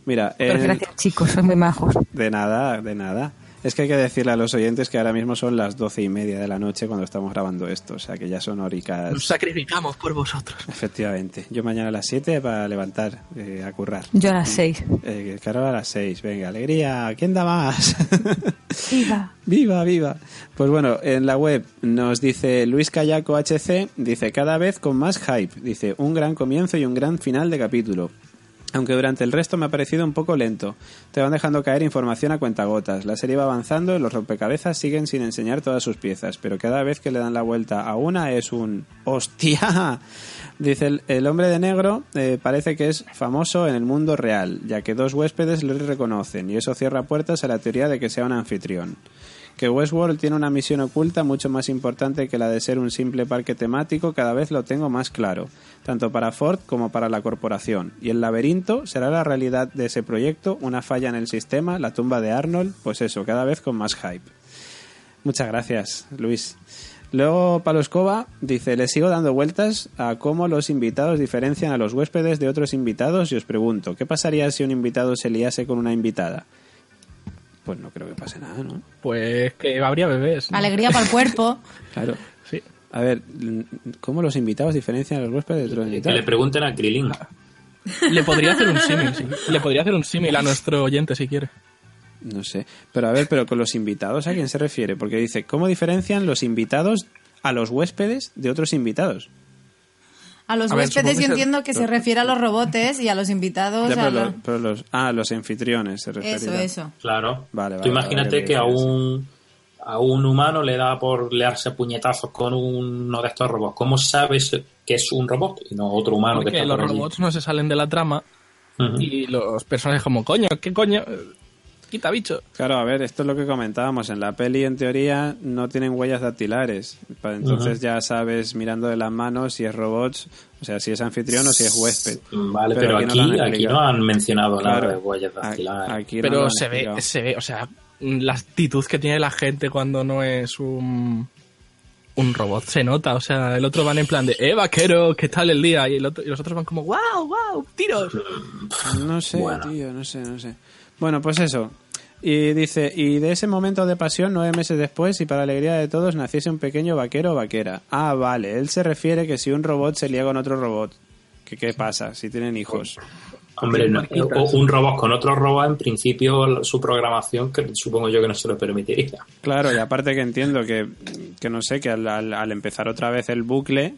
[SPEAKER 1] Mira,
[SPEAKER 2] Pero gracias chicos, sois muy majos.
[SPEAKER 1] De nada, de nada. Es que hay que decirle a los oyentes que ahora mismo son las doce y media de la noche cuando estamos grabando esto, o sea que ya son horicas.
[SPEAKER 4] Nos sacrificamos por vosotros.
[SPEAKER 1] Efectivamente. Yo mañana a las 7 para levantar, eh, a currar.
[SPEAKER 2] Yo a las seis.
[SPEAKER 1] Eh, Carol a las 6. Venga, alegría. ¿Quién da más? <laughs>
[SPEAKER 2] Viva.
[SPEAKER 1] viva, viva. Pues bueno, en la web nos dice Luis Callaco HC, dice cada vez con más hype. Dice un gran comienzo y un gran final de capítulo. Aunque durante el resto me ha parecido un poco lento. Te van dejando caer información a cuentagotas. La serie va avanzando los rompecabezas siguen sin enseñar todas sus piezas. Pero cada vez que le dan la vuelta a una es un ¡Hostia! <laughs> Dice el, el hombre de negro eh, parece que es famoso en el mundo real, ya que dos huéspedes le reconocen y eso cierra puertas a la teoría de que sea un anfitrión. Que Westworld tiene una misión oculta mucho más importante que la de ser un simple parque temático cada vez lo tengo más claro, tanto para Ford como para la corporación. Y el laberinto será la realidad de ese proyecto, una falla en el sistema, la tumba de Arnold, pues eso, cada vez con más hype. Muchas gracias, Luis. Luego Palo Escoba dice, le sigo dando vueltas a cómo los invitados diferencian a los huéspedes de otros invitados y os pregunto, ¿qué pasaría si un invitado se liase con una invitada? Pues no creo que pase nada, ¿no?
[SPEAKER 4] Pues que habría bebés. ¿no?
[SPEAKER 5] Alegría para el cuerpo. <laughs>
[SPEAKER 1] Claro.
[SPEAKER 4] Sí.
[SPEAKER 1] A ver, ¿cómo los invitados diferencian a los huéspedes de otros
[SPEAKER 3] Que le
[SPEAKER 1] invitados?
[SPEAKER 3] pregunten a Krilin. <laughs>
[SPEAKER 4] Le podría hacer un símil, sí. Le podría hacer un símil a nuestro oyente si quiere.
[SPEAKER 1] No sé. Pero a ver, pero con los invitados, ¿a quién se refiere? Porque dice, ¿cómo diferencian los invitados a los huéspedes de otros invitados?
[SPEAKER 5] A los
[SPEAKER 4] A
[SPEAKER 5] huéspedes
[SPEAKER 4] que
[SPEAKER 5] yo entiendo que se refiere a los robotes y a los invitados
[SPEAKER 1] Ya,
[SPEAKER 5] a
[SPEAKER 1] pero,
[SPEAKER 5] los...
[SPEAKER 1] los, pero los- ah, los anfitriones se refiere.
[SPEAKER 5] Eso, eso.
[SPEAKER 3] Claro.
[SPEAKER 1] Vale,
[SPEAKER 3] Tú
[SPEAKER 1] vale,
[SPEAKER 3] imagínate
[SPEAKER 1] vale,
[SPEAKER 3] que a un, a un humano le da por learse puñetazos con uno de estos robots. ¿Cómo sabes que es un robot y no otro humano que
[SPEAKER 4] Porque
[SPEAKER 3] está
[SPEAKER 4] los
[SPEAKER 3] por allí?
[SPEAKER 4] robots no se salen de la trama y los personajes como, coño, ¿qué coño? Quita bicho.
[SPEAKER 1] Claro, a ver, esto es lo que comentábamos. En la peli, en teoría, no tienen huellas dactilares. Entonces ya sabes, mirando de las manos, si es robots, o sea, si es anfitrión o si es huésped.
[SPEAKER 3] Vale, pero,
[SPEAKER 1] no
[SPEAKER 3] aquí, aquí no han mencionado nada de huellas dactilares.
[SPEAKER 1] aquí no
[SPEAKER 4] Pero se ve, se ve, o sea, la actitud que tiene la gente cuando no es un un robot se nota, o sea, el otro van en plan de, eh, vaquero, ¿qué tal el día? Y, el otro, y los otros van como, wow, wow, tiros.
[SPEAKER 1] No sé,
[SPEAKER 3] Bueno.
[SPEAKER 1] tío, no sé, no sé. Bueno, pues eso. Y dice, y de ese momento de pasión, nueve meses después, y para alegría de todos, naciese un pequeño vaquero o vaquera. Ah, vale, él se refiere que si un robot se lía con otro robot, ¿qué, qué pasa? Si tienen hijos.
[SPEAKER 3] Hombre, no, un robot con otro robot, en principio su programación, que supongo yo que no se lo permitiría.
[SPEAKER 1] Claro, y aparte que entiendo que, que no sé, que al, al- al empezar otra vez el bucle,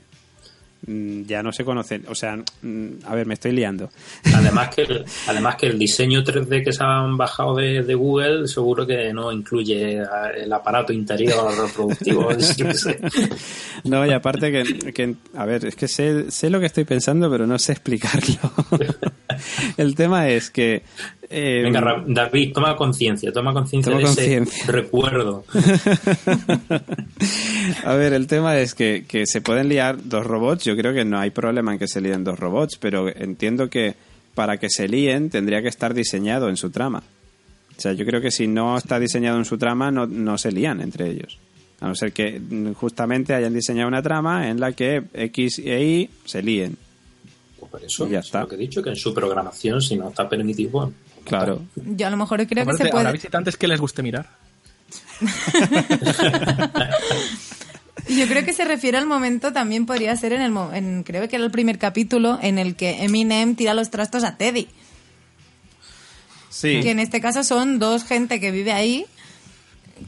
[SPEAKER 1] ya no se conocen. O sea, mm, a ver, me estoy liando.
[SPEAKER 3] Además que el, <laughs> además que el diseño 3D que se han bajado de, de Google seguro que no incluye el aparato interior <laughs> reproductivo. <laughs>
[SPEAKER 1] No, y aparte que, que- a ver, es que sé, sé lo que estoy pensando, pero no sé explicarlo. el tema es que... eh,
[SPEAKER 3] Venga, David, toma conciencia, toma conciencia de ese
[SPEAKER 1] conciencia.
[SPEAKER 3] recuerdo.
[SPEAKER 1] A ver, el tema es que, que se pueden liar dos robots. Yo creo que no hay problema en que se líen dos robots, pero entiendo que para que se líen tendría que estar diseñado en su trama. O sea, yo creo que si no está diseñado en su trama, no, no se lían entre ellos. A no ser que justamente hayan diseñado una trama en la que X e Y se líen.
[SPEAKER 3] Pues por eso,
[SPEAKER 1] Y ya
[SPEAKER 3] es
[SPEAKER 1] está.
[SPEAKER 3] lo que he dicho, que en su programación, si no está permitido, bueno,
[SPEAKER 1] Claro.
[SPEAKER 5] Yo a lo mejor creo que se
[SPEAKER 4] habrá
[SPEAKER 5] puede...
[SPEAKER 4] visitantes que les guste mirar. <laughs> <laughs>
[SPEAKER 5] Yo creo que se refiere al momento, también podría ser en el mo- en, creo que era el primer capítulo en el que Eminem tira los trastos a Teddy.
[SPEAKER 1] Sí.
[SPEAKER 5] Que en este caso son dos gente que vive ahí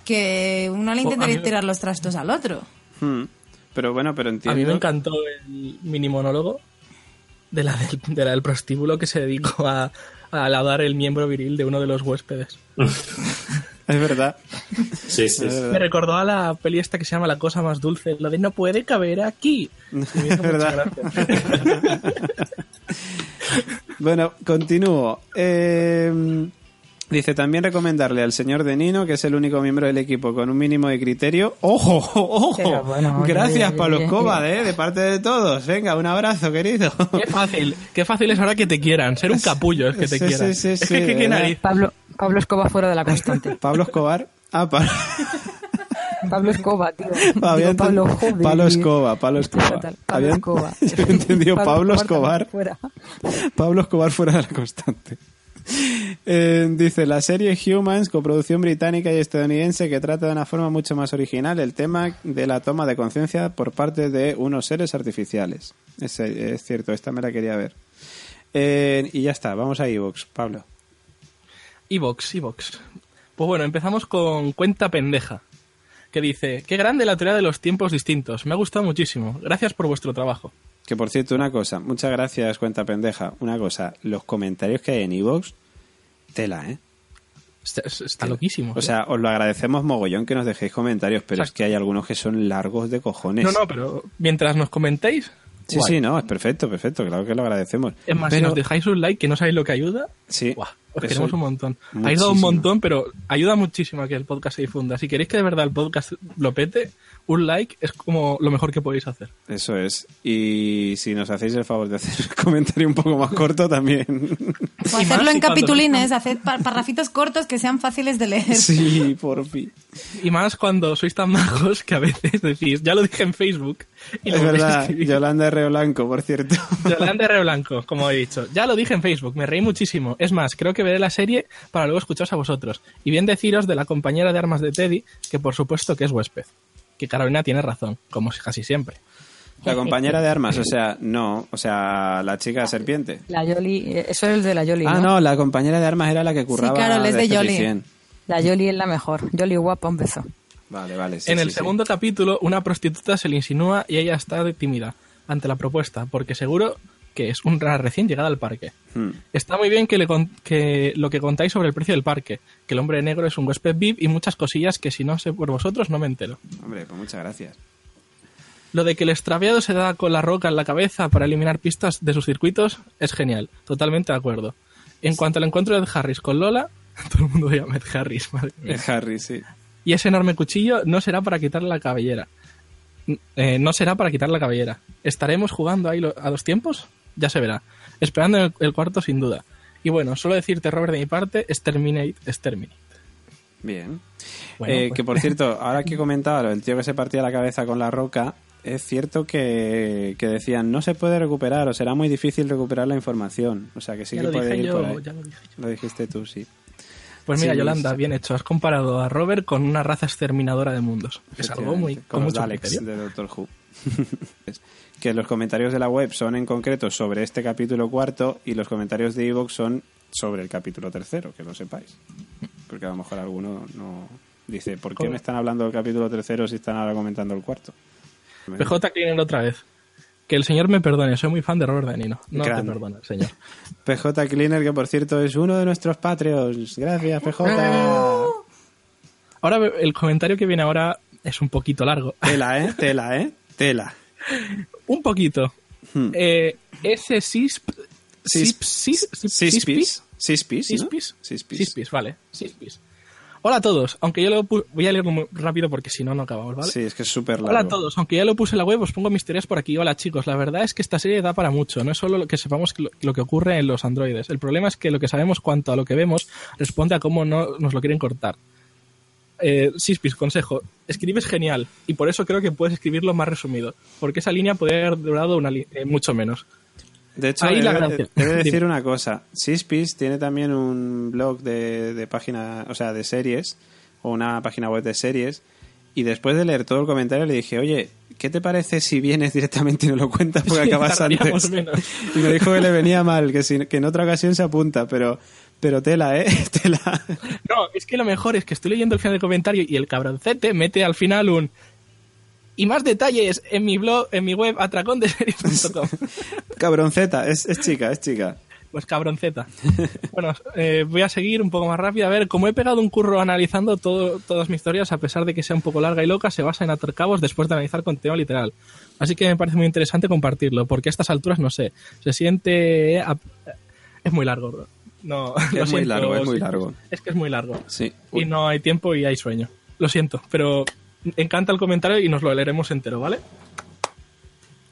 [SPEAKER 5] que uno le
[SPEAKER 4] a
[SPEAKER 5] intentaría tirar los trastos al otro.
[SPEAKER 1] Hmm. Pero bueno, pero
[SPEAKER 4] A
[SPEAKER 1] entiendo.
[SPEAKER 4] mí me encantó el mini monólogo de la del, de la del prostíbulo que se dedicó a, a alabar el miembro viril de uno de los huéspedes. <laughs>
[SPEAKER 1] Es verdad.
[SPEAKER 3] sí, sí,
[SPEAKER 1] Es verdad.
[SPEAKER 4] Me recordó a la peli esta que se llama La cosa más dulce, lo de no puede caber aquí. <laughs> Mucha
[SPEAKER 1] verdad. <laughs> Bueno, continúo. Eh, dice también recomendarle al señor De Nino, que es el único miembro del equipo con un mínimo de criterio. ¡Ojo! ¡Ojo!
[SPEAKER 2] Bueno, <laughs>
[SPEAKER 1] Gracias, Pablo. Escobar, ¿eh? De parte de todos. Venga, un abrazo, querido.
[SPEAKER 4] Qué fácil, qué fácil es ahora que te quieran, ser un capullo es que te
[SPEAKER 1] Sí,
[SPEAKER 4] quieran.
[SPEAKER 1] sí, sí,
[SPEAKER 4] es
[SPEAKER 1] sí,
[SPEAKER 4] que, que- qué.
[SPEAKER 2] Pablo, Pablo Escoba fuera de la constante. <laughs>
[SPEAKER 1] Pablo Escobar. Ah, Pa- <laughs>
[SPEAKER 2] Pablo Escoba, tío.
[SPEAKER 1] Había
[SPEAKER 2] Digo, Pablo, joder.
[SPEAKER 1] Pablo Escoba, Pablo Escoba.
[SPEAKER 2] Pablo
[SPEAKER 1] Había-
[SPEAKER 2] Escoba.
[SPEAKER 1] Yo he entendido Pablo Escobar.
[SPEAKER 2] Fuera.
[SPEAKER 1] Pablo Escobar fuera de la constante. Eh, dice, la serie Humans, coproducción británica y estadounidense que trata de una forma mucho más original el tema de la toma de conciencia por parte de unos seres artificiales. Es, cierto, esta me la quería ver. Eh, y ya está, vamos a Evox, Pablo.
[SPEAKER 4] Evox, Evox. Pues bueno, empezamos con Cuenta Pendeja, que dice, qué grande la teoría de los tiempos distintos, me ha gustado muchísimo, gracias por vuestro trabajo.
[SPEAKER 1] Que por cierto, una cosa, muchas gracias, cuenta pendeja. Una cosa, los comentarios que hay en Evox, tela, ¿eh?
[SPEAKER 4] Está, está loquísimo.
[SPEAKER 1] O
[SPEAKER 4] ¿eh?
[SPEAKER 1] sea, os lo agradecemos mogollón que nos dejéis comentarios, pero es que hay algunos que son largos de cojones.
[SPEAKER 4] no, no, pero mientras nos comentéis,
[SPEAKER 1] Sí,
[SPEAKER 4] guay.
[SPEAKER 1] sí, no, es perfecto, perfecto, claro que lo agradecemos.
[SPEAKER 4] Es más, si nos dejáis un like, que no sabéis lo que ayuda,
[SPEAKER 1] Sí,
[SPEAKER 4] guau, os queremos un montón. Habéis dado un
[SPEAKER 1] muchísimo.
[SPEAKER 4] montón, pero ayuda muchísimo a que el podcast se difunda. Si queréis que de verdad el podcast lo pete, un like es como lo mejor que podéis hacer.
[SPEAKER 1] Eso es. Y si nos hacéis el favor de hacer un comentario un poco más corto también.
[SPEAKER 5] O
[SPEAKER 4] Y
[SPEAKER 5] hacerlo
[SPEAKER 4] más
[SPEAKER 5] en capitulines, hacer pa- parrafitos cortos que sean fáciles de leer.
[SPEAKER 1] sí, por fin.
[SPEAKER 4] Y más cuando sois tan majos que a veces decís, ya lo dije en Facebook. Y
[SPEAKER 1] Es verdad. Yolanda R. Blanco, por cierto.
[SPEAKER 4] Yolanda R. Blanco, como he dicho. Ya lo dije en Facebook, me reí muchísimo. Es más, creo que veré la serie para luego escucharos a vosotros. Y bien deciros de la compañera de armas de Teddy, que por supuesto que es huésped. Que Carolina tiene razón, como casi siempre.
[SPEAKER 1] La compañera de armas, o sea, no, o sea, la chica serpiente.
[SPEAKER 2] La Yoli, eh, eso es el de la Yoli,
[SPEAKER 1] Ah,
[SPEAKER 2] ¿no?
[SPEAKER 1] no, la compañera de armas era la que curraba.
[SPEAKER 5] claro, es de Yoli.
[SPEAKER 2] La Yoli es la mejor. Yoli guapa, un beso.
[SPEAKER 1] Vale, vale. sí,
[SPEAKER 4] en
[SPEAKER 1] sí,
[SPEAKER 4] el
[SPEAKER 1] sí.
[SPEAKER 4] segundo capítulo, una prostituta se le insinúa y ella está tímida ante la propuesta, porque seguro que es una recién llegada al parque.
[SPEAKER 1] Hmm.
[SPEAKER 4] Está muy bien que, le con- que lo que contáis sobre el precio del parque, que el hombre negro es un huésped VIP y muchas cosillas que si no sé por vosotros no me entero.
[SPEAKER 1] Hombre, pues muchas gracias.
[SPEAKER 4] Lo de que el extraviado se da con la roca en la cabeza para eliminar pistas de sus circuitos es genial, totalmente de acuerdo. En cuanto al encuentro de Ed Harris con Lola, <laughs> todo el mundo llama Ed Harris, madre mía.
[SPEAKER 1] Es Harry, sí.
[SPEAKER 4] Y ese enorme cuchillo no será para quitarle la cabellera. Eh, no será para quitar la cabellera. ¿Estaremos jugando ahí a dos tiempos? Ya se verá. Esperando el, el cuarto sin duda. Y bueno, solo decirte, Robert, de mi parte, exterminate, exterminate.
[SPEAKER 1] Bien.
[SPEAKER 4] Bueno,
[SPEAKER 1] Eh,
[SPEAKER 4] pues-
[SPEAKER 1] Que por <laughs> cierto, ahora que comentaba lo del tío que se partía la cabeza con la roca, es cierto que, que decían no se puede recuperar o será muy difícil recuperar la información. O sea que sí
[SPEAKER 4] Ya
[SPEAKER 1] que
[SPEAKER 4] lo
[SPEAKER 1] puede ir
[SPEAKER 4] yo,
[SPEAKER 1] por ahí.
[SPEAKER 4] ya lo dije yo.
[SPEAKER 1] Lo dijiste tú, sí.
[SPEAKER 4] Pues mira,
[SPEAKER 1] Sí,
[SPEAKER 4] Yolanda,
[SPEAKER 1] sí.
[SPEAKER 4] bien hecho. Has comparado a Robert con una raza exterminadora de mundos. Es algo muy con
[SPEAKER 1] los
[SPEAKER 4] mucho
[SPEAKER 1] Daleks de Doctor Who. <laughs> <laughs> que los comentarios de la web son en concreto sobre este capítulo cuarto y los comentarios de Evox son sobre el capítulo tercero, que lo sepáis. Porque a lo mejor alguno no dice, ¿por qué
[SPEAKER 4] ¿Cómo?
[SPEAKER 1] me están hablando del capítulo tercero si están ahora comentando el cuarto?
[SPEAKER 4] PJ Cleaner otra vez. Que el señor me perdone, soy muy fan de Robert De Nino. No
[SPEAKER 1] Grande.
[SPEAKER 4] te perdona el señor. <laughs>
[SPEAKER 1] PJ Cleaner, que por cierto es uno de nuestros Patreons. Gracias, PJ.
[SPEAKER 4] Ahora, el comentario que viene ahora es un poquito largo.
[SPEAKER 1] Tela, ¿eh? Tela, ¿eh? Tela.
[SPEAKER 4] Un poquito.
[SPEAKER 1] Hmm.
[SPEAKER 4] Eh, ese CISP...
[SPEAKER 1] Cis-
[SPEAKER 4] CISP... CISP...
[SPEAKER 1] Sispis. Sispis, ¿no?
[SPEAKER 4] Cispis.
[SPEAKER 1] Sispis.
[SPEAKER 4] Cispis, vale. Cispis. Hola a todos, aunque yo lo voy a leerlo muy rápido porque si no, no acabamos, ¿vale?
[SPEAKER 1] Sí, es que es súper largo.
[SPEAKER 4] Hola a todos, aunque ya lo puse en la web, os pongo mis teorías por aquí. Hola chicos, la verdad es que esta serie da para mucho. No es solo lo que sepamos lo que ocurre en los androides. El problema es que lo que sabemos cuanto a lo que vemos responde a cómo no nos lo quieren cortar. Eh, Sispis, consejo, escribes genial y por eso creo que puedes escribirlo más resumido, porque esa línea podría haber durado una eh, mucho menos.
[SPEAKER 1] De hecho,
[SPEAKER 4] Ahí
[SPEAKER 1] he,
[SPEAKER 4] la
[SPEAKER 1] de-
[SPEAKER 4] gracia.
[SPEAKER 1] he de <laughs> decir una cosa. Sispis tiene también un blog de, de página, o sea, de series, o una página web de series, y después de leer todo el comentario le dije, oye, ¿qué te parece si vienes directamente y no lo cuentas porque
[SPEAKER 4] Sí,
[SPEAKER 1] acabas <laughs> antes?
[SPEAKER 4] menos.
[SPEAKER 1] Y me dijo que le venía mal, que, si- que en otra ocasión se apunta, pero, pero tela, ¿eh? <laughs> Tela.
[SPEAKER 4] No, es que lo mejor es que estoy leyendo el final del comentario y el cabroncete mete al final un y más detalles en mi blog, en mi web atracondeseries.com. <laughs>
[SPEAKER 1] Cabronceta, es, es chica, es chica.
[SPEAKER 4] Pues cabronceta. Bueno, eh, voy a seguir un poco más rápido. A ver, como he pegado un curro analizando todo, todas mis historias, a pesar de que sea un poco larga y loca, se basa en atar cabos después de analizar contenido literal. Así que me parece muy interesante compartirlo, porque a estas alturas, no sé, se siente... a- Es muy largo, bro. No, <laughs> lo
[SPEAKER 1] Es muy
[SPEAKER 4] siento,
[SPEAKER 1] largo, es muy largo.
[SPEAKER 4] Es que es muy largo.
[SPEAKER 1] Sí.
[SPEAKER 4] Y no hay tiempo y hay sueño. Lo siento, pero encanta el comentario y nos lo leeremos entero, ¿vale?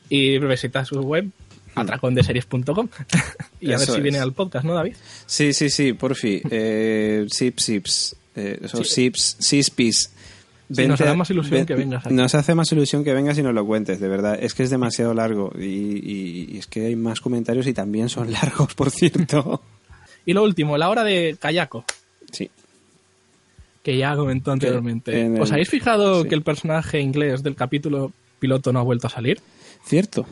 [SPEAKER 4] Y visita su web, atracondeseries.com. <laughs> y a ver si
[SPEAKER 1] es.
[SPEAKER 4] viene al podcast, ¿no, David?
[SPEAKER 1] Sí, sí, sí, porfi. Eh, sips, sips. Eh, sips, sispis.
[SPEAKER 4] Sí, nos hará más ilusión que vengas aquí.
[SPEAKER 1] Nos hace más ilusión que vengas y nos lo cuentes, de verdad. Es que es demasiado largo y, y- y es que hay más comentarios y también son <laughs> largos, por cierto.
[SPEAKER 4] Y lo último, la hora de Kayako,
[SPEAKER 1] Sí.
[SPEAKER 4] que ya comentó anteriormente.
[SPEAKER 1] el-
[SPEAKER 4] ¿Os habéis fijado
[SPEAKER 1] sí.
[SPEAKER 4] que el personaje inglés del capítulo piloto no ha vuelto a salir?
[SPEAKER 1] Cierto.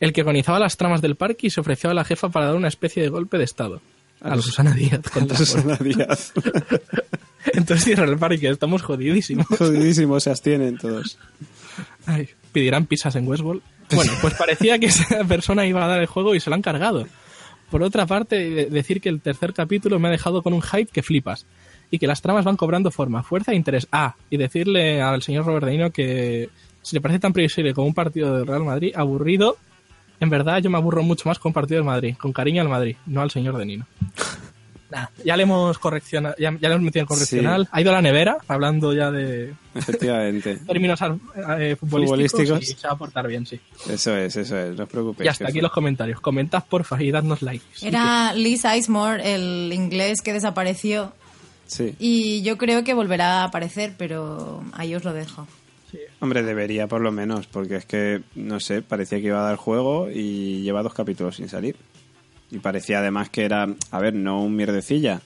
[SPEAKER 4] El que organizaba las tramas del parque y se ofreció a la jefa para dar una especie de golpe de estado. A, la Susana Díaz. contra
[SPEAKER 1] Susana Díaz. <laughs>
[SPEAKER 4] Entonces cierran el parque, estamos jodidísimos.
[SPEAKER 1] Jodidísimos se abstienen todos.
[SPEAKER 4] Ay, pedirán pizzas en Westworld. Bueno, pues parecía que esa persona iba a dar el juego y se lo han cargado. Por otra parte, de- decir que el tercer capítulo me ha dejado con un hype que flipas. Y que las tramas van cobrando forma, fuerza e interés. Ah, y decirle al señor Robert De Niro que si le parece tan previsible como un partido del Real Madrid, aburrido, en verdad yo me aburro mucho más con partido del Madrid, con cariño al Madrid, no al señor De Nino. <laughs> Nah, ya le hemos correccionado, ya, ya le hemos metido en correccional. Ha ido a la nevera, hablando ya de
[SPEAKER 1] Efectivamente. <laughs>
[SPEAKER 4] términos eh, futbolísticos,
[SPEAKER 1] Futbolísticos.
[SPEAKER 4] y se va a portar bien, sí.
[SPEAKER 1] Eso es, eso es. No os preocupéis.
[SPEAKER 4] Y hasta aquí
[SPEAKER 1] fue-
[SPEAKER 4] los comentarios. Comentad porfa y dadnos like.
[SPEAKER 5] Era Liz Isemore, el inglés que desapareció.
[SPEAKER 1] Sí.
[SPEAKER 5] Y yo creo que volverá a aparecer, pero ahí os lo dejo.
[SPEAKER 1] Hombre, debería por lo menos, porque es que, no sé, parecía que iba a dar juego y lleva dos capítulos sin salir. Y parecía además que era, a ver, no un mierdecilla.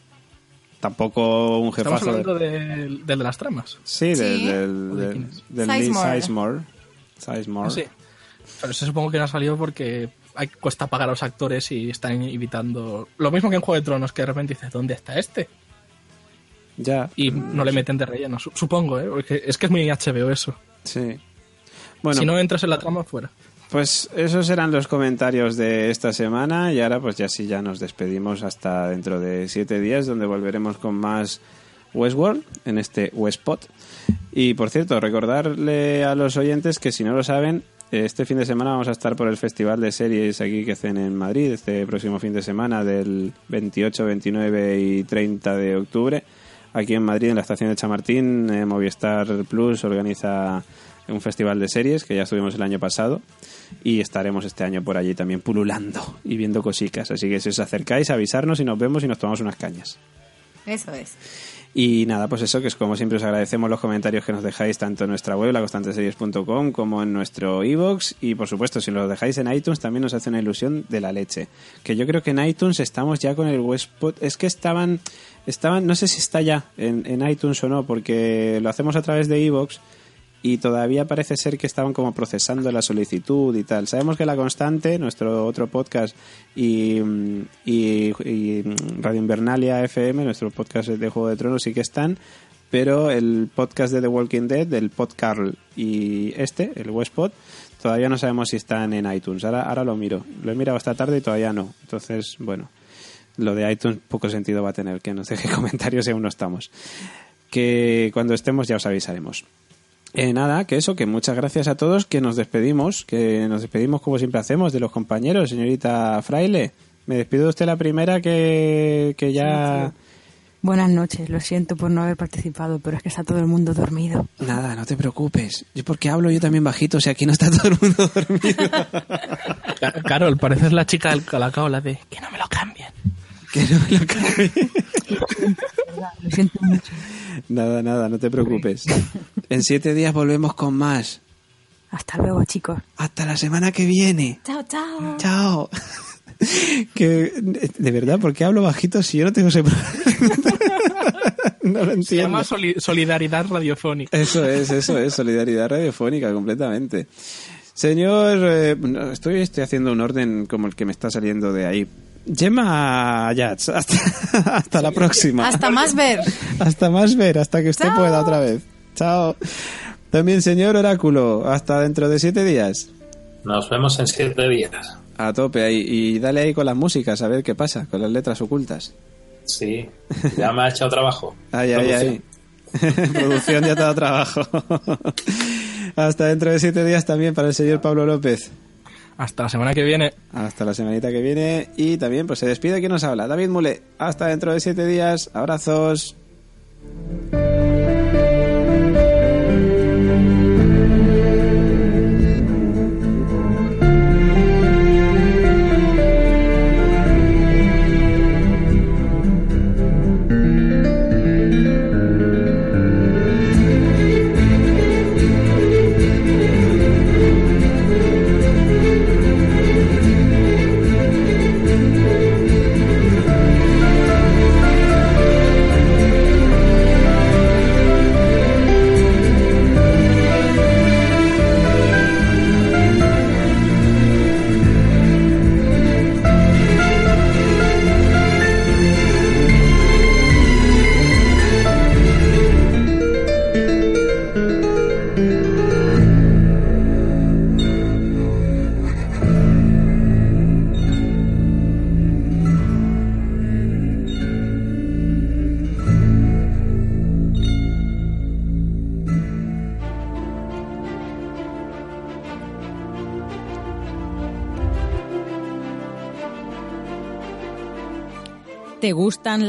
[SPEAKER 1] Tampoco un
[SPEAKER 4] Estamos
[SPEAKER 1] jefazo.
[SPEAKER 4] hablando del del de las tramas.
[SPEAKER 1] Sí, del,
[SPEAKER 5] Sí.
[SPEAKER 1] del,
[SPEAKER 4] ¿O de
[SPEAKER 1] del,
[SPEAKER 5] Sizemore.
[SPEAKER 1] Sizemore. Sizemore.
[SPEAKER 4] Sí. Pero eso supongo que no ha salido porque hay, cuesta pagar a los actores y están evitando... Lo mismo que en Juego de Tronos, que de repente dices, ¿dónde está este?
[SPEAKER 1] Ya.
[SPEAKER 4] Y no le meten de relleno, su- supongo, ¿eh? Porque es que es muy HBO eso.
[SPEAKER 1] Sí. Bueno,
[SPEAKER 4] Si no entras en la trama, fuera.
[SPEAKER 1] Pues esos eran los comentarios de esta semana y ahora pues ya sí ya nos despedimos hasta dentro de siete días donde volveremos con más Westworld en este Westpot. Y por cierto, recordarle a los oyentes que si no lo saben, este fin de semana vamos a estar por el Festival de Series aquí que hacen en Madrid, este próximo fin de semana del 28, 29 y 30 de octubre. Aquí en Madrid, en la estación de Chamartín, eh, Movistar Plus organiza un festival de series que ya estuvimos el año pasado y estaremos este año por allí también pululando y viendo cositas. Así que si os acercáis, avisarnos y nos vemos y nos tomamos unas cañas.
[SPEAKER 5] Eso es.
[SPEAKER 1] Y nada, pues eso, que es como siempre os agradecemos los comentarios que nos dejáis tanto en nuestra web, laconstanteseries.com, como en nuestro iVoox y por supuesto, si los dejáis en iTunes también nos hace una ilusión de la leche. Que yo creo que en iTunes estamos ya con el Westpot, es que estaban, estaban, no sé si está ya en, en iTunes o no, porque lo hacemos a través de iVoox y todavía parece ser que estaban como procesando la solicitud y tal. Sabemos que La Constante, nuestro otro podcast, y, y, Radio Invernalia FM, nuestro podcast de Juego de Tronos, sí que están, pero el podcast de The Walking Dead, del Podcarl y este, el Westpod, todavía no sabemos si están en iTunes. Ahora, ahora lo miro. Lo he mirado esta tarde y todavía no. Entonces, bueno, lo de iTunes poco sentido va a tener, que nos deje <laughs> comentarios si aún no estamos. Que cuando estemos ya os avisaremos. Eh, nada, que eso, que muchas gracias a todos, que nos despedimos, que nos despedimos como siempre hacemos de los compañeros, señorita Fraile. Me despido de usted la primera que, que ya...
[SPEAKER 2] Buenas noches, lo siento por no haber participado, pero es que está todo el mundo dormido.
[SPEAKER 1] Nada, no te preocupes. Yo porque hablo yo también bajito, si aquí no está <laughs> todo el mundo dormido.
[SPEAKER 4] Ca- Carol, pareces la chica del colacao, la de que no me lo cambien.
[SPEAKER 1] Que no me lo.
[SPEAKER 2] Lo siento mucho.
[SPEAKER 1] Nada, nada, no te preocupes. En siete días volvemos con más.
[SPEAKER 2] Hasta luego, chicos.
[SPEAKER 1] Hasta la semana que viene.
[SPEAKER 5] Chao, chao.
[SPEAKER 1] Chao. que, de verdad, ¿por qué hablo bajito si yo no tengo ese problema? <laughs> no lo
[SPEAKER 4] Se
[SPEAKER 1] entiendo.
[SPEAKER 4] llama soli- solidaridad radiofónica.
[SPEAKER 1] Eso es, eso es, solidaridad radiofónica completamente. Señor, eh, estoy, estoy haciendo un orden como el que me está saliendo de ahí. Gemma Ayats, hasta, <laughs> hasta la próxima.
[SPEAKER 5] Hasta más ver.
[SPEAKER 1] Hasta más ver, hasta que usted
[SPEAKER 5] Chao.
[SPEAKER 1] pueda otra vez. Chao. También, señor Oráculo, hasta dentro de siete días.
[SPEAKER 3] Nos vemos en siete días.
[SPEAKER 1] A tope ahí. Y dale ahí con las músicas, a ver qué pasa, con las letras ocultas.
[SPEAKER 3] Sí, ya me ha echado trabajo. <laughs>
[SPEAKER 1] Ay, ay, ay. Producción <laughs> ya te da trabajo. Hasta dentro de siete días también para el señor Pablo López.
[SPEAKER 4] Hasta la semana que viene.
[SPEAKER 1] Hasta la semanita que viene. Y también pues se despide quien nos habla. David Mule. Hasta dentro de siete días. Abrazos.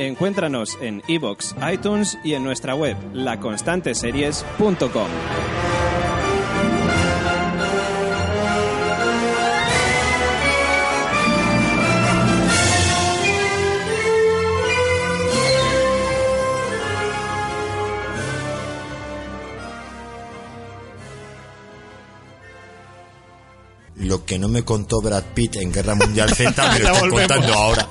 [SPEAKER 1] Encuéntranos en iBox, iTunes y en nuestra web laconstanteseries.com.
[SPEAKER 7] Lo que no me contó Brad Pitt en Guerra Mundial Z me lo <laughs> está contando ahora.